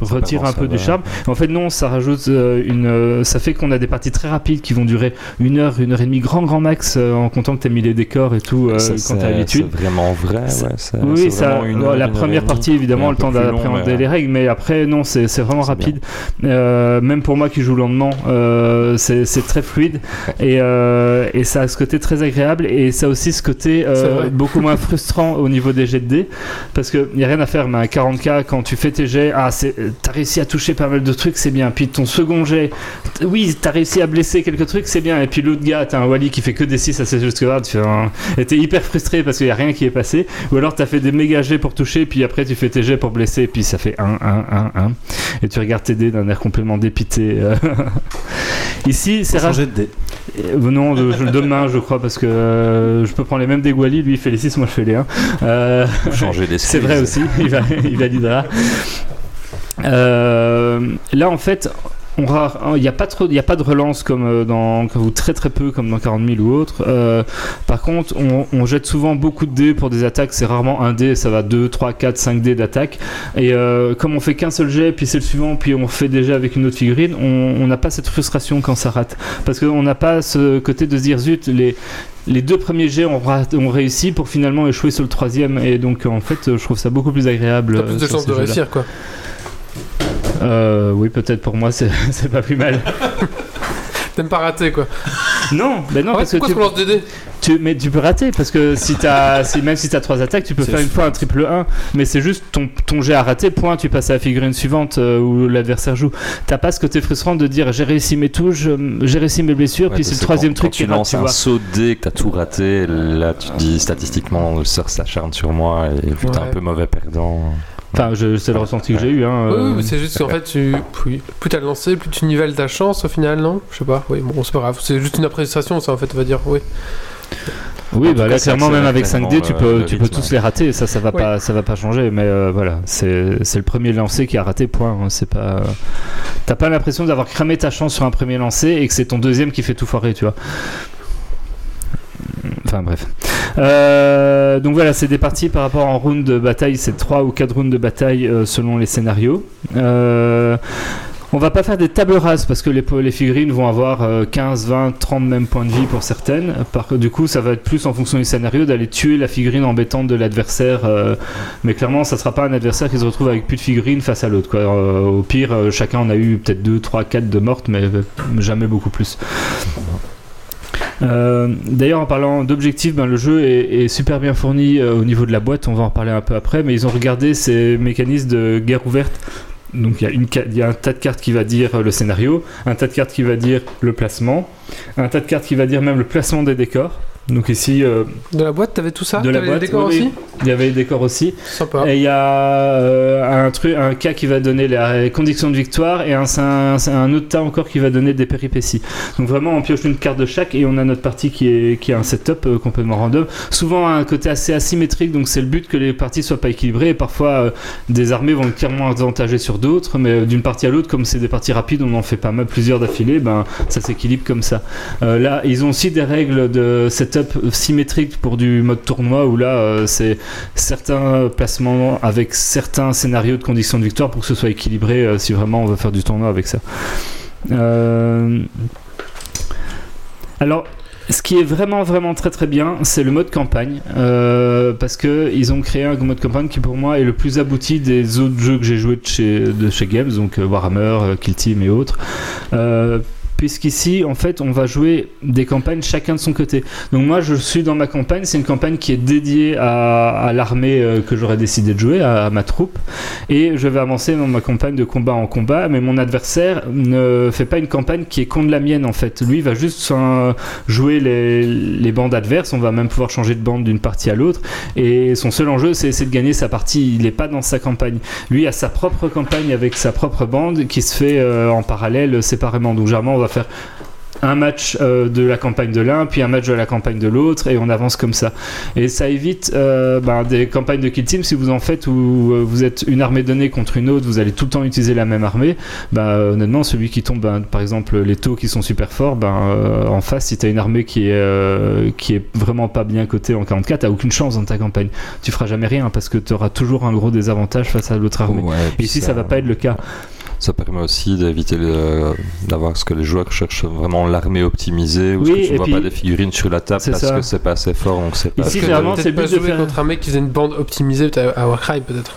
retire un peu du charme. En fait, non, ça rajoute euh, une, euh, ça fait qu'on a des parties très rapides qui vont durer une heure, une heure et demie, grand, grand max, euh, en comptant que t'as mis les décors et tout, Ça, quand t'as l'habitude. C'est vraiment vrai, ouais. Oui, ça, une heure, la une première partie, évidemment, le temps d'appréhender les règles, mais après, non, c'est vraiment rapide. Euh, même pour moi qui joue lentement, euh, c'est très fluide et, euh, et ça a ce côté très agréable et ça a aussi ce côté beaucoup moins frustrant au niveau des jets de dés parce qu'il n'y a rien à faire, mais à 40k, quand tu fais tes jets, ah, c'est- t'as réussi à toucher pas mal de trucs, c'est bien. Puis ton second jet, oui, t'as réussi à blesser quelques trucs, c'est bien. Et puis l'autre gars, t'as un Wally qui fait que des 6 à ses jusque là, tu un... et t'es hyper frustré parce qu'il n'y a rien qui est passé. Ou alors t'as fait des méga jets pour toucher, puis après tu fais tes jets pour blesser, puis ça fait 1, 1, 1, 1. Et tu regardes tes dés d'un air complètement dépité. euh. Ici, c'est Faut de. Euh, non, de- je- demain, je crois, parce que euh, je peux prendre les mêmes des lui il fait les 6, moi je fais les 1. Euh, Changer des c'est vrai aussi, il, va- il validera. Euh, là, en fait, on ra- il n'y a pas trop, il a pas de relance comme euh, dans, ou très très peu comme dans 40 000 ou autre. Euh, par contre, on, on jette souvent beaucoup de dés pour des attaques. C'est rarement un dé, ça va 2, 3, 4, 5 dés d'attaque. Et euh, comme on fait qu'un seul jet, puis c'est le suivant, puis on fait déjà avec une autre figurine, on n'a pas cette frustration quand ça rate. Parce qu'on n'a pas ce côté de se dire zut, les les deux premiers jets ont, réussi pour finalement échouer sur le troisième et donc en fait je trouve ça beaucoup plus agréable T'as plus de chances ces de réussir, quoi. Euh, oui, peut-être pour moi, c'est pas plus mal. T'aimes pas rater, quoi. Non, ben non, Ouais, parce que pourquoi tu, lance des dés tu- mais tu peux rater parce que si t'as, si, même si t'as trois attaques, tu peux faire une fois un triple 1, mais c'est juste ton, ton jet à rater, point, tu passes à la figurine suivante euh, où l'adversaire joue. T'as pas ce côté frustrant de dire j'ai réussi mes touches, j'ai réussi mes blessures, Ouais, puis ça, c'est le troisième quand, truc quand qui tu rate, lances tu un vois. saut de dé, que t'as tout raté, là tu te dis statistiquement le sort s'acharne sur moi et vu que t'es Ouais. un peu mauvais perdant. Enfin, je- c'est le ressenti que j'ai eu. Hein, Oui, euh, oui, c'est juste qu'en fait, tu, plus, plus t'as lancé, plus tu nivelles ta chance au final, non? Je sais pas, oui, bon, c'est pas grave. C'est juste une appréciation, ça, en fait, on va dire, oui. Oui, bah là clairement même avec 5 dés, tu clairement, peux, tu peux tous les rater. Ça, ça va pas, ça va pas changer. Mais euh, voilà, c'est c'est le premier lancé qui a raté. Point. hein, C'est pas. T'as pas l'impression d'avoir cramé ta chance sur un premier lancé et que c'est ton deuxième qui fait tout foirer, tu vois. Enfin bref. Euh, donc voilà, c'est des parties par rapport en round de bataille. C'est 3 ou 4 rounds de bataille euh, selon les scénarios. Euh, on va pas faire des tables rases parce que les, figurines vont avoir euh, 15, 20, 30 même points de vie pour certaines. Du coup, ça va être plus en fonction du scénario d'aller tuer la figurine embêtante de l'adversaire. euh, mais clairement, ça sera pas un adversaire qui se retrouve avec plus de figurines face à l'autre. au pire, chacun en a eu peut-être 2, 3, 4 de mortes, mais jamais beaucoup plus. Euh, D'ailleurs, en parlant d'objectifs, ben, le jeu est, super bien fourni euh, au niveau de la boîte. On va en reparler un peu après, mais ils ont regardé ces mécanismes de guerre ouverte. Donc il y, a une ca- il y a un tas de cartes qui va dire euh, le scénario, un tas de cartes qui va dire le placement, un tas de cartes qui va dire même le placement des décors. Donc ici, euh, De la boîte, t'avais tout ça de la boîte, les décors oui, oui. aussi il y avait les décors aussi. Sympa. Et il y a euh, un truc, un cas qui va donner les conditions de victoire et un, un, un autre tas encore qui va donner des péripéties. Donc vraiment, on pioche une carte de chaque et on a notre partie qui est, qui est un setup euh, complètement random. Souvent un côté assez asymétrique, donc c'est le but que les parties soient pas équilibrées. Et parfois, euh, des armées vont être clairement avantagées sur d'autres, mais d'une partie à l'autre, comme c'est des parties rapides, on en fait pas mal plusieurs d'affilée, ben ça s'équilibre comme ça. Là, ils ont aussi des règles de symétrique pour du mode tournoi où là, euh, c'est certains placements avec certains scénarios de conditions de victoire pour que ce soit équilibré euh, si vraiment on veut faire du tournoi avec ça. Euh, Alors, Ce qui est vraiment vraiment très très bien, c'est le mode campagne, parce que ils ont créé un mode campagne qui pour moi est le plus abouti des autres jeux que j'ai joué de chez, de chez Games, donc Warhammer, Kill Team et autres. Puisqu'ici, en fait, on va jouer des campagnes chacun de son côté. Donc moi, je suis dans ma campagne. C'est une campagne qui est dédiée à, l'armée euh, que j'aurais décidé de jouer, à, ma troupe. Et je vais avancer dans ma campagne de combat en combat. Mais mon adversaire ne fait pas une campagne qui est contre la mienne, en fait. Lui va juste euh, jouer les, les bandes adverses. On va même pouvoir changer de bande d'une partie à l'autre. Et son seul enjeu, c'est c'est de gagner sa partie. Il n'est pas dans sa campagne. Lui a sa propre campagne avec sa propre bande qui se fait euh, en parallèle, séparément. Donc généralement, on va faire un match euh, de la campagne de l'un, puis un match de la campagne de l'autre, et on avance comme ça. Et ça évite euh, ben, des campagnes de kill team si vous en faites où euh, vous êtes une armée donnée contre une autre, vous allez tout le temps utiliser la même armée. Euh, honnêtement, celui qui tombe, ben, par exemple, les taux qui sont super forts, en face, si tu as une armée qui est, qui est vraiment pas bien cotée en 44, t'as aucune chance dans ta campagne. Tu feras jamais rien parce que tu auras toujours un gros désavantage face à l'autre armée. Ouais, Ici, ça va pas être le cas. Ça permet aussi d'éviter d'avoir ce que les joueurs cherchent vraiment l'armée optimisée ou Oui, ce que tu vois puis- pas des figurines sur la table parce ça. que c'est pas assez fort donc c'est pas Ici, Peut-être c'est but de jouer faire- contre un mec qui faisait une bande optimisée à Warcry peut-être.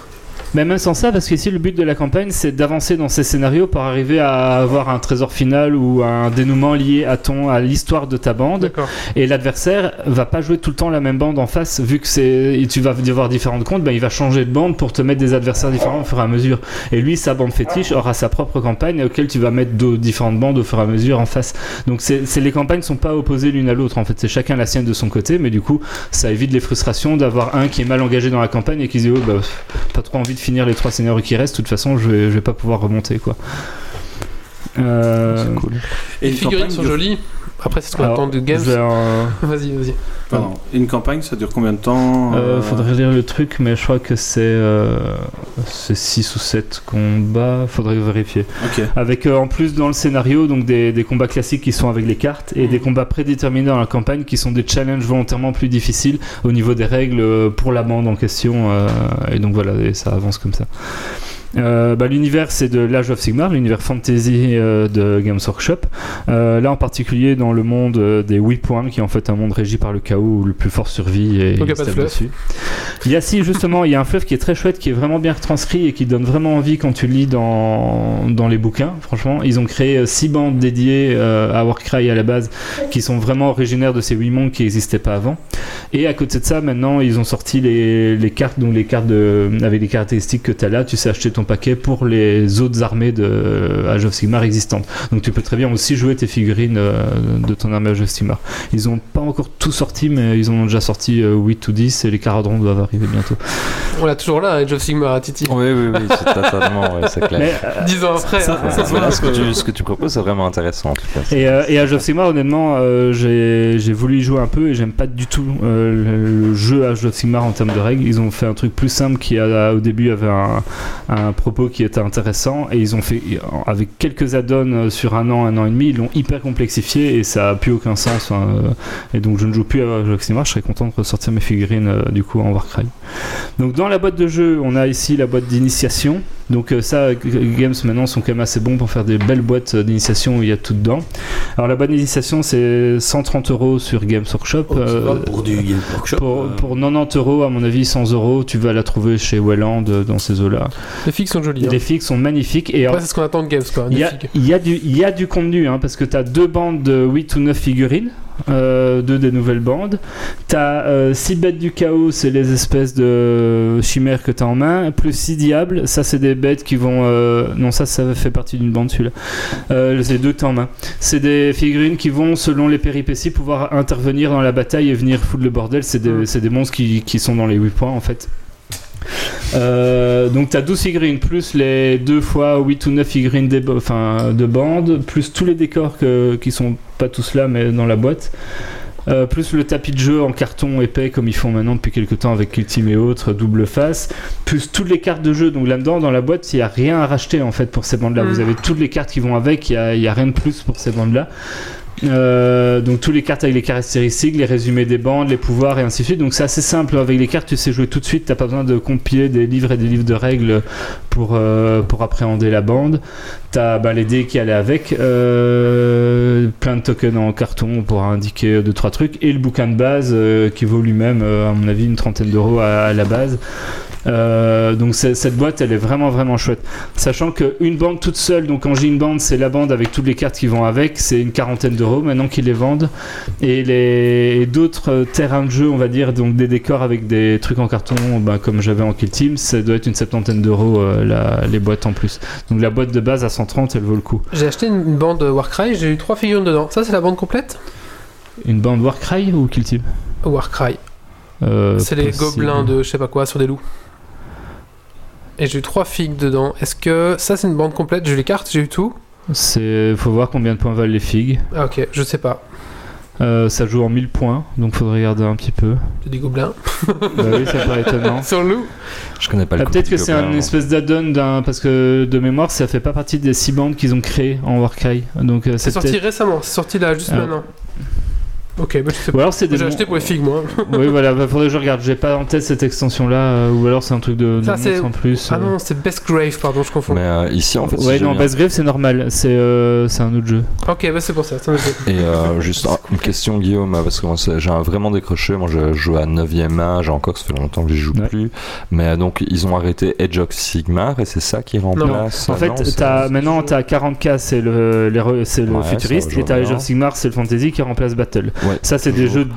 Mais même sans ça, parce qu'ici le but de la campagne c'est d'avancer dans ces scénarios pour arriver à avoir un trésor final ou un dénouement lié à ton à l'histoire de ta bande. Et l'adversaire va pas jouer tout le temps la même bande en face, vu que c'est tu vas avoir différentes comptes, ben il va changer de bande pour te mettre des adversaires différents au fur et à mesure. Et lui, sa bande fétiche aura sa propre campagne auquel tu vas mettre différentes bandes au fur et à mesure en face. Donc c'est c'est- les campagnes sont pas opposées l'une à l'autre. En fait, c'est chacun la sienne de son côté, mais du coup, ça évite les frustrations d'avoir un qui est mal engagé dans la campagne et qui se dit oh bah pas trop envie de finir les trois scénarios qui restent. De toute façon, je vais, je vais pas pouvoir remonter quoi. Euh, c'est cool. Et les figurines sont jolies. Après, c'est ce qu'on attend de Games. Vas-y, vas-y. Pardon. Une campagne, ça dure combien de temps Euh, euh, faudrait lire le truc, mais je crois que c'est euh, 6 ou 7 combats. Faudrait vérifier. Ok. Avec euh, en plus dans le scénario donc des, des combats classiques qui sont avec les cartes et des combats prédéterminés dans la campagne qui sont des challenges volontairement plus difficiles au niveau des règles euh, pour la bande en question. euh, et donc voilà, et ça avance comme ça. Euh, bah, l'univers c'est de l'Age of Sigmar, l'univers fantasy euh, de Games Workshop. Euh, là en particulier dans le monde des 8 points qui est en fait un monde régi par le chaos où le plus fort survit et Donc, y a il pas de fleuve. dessus. Il y a si justement, il y a un fleuve qui est très chouette, qui est vraiment bien retranscrit et qui donne vraiment envie quand tu lis dans, dans les bouquins. Franchement, ils ont créé euh, six bandes dédiées à Warcry à la base, qui sont vraiment originaires de ces huit mondes qui n'existaient pas avant. Et à côté de ça, maintenant, ils ont sorti les, les cartes, donc les cartes de, avec les caractéristiques que tu as là. Tu sais acheter ton paquet pour les autres armées de euh, Age of Sigmar existantes. Donc tu peux très bien aussi jouer tes figurines euh, de ton armée Age of Sigmar. Ils ont pas encore tout sorti, mais ils en ont déjà sorti euh, 8 ou 10 et les caradrons doivent arriver bientôt. On l'a toujours là, Age of Sigmar à Titi. Oui, oui, oui, c'est totalement, ouais, c'est clair. Mais, euh, Dix ans après. Ça- hein. ça- Voilà, ce, que tu, ce que tu proposes, c'est vraiment intéressant en tout cas. Et, euh, et Age of Sigmar, honnêtement, euh, j'ai j'ai voulu y jouer un peu et j'aime pas du tout euh, le, le jeu Age of Sigmar en termes de règles. Ils ont fait un truc plus simple qui, a, au début, avait un, un propos qui était intéressant et ils ont fait, avec quelques add-ons euh, sur un an, un an et demi, ils l'ont hyper complexifié et ça a plus aucun sens. euh, et donc, je ne joue plus à Sigmar. Je serais content de ressortir mes figurines euh, du coup en Warcry. Donc, dans la boîte de jeu, on a ici la boîte d'initiation. Donc euh, ça, Games maintenant sont quand même assez bons pour faire des belles boîtes euh, d'initiation où il y a tout dedans. Alors la boîte d'initiation c'est 130 euros sur Games Workshop. Oh, euh, pour du Game Workshop. pour, euh, pour 90 euros, à mon avis 100 euros, tu vas la trouver chez Welland dans ces eaux-là. Les figues sont jolies. hein. Les figues sont magnifiques et Après, c'est ce qu'on attend de Games quoi. il des y, a, figues. il y, a du, il y a du contenu hein, parce que tu as deux bandes de 8 ou 9 figurines, euh, deux des nouvelles bandes. Tu as 6 bêtes du chaos, c'est les espèces de chimères que tu as en main, plus 6 diables, ça c'est des bêtes qui vont. euh, non, ça, ça fait partie d'une bande celui-là. Euh, c'est deux que tu as en main. C'est des figurines qui vont, selon les péripéties, pouvoir intervenir dans la bataille et venir foutre le bordel. C'est des, Mm. c'est des monstres qui, qui sont dans les 8 points en fait. Euh, donc tu as 12 figurines plus les 2 fois 8 ou 9 figurines des, enfin, de bande, plus tous les décors que, qui sont pas tous là mais dans la boîte. Euh, plus le tapis de jeu en carton épais comme ils font maintenant depuis quelques temps avec Team et autres, double face, plus toutes les cartes de jeu. Donc là-dedans, dans la boîte, il n'y a rien à racheter en fait pour ces bandes-là. Vous avez toutes les cartes qui vont avec, il n'y a rien de plus pour ces bandes-là. Euh, donc tous les cartes avec les caractéristiques, les résumés des bandes, les pouvoirs et ainsi de suite. Donc c'est assez simple. Avec les cartes, tu sais jouer tout de suite. T'as pas besoin de compiler des livres et des livres de règles pour, euh, pour appréhender la bande. T'as bah, les dés qui allaient avec, euh, plein de tokens en carton pour indiquer deux trois trucs et le bouquin de base qui vaut lui-même, à mon avis, une trentaine d'euros à la base. Euh, donc cette boîte elle est vraiment vraiment chouette. Sachant qu'une bande toute seule donc quand j'ai une bande c'est la bande avec toutes les cartes qui vont avec. C'est une quarantaine d'euros maintenant qu'ils les vendent. Et les d'autres euh, terrains de jeu on va dire donc des décors avec des trucs en carton bah, comme j'avais en Kill Team ça doit être une septantaine d'euros euh, les boîtes en plus. Donc la boîte de base à 130 elle vaut le coup. J'ai acheté une, une bande Warcry, j'ai eu trois figurines dedans. Ça, c'est la bande complète? Une bande Warcry ou Kill Team? Warcry. Euh, C'est les gobelins de je sais pas quoi sur des loups. Et j'ai eu trois figues dedans. Est-ce que ça, c'est une bande complète? J'ai eu les cartes, j'ai eu tout? c'est faut voir combien de points valent les figues Ah, ok, je sais pas. Euh, ça joue en 1000 points donc faudrait regarder un petit peu J'ai des gobelins. bah oui ça paraît étonnant sur le loup? Je connais pas le Ah, Peut-être que c'est un espèce d'add-on d'un parce que de mémoire ça fait pas partie des six bandes qu'ils ont créées en Warcry donc euh, C'est c'est sorti récemment, c'est sorti là juste Ah. maintenant. Ok, bah je sais ou alors c'est des J'ai acheté pour les figues, moi. oui voilà bah, faudrait que je regarde j'ai pas en tête cette extension là ou alors c'est un truc de, de Ça, c'est- monstre en plus Ah euh. non, c'est Best Grave, pardon, je confonds. Mais euh, ici, en fait, ouais non Bass Grave c'est normal c'est euh, c'est un autre jeu Ok, bah c'est pour ça. ça me fait. Et euh, juste un- une question, Guillaume, parce que moi, c'est- j'ai un- vraiment décroché. Moi, je joue à 9ème âge, encore, ça fait longtemps que j'y joue Ouais. plus. Mais euh, donc, ils ont arrêté Edge of Sigmar et c'est ça qui remplace. en euh, fait non, c'est- t'as maintenant t'as 40k c'est le les c'est le Ouais, futuriste et t'as bien. of Sigmar c'est le fantasy qui remplace Battle Ouais, ça c'est des jeux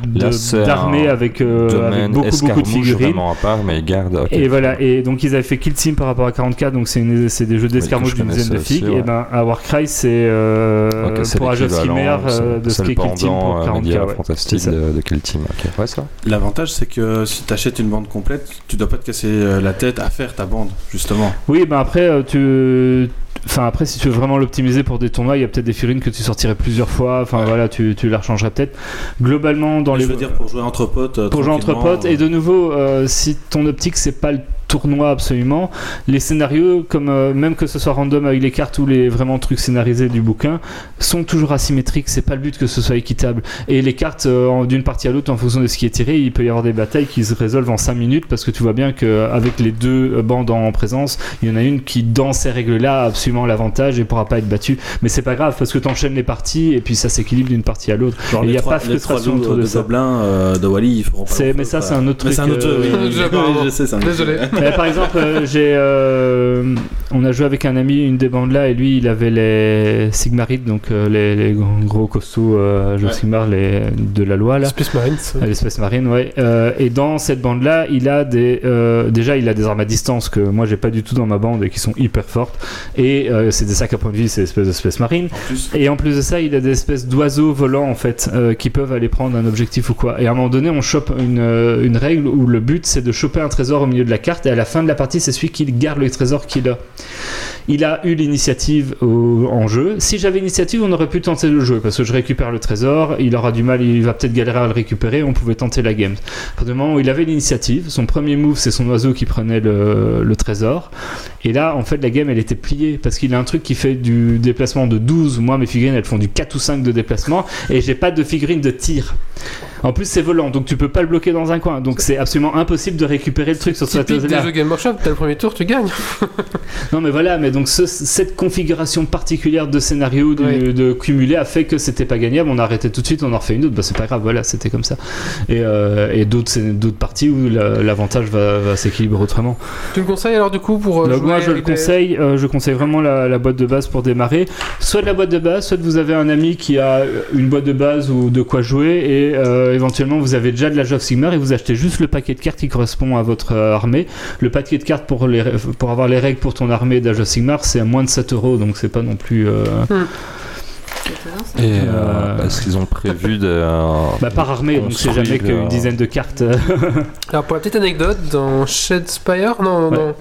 d'armée avec, euh, avec beaucoup beaucoup de figurines vraiment à part, mais ok. Et voilà, et donc ils avaient fait Kill Team par rapport à 40k, donc c'est une- c'est des jeux d'escarmouche d'une dizaine de figues. aussi, Et ben à Warcry, c'est euh, Ok, c'est pour Age of euh, de ce c'est qui est le Kill Team pour euh, 40k. média ouais. fantastique c'est ça. de, de Kill Team. Ouais. L'avantage, c'est que si tu achètes une bande complète, tu dois pas te casser euh, la tête à faire ta bande, justement. Oui, ben après, euh, tu. Enfin, après, si tu veux vraiment l'optimiser pour des tournois, il y a peut-être des figurines que tu sortirais plusieurs fois. Enfin, Ouais. voilà, tu, tu la rechangerais peut-être. Globalement, dans Je les. veux dire, pour jouer entre potes. euh, pour jouer entre potes. Et de nouveau, euh, si ton optique c'est pas le tournoi absolument, les scénarios, comme euh, même que ce soit random avec les cartes ou les vraiment trucs scénarisés du bouquin, sont toujours asymétriques. C'est pas le but que ce soit équitable. Et les cartes euh, d'une partie à l'autre, en fonction de ce qui est tiré, il peut y avoir des batailles qui se résolvent en 5 minutes parce que tu vois bien qu'avec les deux euh, bandes en présence, il y en a une qui, dans ces règles-là, a absolument l'avantage et pourra pas être battue. Mais c'est pas grave parce que t'enchaînes les parties et puis ça s'équilibre d'une partie à l'autre. Genre Et les y a trois, pas les trois frustration autour de de ça. gobelins euh, de Wally, ils pas mais ça, c'est un autre Mais truc, c'est un autre oui, je sais, Désolé. Mais par exemple, euh, j'ai, euh, on a joué avec un ami une des bandes là et lui il avait les Sigmarides, donc euh, les, les gros- costauds euh, jeux Ouais. Sigmar les, de la loi là. Space Marines. à L'espèce marine, ouais. Euh, et dans cette bande-là, il a des, euh, déjà, il a des armes à distance que moi j'ai pas du tout dans ma bande et qui sont hyper fortes. Et euh, c'est des sacs à point de vie, c'est espèces d'espèces marines. En plus, Et en plus de ça, il a des espèces d'oiseaux volants en fait euh, qui peuvent aller prendre un objectif ou quoi. Et à un moment donné, on chope une, une règle où le but c'est de choper un trésor au milieu de la carte à la fin de la partie, c'est celui qui garde le trésor qu'il a. Il a eu l'initiative au- en jeu. Si j'avais l'initiative, on aurait pu tenter le jeu parce que je récupère le trésor. Il aura du mal, il va peut-être galérer à le récupérer. On pouvait tenter la game. À partir du moment où il avait l'initiative, son premier move c'est son oiseau qui prenait le, le trésor. Et là, en fait, la game elle était pliée parce qu'il a un truc qui fait du déplacement de 12. Moi, mes figurines elles font du 4 ou 5 de déplacement et j'ai pas de figurines de tir. En plus, c'est volant donc tu peux pas le bloquer dans un coin. Donc c'est absolument impossible de récupérer le truc sur cette Typique des jeux Game Workshop, t'as le premier tour, tu gagnes. non mais voilà, mais donc ce- cette configuration particulière de scénario du- Oui. de cumulé a fait que c'était pas gagnable. On a arrêté tout de suite, on en refait une autre. Bah c'est pas grave, voilà, c'était comme ça. Et, euh, et d'autres d'autres parties où la- l'avantage va, va s'équilibrer autrement. Tu le conseilles alors du coup pour. euh, Donc jouer moi je le des- conseille, euh, je conseille vraiment la, la boîte de base pour démarrer. Soit de la boîte de base, soit vous avez un ami qui a une boîte de base ou de quoi jouer et euh, éventuellement vous avez déjà de la of Sigmar et vous achetez juste le paquet de cartes qui correspond à votre armée. Le paquet de cartes pour, les, pour avoir les règles pour ton armée d'Age of Sigmar c'est à moins de 7 euros donc c'est pas non plus... euh, ça. Et Euh, euh, est-ce qu'ils ont prévu de. euh, bah, par armée donc c'est jamais qu'une euh, dizaine de cartes. Alors pour la petite anecdote, dans Shadespire, non, Ouais. non.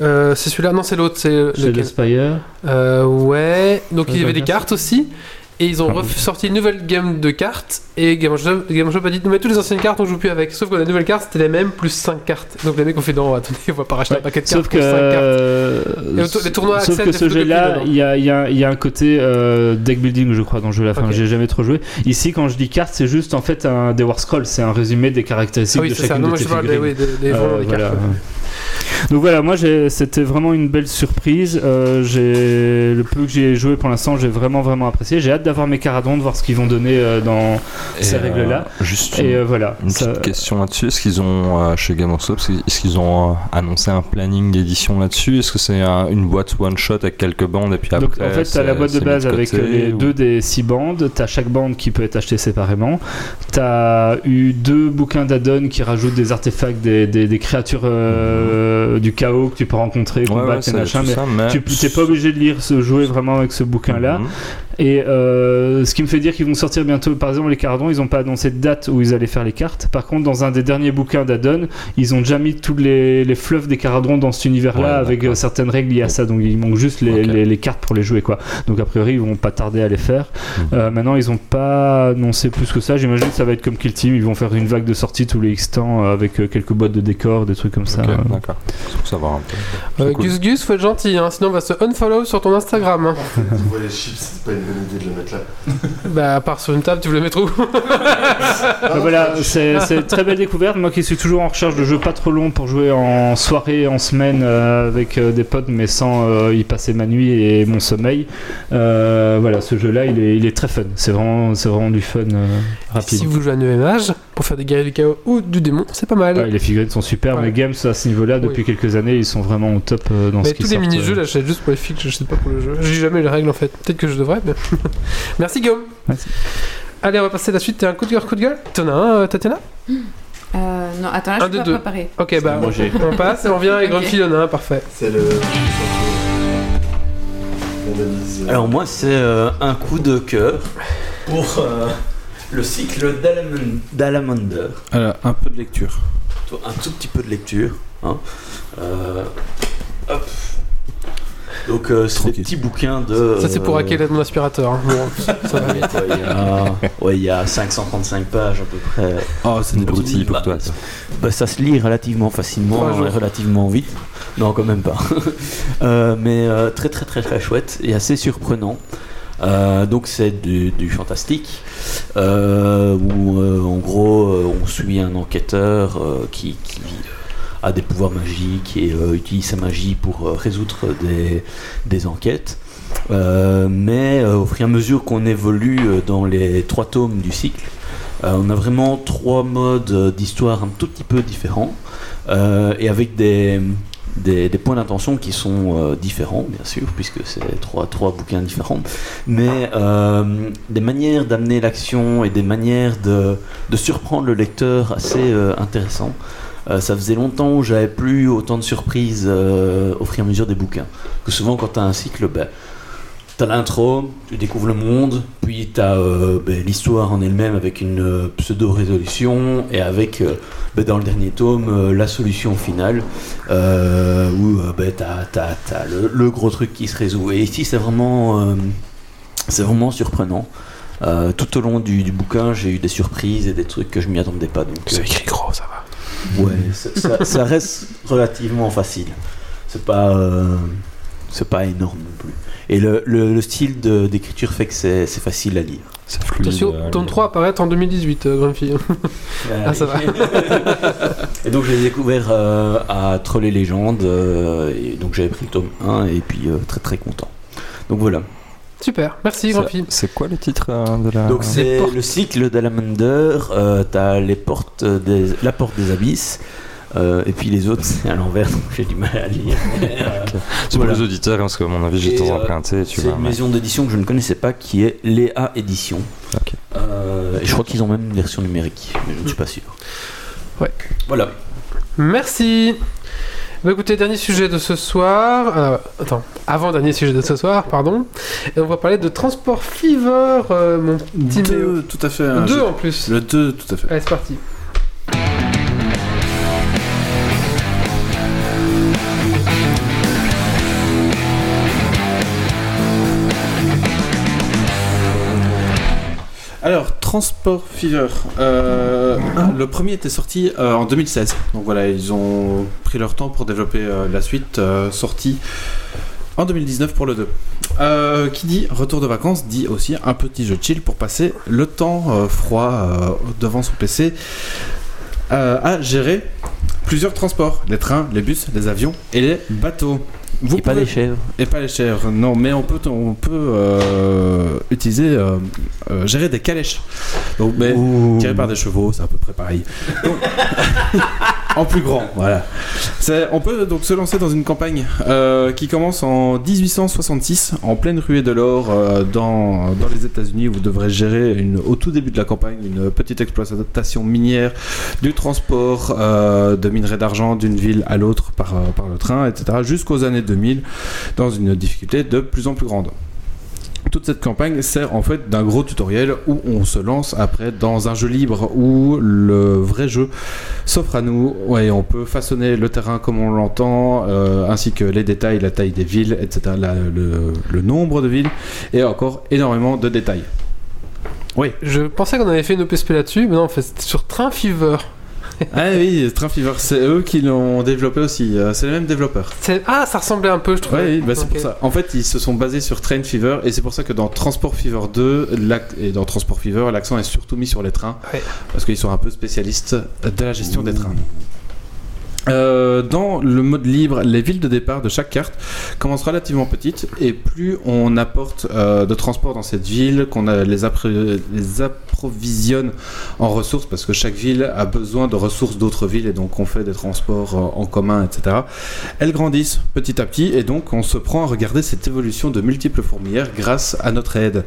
Euh, c'est celui-là, non, c'est l'autre, c'est Chez lequel? Spire. Euh, ouais, donc il y avait bah, des cartes aussi. Et ils ont Ah ressorti une nouvelle gamme de cartes. Et Game Shop, Game Shop a dit, mais toutes les anciennes cartes on joue plus avec. Sauf que la nouvelle carte c'était les mêmes plus 5 cartes. Donc les mecs ont fait, non, attendez, on va pas racheter Ouais, un paquet de cartes Sauf pour que, 5 cartes. euh, Et les tournois sauf que des ce jeu-là, il y a, y y un côté euh, deck building, je crois, dans le jeu. Enfin, j'ai jamais trop joué. Ici, quand je dis carte, c'est juste en fait un des war scroll, c'est un résumé des caractéristiques Ah oui, de c'est ça. chacune Non, de moi tes je parle des, oui, des, des Euh, des cartes. ouais. Donc voilà, moi c'était vraiment une belle surprise. Euh, j'ai le peu que j'ai joué pour l'instant, j'ai vraiment vraiment apprécié. J'ai hâte d'avoir mes caradons, de voir ce qu'ils vont donner euh, dans ces règles-là. euh, juste Et une, voilà. une Ça- petite question là-dessus. Est-ce qu'ils ont, chez Game of Thrones, est-ce qu'ils ont annoncé un planning d'édition là-dessus? Est-ce que c'est un- une boîte one-shot avec quelques bandes et puis après Donc en fait, tu as la boîte de base avec les ou- deux des six bandes. Tu as chaque bande qui peut être achetée séparément. Tu as eu deux bouquins d'add-on qui rajoutent des artefacts, des, des- des créatures euh, du chaos que tu peux rencontrer, combattre ouais, et machin. Mais ça, mais tu n'es pas obligé de lire, ce, jouer vraiment avec ce bouquin-là. Mhm. Et euh, ce qui me fait dire qu'ils vont sortir bientôt, par exemple, les cardons, ils n'ont pas annoncé de date où ils allaient faire les cartes. Par contre, dans un des derniers bouquins d'add-on, ils ont déjà mis tous les, les fluffs des cardons dans cet univers-là Ouais, avec euh, certaines règles liées à ça. Donc il manque juste les, Ok. les- les cartes pour les jouer, quoi. Donc a priori, ils vont pas tarder à les faire. Mhm. Euh, maintenant, ils n'ont pas annoncé plus que ça. J'imagine que ça va être comme Kill Team. Ils vont faire une vague de sortie tous les X temps avec quelques boîtes de décors, des trucs comme ça. D'accord. Pour savoir un peu. Euh, cool. Gus Gus, faut être gentil, hein, sinon on va se unfollow sur ton Instagram. hein. Tu vois les chips, c'est pas une bonne idée de le mettre là. bah, à part sur une table, tu veux le mettre où Bah voilà, c'est une très belle découverte. Moi qui suis toujours en recherche de jeux pas trop longs pour jouer en soirée, en semaine euh, avec euh, des potes, mais sans euh, y passer ma nuit et mon sommeil. Euh, voilà, ce jeu-là, il est, il est très fun. C'est vraiment, c'est vraiment du fun euh, rapide. Si vous jouez à EMH, pour faire des guerriers du chaos ou du démon, c'est pas mal. Ouais, les figurines sont super. Ouais. Les games à ce niveau-là, depuis Oui. quelques années, ils sont vraiment au top euh, dans mais ce qu'ils tous les mini-jeux, euh. là, j'achète juste pour les fixes, je sais pas pour le jeu. J'ai jamais les règles en fait. Peut-être que je devrais, mais. Merci Guillaume. Merci. Allez, on va passer à la suite. T'as un coup de cœur, coup de gueule? T'en as un, euh, Tatiana? Euh, non, attends, là, Un je suis pas deux. préparée. Ok, bah, on passe et on vient. Et Ok. Grande Fille, en a un, parfait. C'est le. Alors moi c'est euh, un coup de cœur pour euh, le cycle d'Alamander. Alors, un peu de lecture. Un tout petit peu de lecture. hein. Euh, hop. Donc euh, c'est des petits bouquins de... Ça, c'est pour euh, hacker mon aspirateur. hein. Bon, ça va vite. Ouais, il y a- ouais, il y a 535 pages à peu près. Oh, c'est Des broutilles pour Bah, toi. ça. Bah, ça se lit relativement facilement relativement vite. Non, quand même pas. Euh, mais euh, très très très très chouette et assez surprenant. Euh, donc c'est du, fantastique euh, où euh, en gros on suit un enquêteur qui, a des pouvoirs magiques et utilise sa magie pour résoudre des, des enquêtes. Mais au fur et à mesure qu'on évolue dans les trois tomes du cycle, on a vraiment trois modes d'histoire un tout petit peu différents et avec des, des, points d'intention qui sont euh, différents, bien sûr, puisque c'est trois, trois bouquins différents, mais euh, des manières d'amener l'action et des manières de, de surprendre le lecteur assez euh, intéressant. Euh, ça faisait longtemps où j'avais plus autant de surprises au fur et à mesure des bouquins. Que souvent, quand tu as un cycle, ben, T'as l'intro, tu découvres le monde, puis t'as euh, ben, l'histoire en elle-même avec une euh, pseudo-résolution et avec, euh, ben, dans le dernier tome, euh, la solution finale où ben, t'as, t'as- t'as le, le gros truc qui se résout. Et ici, c'est vraiment, c'est vraiment surprenant. Tout au long du, du bouquin, j'ai eu des surprises et des trucs que je m'y attendais pas. Donc, euh, écrit gros, ça va. Ouais, ça, ça- reste relativement facile. C'est pas, c'est pas énorme non plus. Et le, le- le style d'écriture fait que c'est c'est facile à lire. C'est fluide. Attention, euh, tome 3 apparaît en 2018, euh, Grande Fille. Ah, ça va. et donc j'ai découvert euh, à Troll et Légende, euh, et donc j'avais pris le tome 1 et puis euh, très très content. Donc voilà. Super, merci, Grande c'est- Fille. C'est quoi le titre euh, de la. Donc c'est le cycle d'Alamander, euh, t'as les portes des, la porte des abysses, euh, et puis les autres c'est à l'envers, donc j'ai du mal à lire. Euh, C'est pour voilà. les auditeurs, parce que à mon avis, j'ai euh, emprunté. Tu C'est une mais- maison d'édition que je ne connaissais pas qui est Léa Édition. Euh, et je crois qu'ils ont même une version numérique, mais je ne suis pas sûr. Ouais. Voilà. Merci. Bah écoutez, dernier sujet de ce soir. euh, attends, avant-dernier sujet de ce soir, pardon. Et on va parler de Transport Fever, euh, mon petit. Deux, tout à fait. un Deux en plus. Le 2, tout à fait. Allez, c'est parti. Alors, Transport Fever. euh, le premier était sorti euh, en 2016. Donc voilà, ils ont pris leur temps pour développer euh, la suite, sortie en 2019 pour le 2. Euh, qui dit retour de vacances dit aussi un petit jeu chill pour passer le temps froid devant son PC à gérer plusieurs transports les trains, les bus, les avions et les bateaux. Vous Et pas les chèvres. et pas les chèvres, non, mais on peut, on peut euh, utiliser, euh, euh, gérer des calèches. Donc, mais tiré par des chevaux, c'est à peu près pareil. Donc, en plus grand, voilà. On peut donc se lancer dans une campagne euh, qui commence en 1866, en pleine ruée de l'or euh, dans, dans les États-Unis, où vous devrez gérer une, au tout début de la campagne une petite exploitation minière, du transport euh, de minerais d'argent d'une ville à l'autre par, par le train, etc., jusqu'aux années 2000, dans une difficulté de plus en plus grande. Toute cette campagne sert en fait d'un gros tutoriel où on se lance après dans un jeu libre où le vrai jeu s'offre à nous. Ouais, on peut façonner le terrain comme on l'entend, euh, ainsi que les détails, la taille des villes, etc., la- le, le nombre de villes et encore énormément de détails. Oui. Je pensais qu'on avait fait une OPSP là-dessus, mais non, en fait, sur Train Fever. Ah oui, Train Fever, c'est eux qui l'ont développé aussi. euh, C'est les mêmes développeurs. Ah, ça ressemblait un peu, je trouve. Oui, bah c'est pour ça. En fait, ils se sont basés sur Train Fever et c'est pour ça que dans Transport Fever 2 l'ac- et dans Transport Fever, l'accent est surtout mis sur les trains Ouais. parce qu'ils sont un peu spécialistes de la gestion des trains. Euh, dans le mode libre, les villes de départ de chaque carte commencent relativement petites et plus on apporte euh, de transport dans cette ville, qu'on les approvisionne en ressources parce que chaque ville a besoin de ressources d'autres villes et donc on fait des transports euh, en commun, etc. Elles grandissent petit à petit et donc on se prend à regarder cette évolution de multiples fourmilières grâce à notre aide.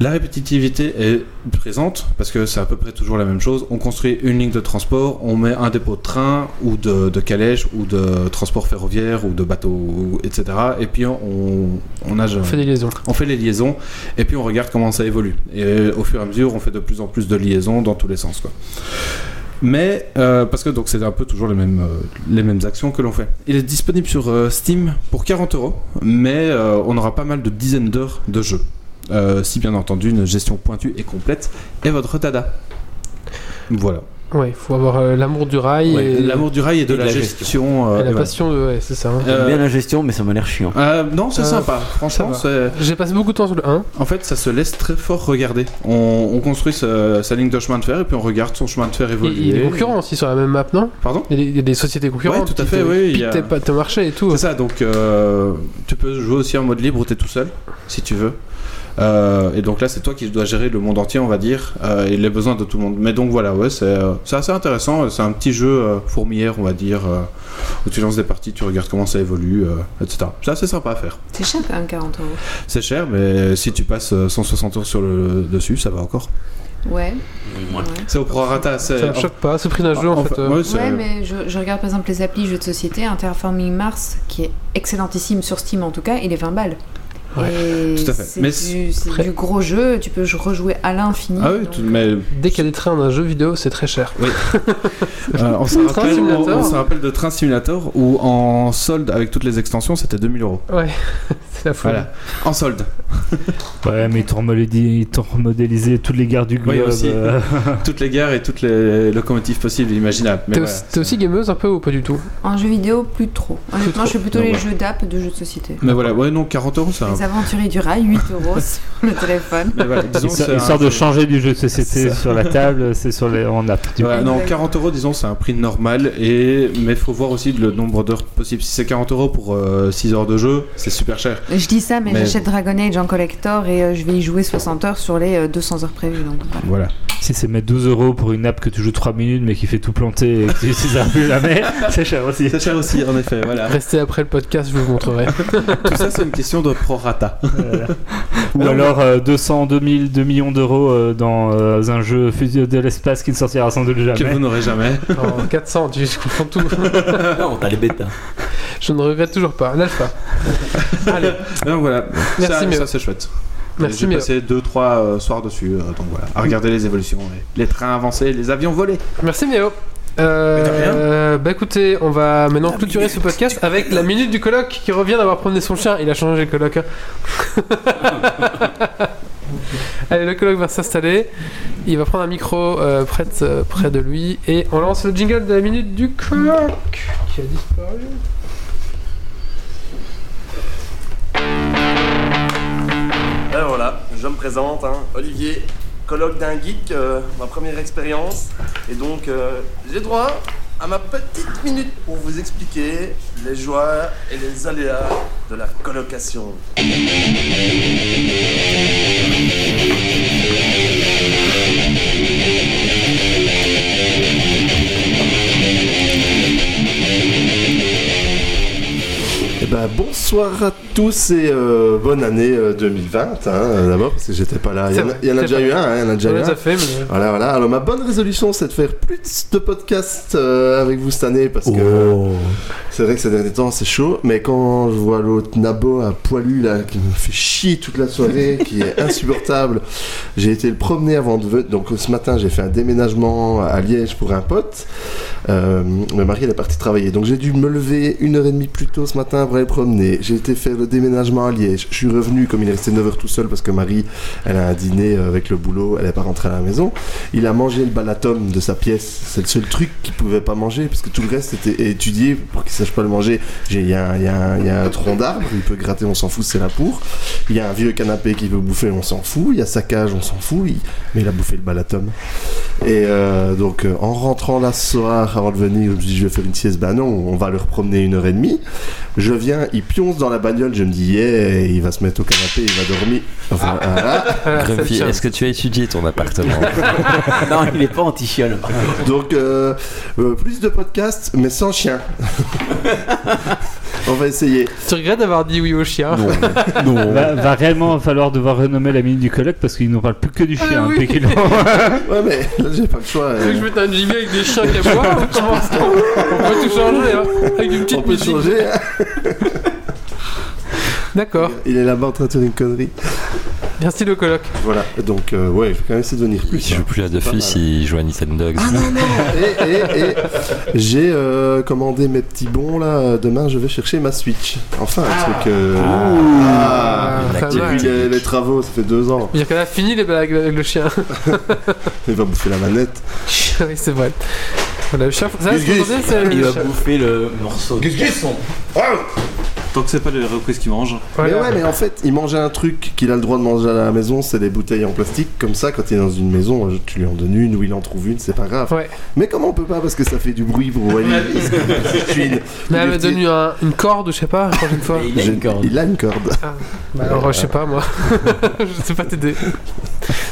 La répétitivité est présente parce que c'est à peu près toujours la même chose. On construit une ligne de transport, on met un dépôt de train ou de, de calèche ou de transport ferroviaire ou de bateau, etc. Et puis on, on, a, On fait des liaisons. on fait les liaisons et puis on regarde comment ça évolue. Et au fur et à mesure, on fait de plus en plus de liaisons dans tous les sens. Quoi. Mais euh, parce que donc c'est un peu toujours les mêmes, euh, les mêmes actions que l'on fait. Il est disponible sur euh, Steam pour 40 euros, mais on aura pas mal de dizaines d'heures de jeu. Euh, si bien entendu une gestion pointue et complète est votre dada. Voilà. Ouais, il faut avoir euh, l'amour du rail Ouais, et, L'amour du rail et de, et de la, la gestion. et euh, la et voilà. passion de. Ouais, c'est ça. hein. Euh, J'aime bien la gestion, mais ça m'a l'air chiant. Euh, non, c'est Euh, sympa. Franchement. J'ai passé beaucoup de temps sur le 1. En fait, ça se laisse très fort regarder. On, on construit sa, sa ligne de chemin de fer et puis on regarde son chemin de fer évoluer. il y a des concurrents aussi sur la même map, non? Pardon? Il y, a des, il y a des sociétés concurrentes. Ouais, tout à fait, oui, il y a- tes, tes marchés et tout. C'est ça, donc euh, tu peux jouer aussi en mode libre où tu es tout seul, si tu veux. Euh, et donc là, c'est toi qui dois gérer le monde entier, on va dire, euh, et les besoins de tout le monde. Mais donc voilà, ouais, c'est euh, assez intéressant. C'est un petit jeu euh, fourmilière, on va dire, euh, où tu lances des parties, tu regardes comment ça évolue, euh, etc. C'est assez sympa à faire. C'est cher quand même 40 euros. C'est cher, mais si tu passes euh, 160 euros sur le dessus, ça va encore. Ouais. C'est au prorata, c'est. Ça me choque pas, c'est le prix d'un jeu en fait. euh. ouais, mais je, je regarde par exemple les applis jeux de société, Interforming Mars, qui est excellentissime sur Steam en tout cas, il est 20 balles. Ouais, Et tout à fait. C'est Mais du, c'est très- du gros jeu, tu peux rejouer à l'infini. Ah oui, donc, mais Dès qu'il y a des trains dans un jeu vidéo, c'est très cher. Euh, on, se Train rappelle, Simulator. on, on se rappelle de Train Simulator où en solde avec toutes les extensions c'était 2000 euros. Ouais, c'est la folie. Voilà, en solde. Ouais, mais ils t'ont remodélisé, toutes les gares du Oui, globe. aussi. euh, toutes les gares et toutes les locomotives possibles et imaginables. Mais T'es voilà, aussi, t'es aussi gameuse un peu ou pas du tout? En jeu vidéo, plus trop. Honnêtement, trop. je fais plutôt Non, les ouais. jeux d'app de jeux de société. Mais voilà, ouais, non, 40 euros ça. Les aventuriers du rail, 8 euros sur le téléphone. Voilà, disons, Histoire un de changer du jeu de société sur la table, c'est sur les, coup. non, Exact. 40 euros, disons, c'est un prix normal, et... mais il faut voir aussi le nombre d'heures possibles. Si c'est 40 euros pour 6 heures de jeu, c'est super cher. Je dis ça, mais, Mais- j'achète Dragon Age en collector et euh, je vais y jouer 60 heures sur les euh, 200 heures prévues. Donc voilà. Voilà. Si c'est mettre 12 euros pour une app que tu joues 3 minutes mais qui fait tout planter et que tu n'utiliseras plus jamais, c'est cher aussi. C'est cher aussi, en effet, voilà. Restez après le podcast, je vous montrerai. Tout ça, c'est une question de prorata. Voilà. Ou Alors, alors euh, 200, 2000, 2 millions d'euros euh, dans euh, un jeu fusil de l'espace qui ne sortira sans doute Que jamais. vous n'aurez jamais. En 400, tu je comprends tout. Non, t'as les bêtas. Je ne regrette toujours pas. L'alpha. Allez, Donc voilà, Merci, ça, ça c'est chouette. Merci, J'ai passé 2-3 soirs dessus, euh, donc voilà, à regarder les évolutions, et les trains avancés, les avions volés. merci Méo. Euh, bah écoutez, on va maintenant clôturer ce podcast avec la minute du coloc qui revient d'avoir promené son chien. Il a changé le coloc. hein. Allez, le colloque va s'installer. Il va prendre un micro euh, près, de, euh, près de lui et on lance le jingle de la minute du colloque qui a disparu. Et voilà, je me présente, hein, Olivier, colloque d'un geek, euh, ma première expérience. Et donc, euh, j'ai droit à ma petite minute pour vous expliquer les joies et les aléas de la colocation. Ben, bonsoir à tous et euh, bonne année euh, 2020, hein, euh, d'abord, parce que j'étais pas là. Il y en a, il y en a C'est déjà eu un, hein, il y en a déjà eu un. fait, mais. Voilà, voilà. Alors, ma bonne résolution, c'est de faire plus de podcasts euh, avec vous cette année, parce que Oh. c'est vrai que ces derniers temps, c'est chaud. Mais quand je vois l'autre Nabo à poilu, là, qui me fait chier toute la soirée, qui est insupportable, j'ai été le promener avant de venir. Donc, ce matin, j'ai fait un déménagement à Liège pour un pote. Euh, ma mari, elle est partie travailler. Donc, j'ai dû me lever une heure et demie plus tôt ce matin pour aller promener. J'ai été faire le déménagement à Liège. Je suis revenu, comme il est resté 9 heures tout seul, parce que Marie, elle a un dîner avec le boulot, elle n'est pas rentrée à la maison. Il a mangé le balatum de sa pièce. C'est le seul truc qu'il pouvait pas manger, parce que tout le reste était étudié pour qu'il sache pas le manger. Il y, a un- tronc d'arbre, il peut gratter, on s'en fout, c'est la pour. Il y a un vieux canapé qu'il veut bouffer, on s'en fout. Il y a sa cage, on s'en fout. Il- Mais il a bouffé le balatum. Et euh, donc, euh, en rentrant là ce soir, avant de venir, je me dis, je vais faire une sieste. Ben non, on va le promener une heure et demie. Je viens, il pionce dans la bagnole, je me dis, yeah, il va se mettre au canapé, il va dormir. Enfin, chien. est-ce que tu as étudié ton appartement non, il est pas anti-chiol. Donc, euh, euh, plus de podcasts, mais sans chien. on va essayer. Tu regrettes d'avoir dit oui au chien Va, va réellement falloir devoir renommer la minute du colloque parce qu'il nous parle plus que du chien. Ah oui. depuis qu'il- Ouais, mais là, j'ai pas le choix. Tu veux que je euh, mette un jingle avec des chiens qui aboient ou comment ça On peut tout changer, hein Avec une on petite peut musique. changer. hein. D'accord. Il est là-bas en train de faire une connerie. Merci le colloque. Voilà, donc, euh, ouais, je vais quand même essayer de venir plus. Il joue plus à mal. il joue à Nintendo. Ah non, non Et, et, et j'ai euh, commandé mes petits bons là. Demain, je vais chercher ma Switch. Enfin, un truc. euh, Ah, vu les, les travaux, ça fait deux ans. Il a fini les blagues avec le chien. Il va bouffer la manette. oui, c'est vrai. Voilà, le chien. Ça, Gus, Gus. c'est Il le va chien. bouffer le morceau. de son. Tant que c'est pas les reprises qui mangent. Voilà. Mais ouais, mais en fait, il mangeait un truc qu'il a le droit de manger à la maison, c'est des bouteilles en plastique. Comme ça, quand il est dans une maison, euh, tu lui en donnes une ou il en trouve une, c'est pas grave. Ouais. Mais comment on peut pas parce que ça fait du bruit pour Wally Mais elle il m'a donné un- une corde ou je sais pas, la prochaine fois. Il a une corde. Il a une corde. Bah alors, je sais pas moi. je sais pas t'aider.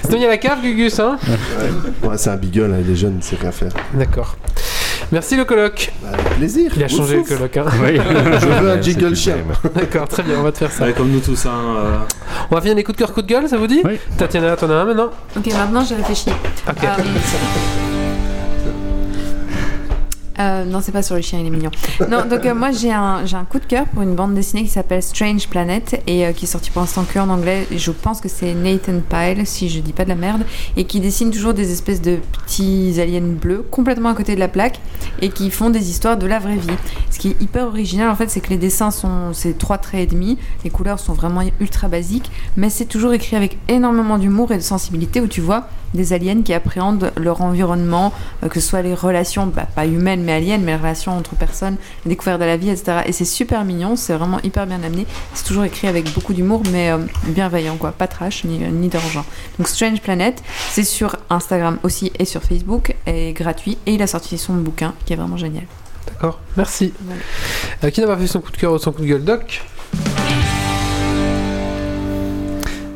Sinon, il y a la cave, Gugus, hein Ouais, c'est un beagle, hein, il est jeune, il sait rien faire. D'accord. Merci le colloque. Bah, avec plaisir. Il a Ouf, changé le colloque, hein. Oui. Je veux un jingle chien. D'accord, très bien, on va te faire ça. Ouais, comme nous tous, hein. euh, On va finir les coups de cœur, coups de gueule, ça vous dit Oui. Tatiana, t'en as un maintenant Ok, maintenant j'ai réfléchi. Ok. Euh, euh, non, c'est pas sur le chien, il est mignon. Non, donc euh, moi j'ai un, j'ai un coup de cœur pour une bande dessinée qui s'appelle Strange Planet et euh, qui est sortie pour l'instant que en anglais. Je pense que c'est Nathan Pyle, si je dis pas de la merde, et qui dessine toujours des espèces de petits aliens bleus complètement à côté de la plaque et qui font des histoires de la vraie vie. Ce qui est hyper original en fait, c'est que les dessins sont c'est trois traits et demi, les couleurs sont vraiment ultra basiques, mais c'est toujours écrit avec énormément d'humour et de sensibilité où tu vois des aliens qui appréhendent leur environnement, euh, que ce soit les relations, bah, pas humaines mais aliens, mais les relations entre personnes, les découvertes de la vie, etc. Et c'est super mignon, c'est vraiment hyper bien amené. C'est toujours écrit avec beaucoup d'humour, mais euh, bienveillant, quoi. Pas trash ni, euh, ni dérangeant. Donc Strange Planet, c'est sur Instagram aussi et sur Facebook, et gratuit. Et il a sorti son bouquin qui est vraiment génial. D'accord, merci. Voilà. Euh, qui n'a pas fait son coup de cœur ou son coup de gueule Doc?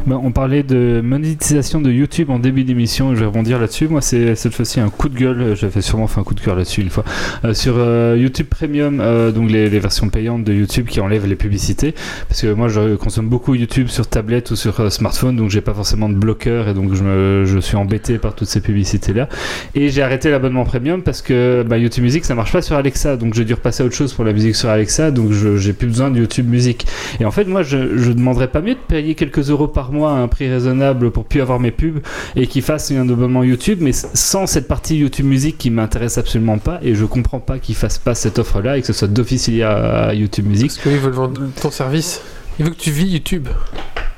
Ben, on parlait de monétisation de YouTube en début d'émission, je vais rebondir là-dessus. Moi, c'est cette fois-ci un coup de gueule. J'avais sûrement fait un coup de cœur là-dessus une fois. Euh, sur euh, YouTube Premium, euh, donc les, les versions payantes de YouTube qui enlèvent les publicités. Parce que moi, je consomme beaucoup YouTube sur tablette ou sur euh, smartphone, donc j'ai pas forcément de bloqueur et donc je, me, je suis embêté par toutes ces publicités-là. Et j'ai arrêté l'abonnement Premium parce que bah, YouTube Music ça marche pas sur Alexa, donc j'ai dû repasser à autre chose pour la musique sur Alexa, donc j'ai plus besoin de YouTube Music. Et en fait, moi, je, je demanderais pas mieux de payer quelques euros par mois à un prix raisonnable pour plus avoir mes pubs et qu'ils fassent un abonnement YouTube, mais sans cette partie YouTube Music qui m'intéresse absolument pas et je comprends pas qu'ils fassent pas cette offre-là et que ce soit d'office lié à, YouTube Music. Parce qu'ils veulent vendre ton service. Ils veulent que tu vis YouTube.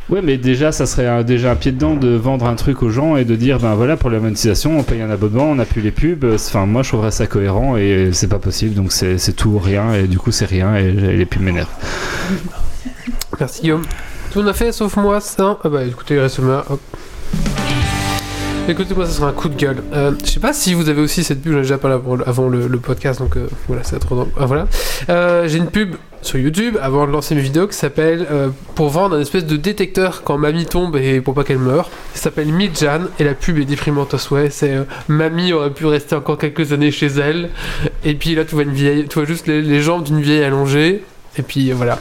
Ouais, mais déjà, ça serait un- déjà un pied dedans de vendre un truc aux gens et de dire, ben voilà, pour la monétisation, on paye un abonnement, on n'a plus les pubs. Enfin, moi, je trouverais ça cohérent et c'est pas possible. Donc, c'est tout ou rien. Et du coup, c'est rien et les pubs m'énervent. Merci Guillaume. Tout a fait sauf moi ça. Ah bah écoutez, il reste moi. Hop. Écoutez, moi, ça sera un coup de gueule. Euh, je sais pas si vous avez aussi cette pub, j'en ai déjà parlé avant, le, podcast, donc euh, voilà, c'est trop. Ah, voilà. Euh, J'ai une pub sur YouTube avant de lancer mes vidéos qui s'appelle pour vendre un espèce de détecteur quand mamie tombe et pour pas qu'elle meure. Ça s'appelle Midjan et la pub est déprimante à souhait. C'est mamie aurait pu rester encore quelques années chez elle et puis là tu vois une vieille, tu vois juste les jambes d'une vieille allongée et puis voilà.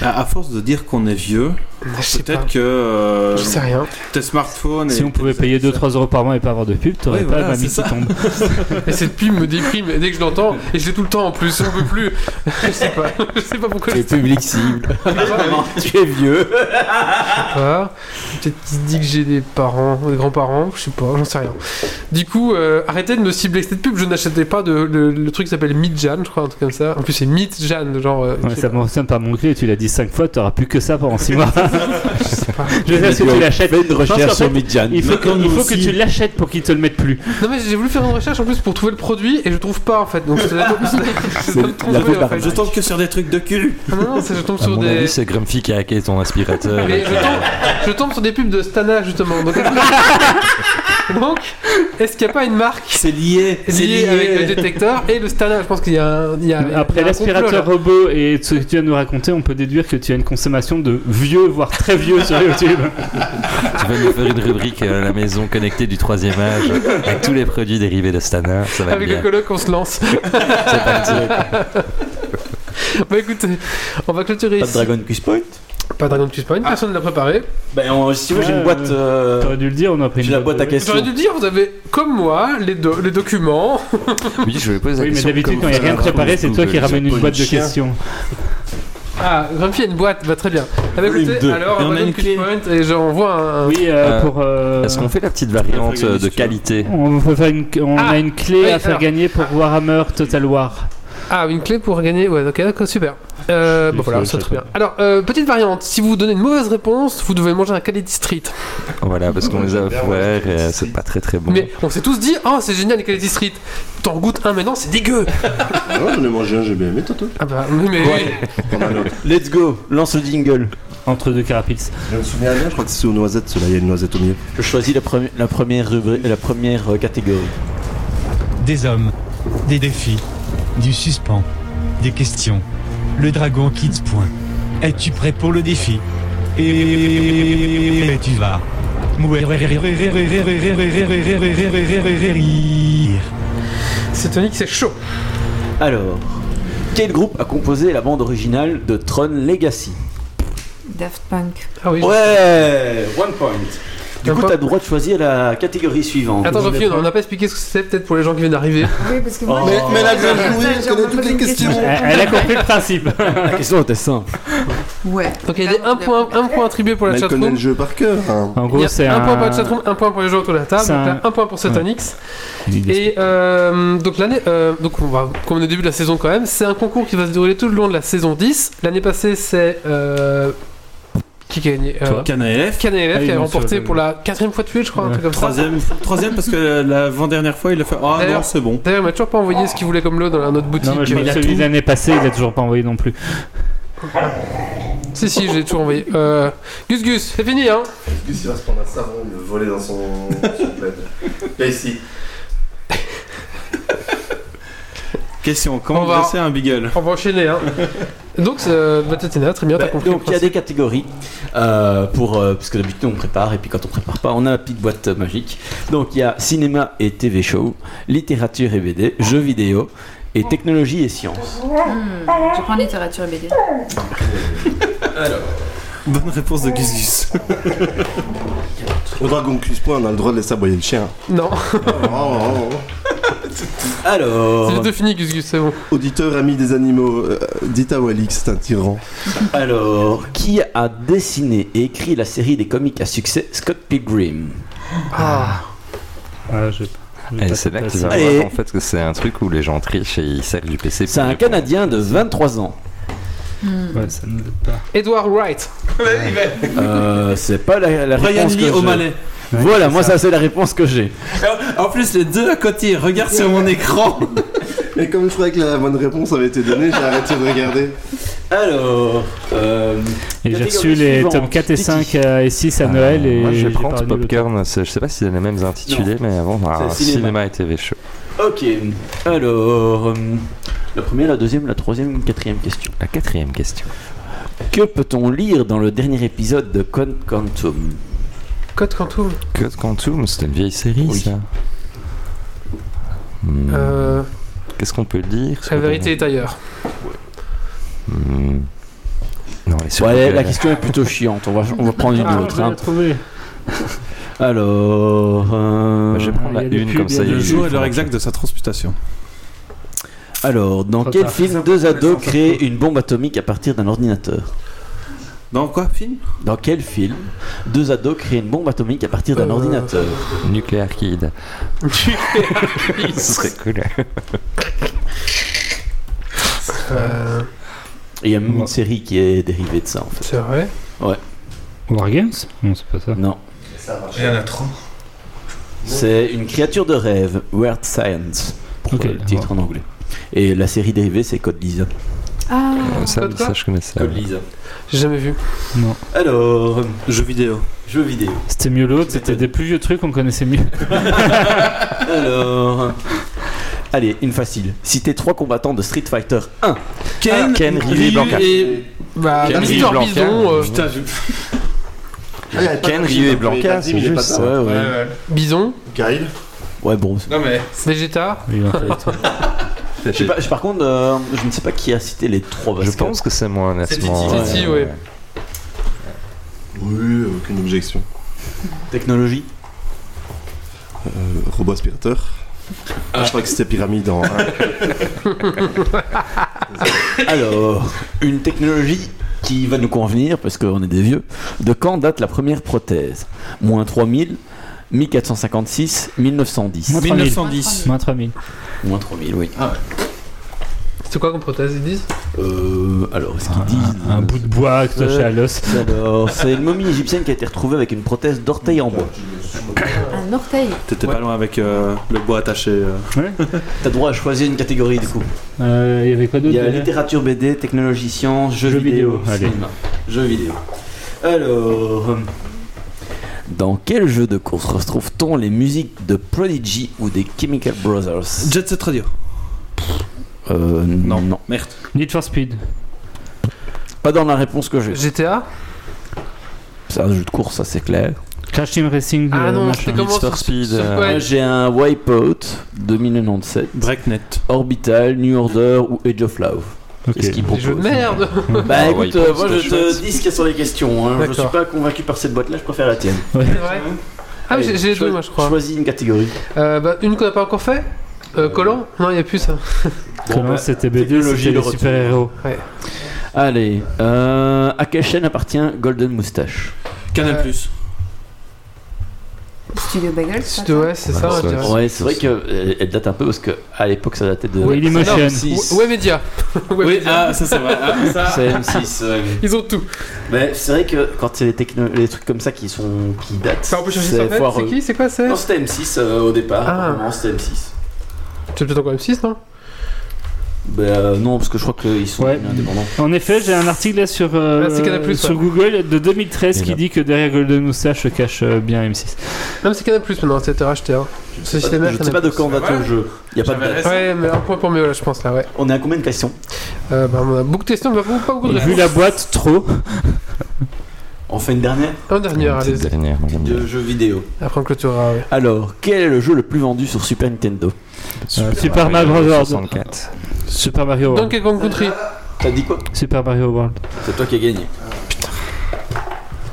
À, force de dire qu'on est vieux. Peut-être que euh, Je sais rien. tes smartphones. Si et on pouvait payer 2-3 euros par mois et pas avoir de pub, t'aurais Ouais, pas voilà, mamie c'est qui tombe. Et cette pub me déprime dès que je l'entends, et je l'ai tout le temps en plus, on peut plus. je sais pas, je sais pas pourquoi Tu je es public cible. tu es vieux. pas. Peut-être qu'il dit que j'ai des parents, des grands-parents, je sais pas, j'en sais rien. Du coup, euh, arrêtez de me cibler cette pub, je n'achetais pas de, le, le truc qui s'appelle Midjan, je crois, un truc comme ça. En plus, c'est Midjan, genre. euh, Ouais, ça ressemble pas mon clé, tu l'as dit 5 fois, t'auras plus que ça pendant 6 mois. Je sais pas. Je veux dire, si tu l'achètes. Fais une recherche sur Midjan. Il faut, que, il faut que tu l'achètes pour qu'ils te le mettent plus. Non, mais j'ai voulu faire une recherche en plus pour trouver le produit et je trouve pas en fait. Donc, c'est. Je tombe que sur des trucs de cul. Ah Non, non, c'est- je tombe À sur mon des. c'est Grumpy qui a hacké ton aspirateur. Mais je tombe, je tombe sur des pubs de Stana justement. Donc, est-ce qu'il n'y a pas une marque C'est lié. C'est lié. avec le détecteur et le Stana Je pense qu'il y a un. il y a- Après l'aspirateur robot et ce que tu viens de nous raconter, on peut déduire que tu as une consommation de vieux, voire très vieux sur YouTube. Tu vas nous faire une rubrique euh, la maison connectée du troisième âge avec tous les produits dérivés de Stana. Ça va Avec bien. le coloc, on se lance. C'est parti. bah écoutez, on va clôturer Pas de. Dragon Quest Point Pas Dragon Quest Point, personne ne l'a préparé. Ben, on- si tu veux, j'ai Ouais, une boîte. euh, T'aurais dû le dire, on a pris une J'ai la boîte à questions. J'aurais dû le dire, vous avez, comme moi, les, do- les documents. Oui, je vais poser la Oui, mais question. d'habitude, quand il n'y a rien de préparé, c'est toi qui ramène une pas boîte de une questions. Ah, Grumpy a une boîte, va très bien. Ah bah Volume écoutez, deux. alors, Et on a Dragon une Quest clé. Point, et j'envoie un. Oui, euh, Euh, pour. euh, Est-ce qu'on fait la petite variante euh, de qualité? On, peut faire une, on Ah, a une clé oui, à faire alors. gagner pour Warhammer Total War. Ah, une clé pour gagner. Ouais, ok, d'accord, super. Euh, bon, voilà, c'est très bien. Alors, euh, petite variante. Si vous donnez une mauvaise réponse, vous devez manger un Kaledi Street. Voilà, parce qu'on les a offerts et c'est pas très très bon. Mais on s'est tous dit, oh, c'est génial les Kaledi Street. T'en goûtes un maintenant, c'est dégueu. Ouais, j'en ai mangé un, j'ai bien aimé, Toto. Ah bah, oui, mais. Autre. Let's go, lance le jingle. Entre deux carapaces. Je me souviens bien, je crois que c'est aux noisettes, celui-là, il y a une noisette au milieu. Je choisis la, premi- la première rubrique, la première euh, catégorie. Des hommes, des défis, du suspens, des questions. Le dragon Kids point. Es-tu prêt pour le défi? Et tu vas. C'est Tonic, c'est chaud. Alors, quel groupe a composé la bande originale de Tron Legacy? Daft Punk. Ah oui. Ouais, one point. Du coup, point. t'as le droit de choisir la catégorie suivante. Attends, Jean-Philippe, on n'a pas expliqué ce que c'était peut-être pour les gens qui viennent d'arriver. Oui, parce que moi, Mais, mais elle a bien j'ai- joué, j'ai- elle connaît toutes les questions. Elle, a compris le principe. La question était simple. Ouais. Donc il y a des- un point, un point attribué pour la Mais elle connaît chatroom. le jeu par cœur. hein. En gros, c'est un, un. point pour la chatroom, un point pour les gens autour de la table. C'est un- un point pour est- Et euh, donc l'année, euh, donc on va, comme on est au début de la saison quand même, c'est un concours qui va se dérouler tout le long de la saison 10. L'année passée, c'est euh, qui a gagné euh. Canaf. KNLF Ah, qui a remporté pour la quatrième fois de suite, je crois, un truc comme ça. Troisième, troisième parce que l'avant-dernière fois il a fait Ah D'ailleurs- non, c'est bon. D'ailleurs, il m'a toujours pas envoyé ce qu'il voulait comme lot dans notre boutique. Non, mais je Euh, celui tout. de l'année passée, il a toujours pas envoyé non plus. Si, si, j'ai toujours envoyé. Euh, Gus Gus, c'est fini, hein Gus, il va se prendre un savon, il le voler dans son, son plaid. Là, ici. Question comment On va- dresser un beagle On va enchaîner, hein. Donc, euh, bah, très bien, t'as Bah, compris. donc il y a des catégories euh, pour euh, parce que d'habitude on prépare et puis quand on prépare pas on a la petite boîte magique. Donc il y a cinéma et TV show, littérature et BD, jeux vidéo et technologie et sciences. Hmm, Je prends littérature et BD. Bonne réponse de Gus Gus. Au Dragon Quest Point, on a le droit de laisser aboyer le chien. Non, Oh, oh, oh. C'est Alors, bientôt fini, Gus Gus, c'est bon. Auditeur, ami des animaux, euh, dites à Wally que c'est un tyran. alors qui a dessiné et écrit la série des comiques à succès Scott Pilgrim? Ah, Ah, je- je- Et c'est là que tu vas voir en fait que c'est un truc où les gens trichent et ils servent du PC. C'est un. Canadien de 23 ans. Ouais, ça ne pas. Edward Wright. Euh, c'est pas la, la Brian réponse que Lee j'ai. O'Malley. Voilà, moi ça c'est la réponse que j'ai. En plus, les deux à côté, regarde sur mon écran. Et comme je croyais que la bonne réponse avait été donnée, j'ai arrêté de regarder. Alors, euh, Et j'ai reçu les suivante. tomes 4 et 5 euh, et 6 à Noël et Moi, je vais j'ai prendre Popcorn. Je sais pas si c'est les mêmes intitulés, mais avant, ah, cinéma. cinéma. et TV show. ok. Alors, euh, la première, la deuxième, la troisième, la quatrième question. La quatrième question. Que peut-on lire dans le dernier épisode de Con Quantum? Code Quantum. Code Quantum, c'était une vieille série, Oui. ça. Hmm, Euh, Qu'est-ce qu'on peut dire la vérité est ailleurs. Hmm. Non, est Ouais, la question est plutôt chiante. On va, on va prendre une Ah, autre. je l'ai hein. trouvé. Alors, euh, Bah, je vais prendre Ah, la une comme ça. Le jour et l'heure exacte de sa transmutation. alors, dans Trop quel tard. film deux ados créent une bombe atomique à partir d'un ordinateur? Dans quoi, film? Dans quel film deux ados créent une bombe atomique à partir d'un Euh, ordinateur? Nuclear Kid. Ce serait cool. Euh, Il y a même une série qui est dérivée de ça en fait. c'est vrai? War Games Non, c'est pas ça. Non, Il y en a trop. c'est une créature de rêve, Weird Science, pour Ok, le titre en anglais. Et la série dérivée, c'est Code Lisa. Ah, Ça, Code quoi ça, je connaissais. Code Lisa. J'ai jamais vu. Alors, Jeux vidéo. jeux vidéo. C'était mieux l'autre, c'était des plus vieux trucs qu'on connaissait mieux. Alors, allez, une facile. Citez trois combattants de Street Fighter 1. Ken, Ken, Ryu et Blanca. et... Bah, Ken, Mister Ryu, Blanca. Bison. euh, Putain, je... Ah, Ken, Ryu et Blanca, c'est juste Ouais, ça. ouais. Bison. Kyle. Ouais, bon. Non mais... Vegeta. Oui. Je sais pas, je- par contre, euh, je ne sais pas qui a cité les trois. parce Je pense que c'est moi, honnêtement. Titi. Titi, ouais. Oui, aucune objection. Technologie. Euh, robot aspirateur. Ah, je crois que c'était pyramide en 1. Alors, une technologie qui va nous convenir, parce qu'on est des vieux. De quand date la première prothèse? Moins 3000, 1456, 1910. Moins 3000. 1910. Moins 3000. Moins 3000, oui. C'est quoi comme prothèse, ils disent? Euh, alors, ce qu'ils disent. Un, un bout de bois accroché à l'os. Alors, c'est une momie égyptienne qui a été retrouvée avec une prothèse d'orteil en bois. un orteil. T'étais pas loin avec euh, le bois attaché. euh. T'as droit à choisir une catégorie du coup. Euh, Il y avait quoi Il d'autre y a déjà? littérature BD, technologie sciences, jeux, Jeux vidéo, vidéo, allez. cinéma. Jeux vidéo. Alors, euh, dans quel jeu de course retrouve-t-on les musiques de Prodigy ou des Chemical Brothers Jet Set Radio. Euh, non, non. Merde. Need for Speed. Pas dans la réponse que j'ai. GTA C'est un jeu de course, ça c'est clair. Crash Team Racing. Ah euh, non, c'était comment Need for Speed, euh, ouais. J'ai un Wipeout 2097, Dragnet. Orbital, New Order ou Age of Love. Ok. C'est ce qu'il Des jeux de propose. merde Bah Ah, écoute, euh, moi je te dis ce qu'il y a sur les questions. Hein. Je suis pas convaincu par cette boîte-là, je préfère la tienne. C'est vrai Ah, mais j'ai- deux, moi, je crois. Choisis une catégorie. Euh, bah, une qu'on n'a pas encore fait euh, Collant Non, il n'y a plus ça. Comment bah, c'était BD, c'était le super-héros. Allez, euh, à quelle chaîne appartient Golden Moustache? Canal Euh, Plus. Studio Bagel, c'est ça Ouais, c'est ça, Ouais, c'est- dirais. Ouais, c'est vrai qu'elle elle date un peu parce que à l'époque ça datait de. Ouais, Dailymotion. C'est M6. Ouais, Média. Ouais, Oui, Média. ah, ça c'est vrai. Ah, ça... C'est M6. ouais. Ils ont tout. Mais c'est vrai que quand c'est les, techno- les trucs comme ça qui sont qui datent, Ça, on peut chercher c'est sur qui? C'est quoi C'est? Non, c'était M6 euh, au départ. Ah. C'était M6. C'est peut-être encore M6, non? Bah euh, non, parce que je crois qu'ils sont Ouais. indépendants. En effet, j'ai un article là sur, euh, sur ouais. Google de 2013 Et qui là. dit que derrière Golden Moustache se cache euh, bien M6. Non, mais c'est Canal Plus maintenant, c'était racheté. Hein. Je sais pas, je sais pas de quand date le jeu. Y a pas de date. Ouais, mais un point pour mieux là, je pense là, ouais. On est à combien de questions? Euh, bah, on a beaucoup de questions, mais pas beaucoup- de Et vu réponses. la boîte, trop. On fait une dernière? Un dernier, allez. Dernière, de jeux vidéo. Après on clôturera, ouais. Alors, quel est le jeu le plus vendu sur Super Nintendo? Euh, Super Mario Bros. 64. Super Mario World. Donkey Kong Country. T'as dit quoi? Super Mario World. C'est toi qui as gagné.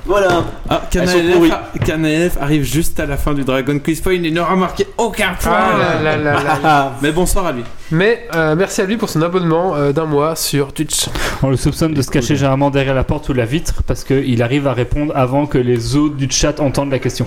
Voilà. Ah, Elles sont Canal pourries. F, Canal F arrive juste à la fin du Dragon Quiz Point et n'aura marqué aucun point. Ah là là là là. Mais bonsoir à lui. Mais euh, merci à lui pour son abonnement euh, d'un mois sur Twitch. On le soupçonne de se cacher généralement derrière la porte ou la vitre parce qu'il arrive à répondre avant que les autres du chat entendent la question.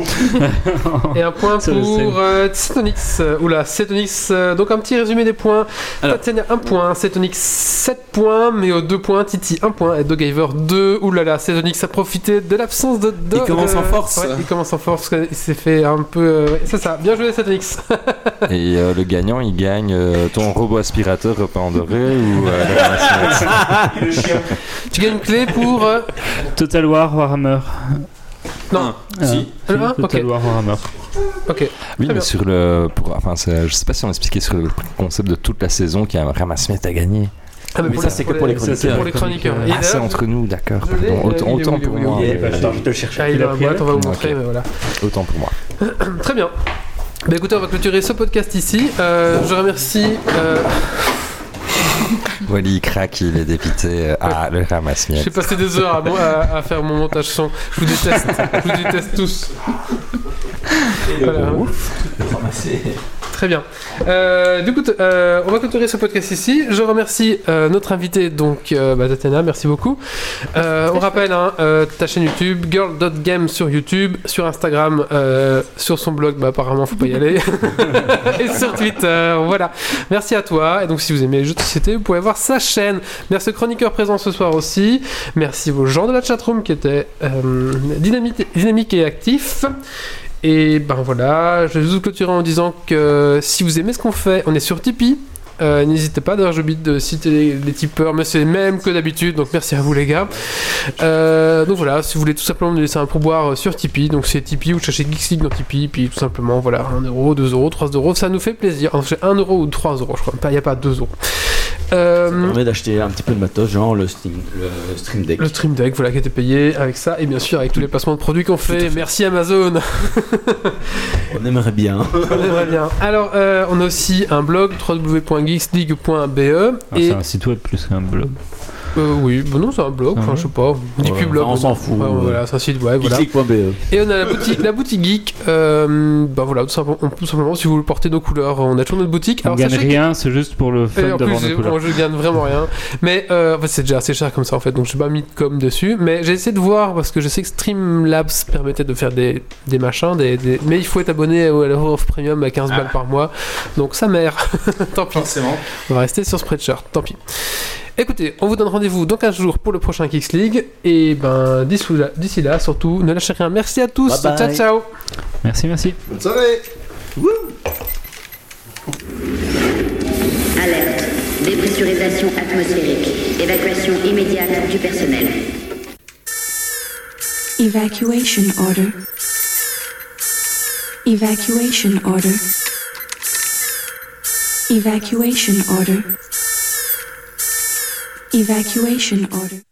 Et un point pour euh, Cetonix. Euh, oula, Cetonix. euh, donc un petit résumé des points. Tatiana 1 point, Cetonix 7 points, mais aux 2 points, Titi 1 point et Dogiver 2. Oulala, Cetonix a profité de l'absence de Dog. Il commence en force. Ouais, il commence en force parce qu'il s'est fait un peu. euh, c'est ça, bien joué Cetonix. Et euh, le gagnant, il gagne euh, ton robot aspirateur en doré ou euh, tu gagnes une clé pour. euh, Total War Warhammer. Non. Ah, Si. Le Total. War Warhammer. Ok. Oui, mais bien. sur le. Pour, enfin, je sais pas si on expliquait sur le concept de toute la saison qu'il y a un ramasse-miettes à gagner. Ah, Mais ça, c'est que pour les c'est pour les chroniqueurs. Et Ah, c'est entre nous, d'accord. Autant, autant pour moi. il est où euh, Attends, je te le cherche. Ah, il est on va vous montrer, mais voilà. Autant pour moi. Très bien. Bah écoutez, on va clôturer ce podcast ici. Euh, je remercie. euh, Wally il craque, il est dépité. Ah, le J'ai ramasse-miettes. passé des heures à, moi- à- à faire mon montage son. Je vous déteste. Je vous déteste tous. Voilà. Très bien. Euh, du coup, euh, on va clôturer ce podcast ici. Je remercie euh, notre invité, donc bah, Tatiana, merci beaucoup. On rappelle hein, ta chaîne YouTube, girl.game sur YouTube, sur Instagram, sur son blog, bah, apparemment, faut pas y aller, et sur Twitter. Voilà. Merci à toi. Et donc, si vous aimez les jeux de société, vous pouvez voir sa chaîne. Merci aux chroniqueurs présents ce soir aussi. Merci aux gens de la chatroom qui étaient dynamiques dynamiques et actifs. Et ben voilà, je vais vous clôturer en disant que si vous aimez ce qu'on fait, on est sur Tipeee. Euh, N'hésitez pas, d'ailleurs j'ai oublié de citer les, les tipeurs, mais c'est les mêmes que d'habitude, donc merci à vous les gars. Euh, donc voilà, si vous voulez tout simplement nous laisser un pourboire euh, sur Tipeee, donc c'est Tipeee ou cherchez Geeks dans Tipeee, puis tout simplement voilà, 1 euro, 2 euros, 3 euros, ça nous fait plaisir. Enfin, c'est 1 euro ou 3 euros, je crois, il n'y a pas 2 euros. Euh, Ça permet d'acheter un petit peu de matos, genre le Steam, le Stream Deck. le Stream Deck, voilà, qui était payé avec ça, et bien sûr avec tous les placements de produits qu'on fait. Merci Amazon! On aimerait bien. On aimerait bien. Alors, euh, on a aussi un blog www.geeksleague.be Ah, et C'est un site web plus qu'un blog. Euh, oui, bon non, c'est un blog. Ah Enfin, ouais. je sais pas. On dit Ouais, plus blog. enfin, on s'en fout, Ouais, ouais. Voilà, c'est un site web. Voilà. Geekleague.be. Et on a la boutique, la boutique geek. Euh, bah voilà, tout simplement, tout simplement, si vous voulez porter nos couleurs, on a toujours notre boutique. On Alors, gagne sachez que- rien, c'est juste pour le fun d'avoir nos couleurs. bon, je gagne vraiment rien. Mais euh, en fait, c'est déjà assez cher comme ça en fait, donc je n'ai pas mis de com dessus. Mais j'ai essayé de voir parce que je sais que Streamlabs permettait de faire des, des machins, des, des- mais il faut être abonné à la of Premium à 15 balles par mois. Donc ça mère. Tant pis. Forcément. On va rester sur Spreadshirt, tant pis. Écoutez, on vous donne rendez-vous dans 15 jours pour le prochain Kicks League. Et ben d'ici là, d'ici là, surtout, ne lâchez rien. Merci à tous. Bye bye. Ciao, ciao. Merci, merci. Bonne soirée Alerte. Dépressurisation atmosphérique. Évacuation immédiate du personnel. Evacuation order. Evacuation order. Evacuation order. Evacuation order.